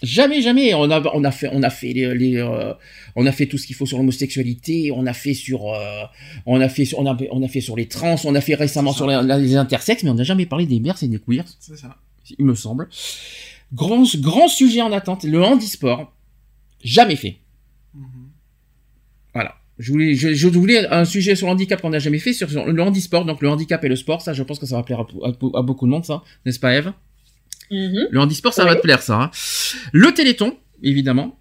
[SPEAKER 1] Jamais, jamais. On a, on a fait, on a fait les, les, euh, on a fait tout ce qu'il faut sur l'homosexualité. On a fait sur, euh, on a fait, sur- on a, on a fait sur les trans. On a fait récemment sur les, les intersexes, mais on n'a jamais parlé des berces et des queers
[SPEAKER 2] C'est ça.
[SPEAKER 1] il me semble. Grand, grand sujet en attente, le handisport. Jamais fait.
[SPEAKER 2] Mhm.
[SPEAKER 1] Voilà. Je voulais, je, je voulais un sujet sur le handicap qu'on n'a jamais fait, sur, sur le handisport, donc le handicap et le sport, ça je pense que ça va plaire à, à- à beaucoup de monde, ça, n'est-ce pas Eve?
[SPEAKER 3] Mhm.
[SPEAKER 1] Le handisport, ça va te plaire, ça. hein. Le téléthon, évidemment.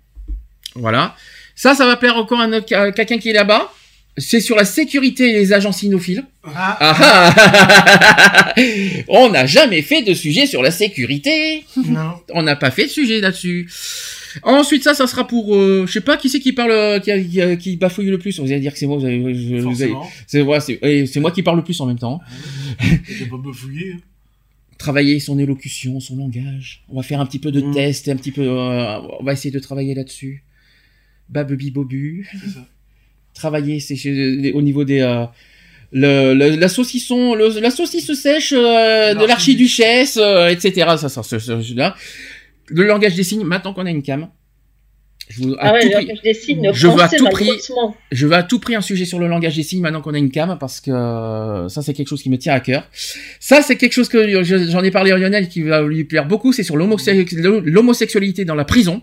[SPEAKER 1] Voilà. Ça, ça va plaire encore à, quelqu'un qui est là-bas. C'est sur la sécurité et les agents cynophiles.
[SPEAKER 4] Ah,
[SPEAKER 1] Ah ah On n'a jamais fait de sujet sur la sécurité.
[SPEAKER 4] non.
[SPEAKER 1] On n'a pas fait de sujet là-dessus. Ensuite, ça, ça sera pour, euh, je sais pas qui c'est qui parle, euh, qui, qui, qui bafouille le plus. Vous allez dire que c'est moi. Vous avez, je- vous avez-
[SPEAKER 2] Forcément.
[SPEAKER 1] c'est ouais, c'est moi qui parle le plus en même temps.
[SPEAKER 2] T'as pas me fouiller. hein.
[SPEAKER 1] Travailler son élocution, son langage. On va faire un petit peu de
[SPEAKER 4] Mm.
[SPEAKER 1] test, un petit peu. euh, on va essayer de travailler là-dessus. Babubi bobu.
[SPEAKER 2] Ça.
[SPEAKER 1] Travailler, c'est chez- au niveau des. euh, le, le- la saucisson, le- la saucisse sèche euh, de l'archiduchesse, euh, etc. Ça, ça, ça, ça, là. Le langage des signes. Maintenant qu'on a une cam, je vous, à
[SPEAKER 3] Ah ouais,
[SPEAKER 1] tout prix- Je veux à tout prix-
[SPEAKER 3] malheureusement.
[SPEAKER 1] je veux à tout prix un sujet sur le langage des signes maintenant qu'on a une cam parce que euh, ça c'est quelque chose qui me tient à cœur. Ça c'est quelque chose que je- j'en ai parlé à Lionel qui va lui plaire beaucoup, c'est sur l'homosex- l'homosexualité dans la prison.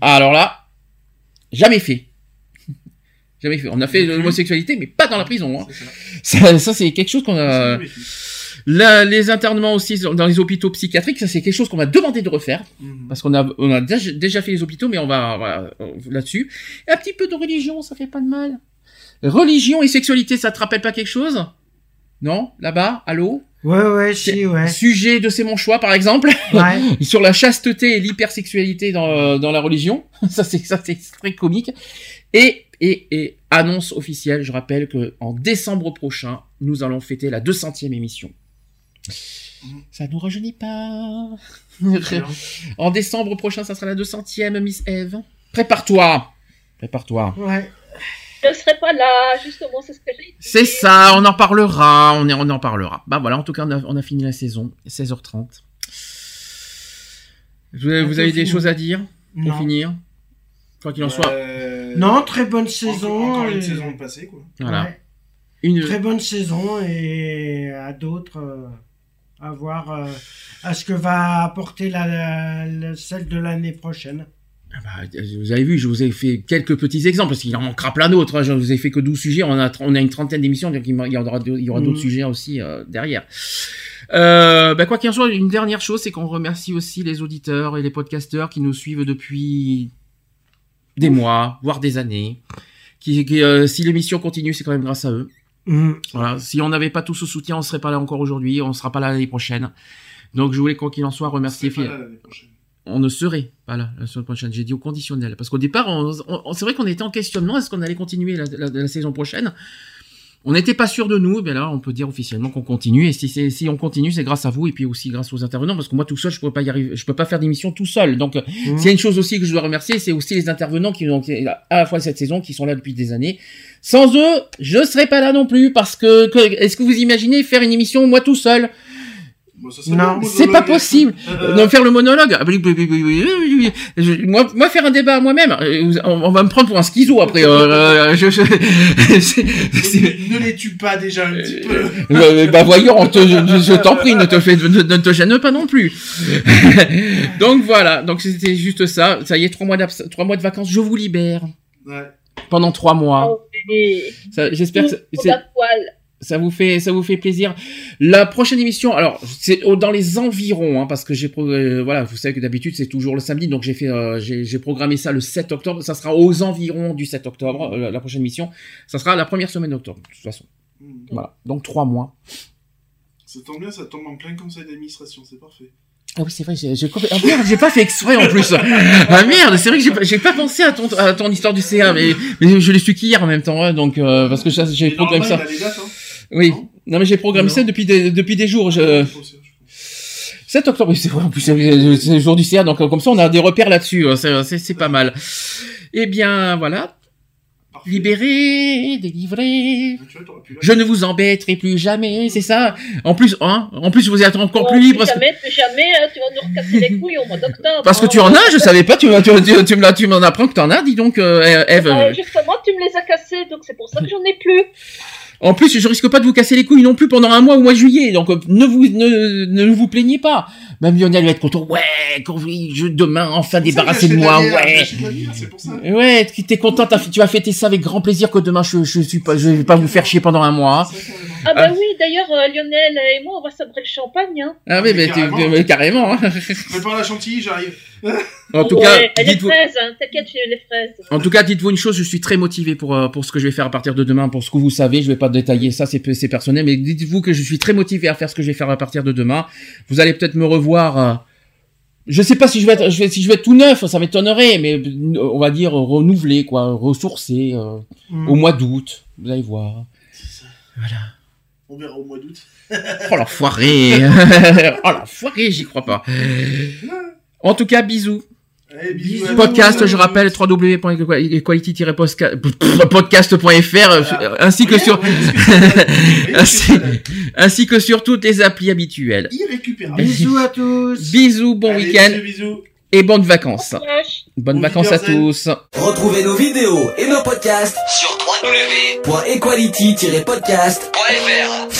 [SPEAKER 1] Alors là, jamais fait. jamais fait. On a fait l'homosexualité mais pas dans la prison. hein.
[SPEAKER 2] Ça,
[SPEAKER 1] ça, c'est quelque chose qu'on a. La- les internements aussi dans les hôpitaux psychiatriques, ça c'est quelque chose qu'on va demander de refaire
[SPEAKER 2] Mhm.
[SPEAKER 1] parce qu'on a on a déjà, déjà fait les hôpitaux, mais on va euh, là-dessus. Et un petit peu de religion, ça fait pas de mal. Religion et sexualité, ça te rappelle pas quelque chose? Non? Là-bas? Allô?
[SPEAKER 4] Ouais, ouais, si, ouais.
[SPEAKER 1] Sujet de C'est mon choix, par exemple
[SPEAKER 4] Ouais.
[SPEAKER 1] sur la chasteté et l'hypersexualité dans, dans la religion. ça c'est ça c'est très comique. Et, et, et annonce officielle, je rappelle que en décembre prochain, nous allons fêter la 200e émission. Ça nous rajeunit pas. en décembre prochain, ça sera la 200e, Miss Eve. Prépare-toi. Prépare-toi.
[SPEAKER 4] Ouais.
[SPEAKER 3] Je ne serai pas là, justement, c'est ce que j'ai dit.
[SPEAKER 1] C'est ça, on en parlera, on, est- on en parlera. Bah voilà, en tout cas, on a, on a fini la saison, 16h30. Vous, avez- vous avez des choses à dire pour
[SPEAKER 4] Non.
[SPEAKER 1] finir? Quoi qu'il en soit.
[SPEAKER 2] Euh,
[SPEAKER 4] Non, très bonne
[SPEAKER 2] encore-
[SPEAKER 4] saison.
[SPEAKER 2] Encore une
[SPEAKER 4] et-
[SPEAKER 2] saison passée, quoi.
[SPEAKER 1] Voilà.
[SPEAKER 4] Ouais.
[SPEAKER 1] Une...
[SPEAKER 4] Très bonne saison et à d'autres euh, à voir euh, à ce que va apporter la, la- la- celle de l'année prochaine.
[SPEAKER 1] Ah bah, vous avez vu, je vous ai fait quelques petits exemples, parce qu'il en manquera plein d'autres. hein. Je vous ai fait que 12 sujets, on a, on a une trentaine d'émissions, donc il y aura, aura d'autres
[SPEAKER 4] Mhm.
[SPEAKER 1] sujets aussi euh, derrière. Euh, bah, quoi qu'il en soit, une dernière chose, c'est qu'on remercie aussi les auditeurs et les podcasteurs qui nous suivent depuis des mois, voire des années. Qui, qui, euh, si l'émission continue, c'est quand même grâce à eux.
[SPEAKER 4] Mm.
[SPEAKER 1] Voilà. Si on n'avait pas tout ce soutien, on serait pas là encore aujourd'hui, on sera pas là l'année prochaine. Donc je voulais quoi qu'il en soit remercier.
[SPEAKER 2] C'est pas là l'année prochaine.
[SPEAKER 1] On ne serait pas là la semaine prochaine. J'ai dit au conditionnel parce qu'au départ, on, on- on- c'est vrai qu'on était en questionnement. Est-ce qu'on allait continuer la, la- la saison prochaine? On n'était pas sûr de nous. Mais là, on peut dire officiellement qu'on continue. Et si, si on continue, c'est grâce à vous et puis aussi grâce aux intervenants parce que moi tout seul, je pourrais pas y arriver. Je peux pas faire d'émission tout seul. Donc
[SPEAKER 4] Mhm.
[SPEAKER 1] s'il y a une chose aussi que je dois remercier, c'est aussi les intervenants qui ont à la fois cette saison, qui sont là depuis des années. Sans eux, je serais pas là non plus parce que, que- est-ce que vous imaginez faire une émission moi tout seul?
[SPEAKER 2] Bon,
[SPEAKER 4] Non,
[SPEAKER 1] C'est pas possible.
[SPEAKER 2] Euh,
[SPEAKER 1] Non, faire le monologue. Ah, oui, oui, oui, oui, oui, oui, oui. Je- moi, moi, faire un débat à moi-même. euh, On, on va me prendre pour un schizo après. euh, je, je-
[SPEAKER 2] Ne, ne les tue pas déjà un petit peu.
[SPEAKER 1] Euh, bah voyons, on te- je, je t'en prie, ne te, fais, ne, ne te gêne pas non plus. donc voilà, donc c'était juste ça. Ça y est, trois mois, trois mois de vacances, je vous libère
[SPEAKER 2] Ouais.
[SPEAKER 1] Pendant trois mois.
[SPEAKER 3] Oh,
[SPEAKER 1] J'espère que ça- vous fait ça vous fait plaisir. La prochaine émission, alors c'est dans les environs, hein, parce que j'ai euh, voilà, vous savez que d'habitude c'est toujours le samedi, donc j'ai fait euh, j'ai programmé ça le 7 octobre. Ça sera aux environs du 7 octobre euh, la prochaine émission. Ça sera la première semaine d'octobre de toute façon.
[SPEAKER 2] Hmm.
[SPEAKER 1] Voilà, donc trois mois.
[SPEAKER 2] Ça tombe bien, ça tombe en plein conseil d'administration, c'est parfait.
[SPEAKER 1] Ah oui, c'est vrai, j'ai ah, merde, j'ai pas fait exprès en plus. ah merde, c'est vrai que j'ai pas, j'ai pas pensé à ton, à ton histoire du CA, mais, mais je l'ai su qu'hier en même temps, hein, donc euh, parce que j'ai programmé ça.
[SPEAKER 2] dates, hein.
[SPEAKER 1] Oui,
[SPEAKER 2] Non
[SPEAKER 1] non mais j'ai programmé
[SPEAKER 2] Non.
[SPEAKER 1] ça depuis des, depuis des jours. Je...
[SPEAKER 2] Faut aussi, je pense.
[SPEAKER 1] 7 octobre, oui, c'est vrai, en plus c'est le jour du CA, donc euh, comme ça on a des repères là-dessus, c'est- c'est c'est pas mal. Eh bien voilà,
[SPEAKER 2] Parfait.
[SPEAKER 1] libéré, délivré.
[SPEAKER 2] Ah, Tu
[SPEAKER 1] Je ne vous embêterai plus jamais, c'est ça. En plus, hein, en plus vous êtes encore
[SPEAKER 3] Bon,
[SPEAKER 1] plus libre.
[SPEAKER 3] plus
[SPEAKER 1] parce que-
[SPEAKER 3] jamais, plus jamais, hein, tu vas nous recasser les couilles au mois d'octobre.
[SPEAKER 1] Parce que
[SPEAKER 3] hein.
[SPEAKER 1] tu en as, je savais pas, tu, tu, tu, tu tu m'en apprends que t'en as, dis donc, euh, Eve.
[SPEAKER 3] Euh, justement, tu me les as cassés, donc c'est pour ça que j'en ai plus.
[SPEAKER 1] En plus, je risque pas de vous casser les couilles non plus pendant un mois au mois de juillet, donc euh, ne vous ne, ne vous plaignez pas. Même Lionel va être content. Ouais, quand je demain enfin débarrassé de moi. Ouais,
[SPEAKER 2] bière,
[SPEAKER 1] ouais, tu- t'es content, tu vas fêter ça avec grand plaisir que demain je je suis pas, je vais pas vous faire chier pendant un mois.
[SPEAKER 3] Ah bah
[SPEAKER 1] Ah.
[SPEAKER 3] oui, d'ailleurs, euh, Lionel et moi, on va sabrer le champagne. Hein.
[SPEAKER 1] Ah oui,
[SPEAKER 2] mais
[SPEAKER 1] mais,
[SPEAKER 2] carrément.
[SPEAKER 1] mais carrément. hein.
[SPEAKER 2] Prépare la chantilly, j'arrive.
[SPEAKER 1] En tout
[SPEAKER 3] Ouais,
[SPEAKER 1] cas,
[SPEAKER 3] et les
[SPEAKER 1] dites-vous.
[SPEAKER 3] fraises, hein. t'inquiète, j'ai les fraises.
[SPEAKER 1] En tout cas, dites-vous une chose, je suis très motivé pour euh, pour ce que je vais faire à partir de demain, pour ce que vous savez. Je vais pas détailler ça, c'est c'est personnel, mais dites-vous que je suis très motivé à faire ce que je vais faire à partir de demain. Vous allez peut-être me revoir. euh, je sais pas si je vais être, je vais, si je vais être tout neuf, ça m'étonnerait, mais euh, on va dire renouvelé, quoi, ressourcé euh,
[SPEAKER 4] Mm.
[SPEAKER 1] au mois d'août. Vous allez voir.
[SPEAKER 2] On verra au mois d'août.
[SPEAKER 1] Oh l'enfoiré Oh l'enfoiré, j'y crois pas. En tout cas, bisous.
[SPEAKER 2] Allez, bisous.
[SPEAKER 1] Podcast, je rappelle, www.equality-podcast.fr, euh, ainsi que sur, ainsi, ainsi que sur toutes les applis habituelles.
[SPEAKER 2] Irrécupérable.
[SPEAKER 4] Bisous à tous.
[SPEAKER 1] Bisous, bon week-end
[SPEAKER 2] Bisous, bisous.
[SPEAKER 1] et bonnes vacances. Bonnes
[SPEAKER 2] Bon
[SPEAKER 1] vacances à tous.
[SPEAKER 11] Retrouvez nos vidéos et nos podcasts
[SPEAKER 7] Sur www.equality-podcast.fr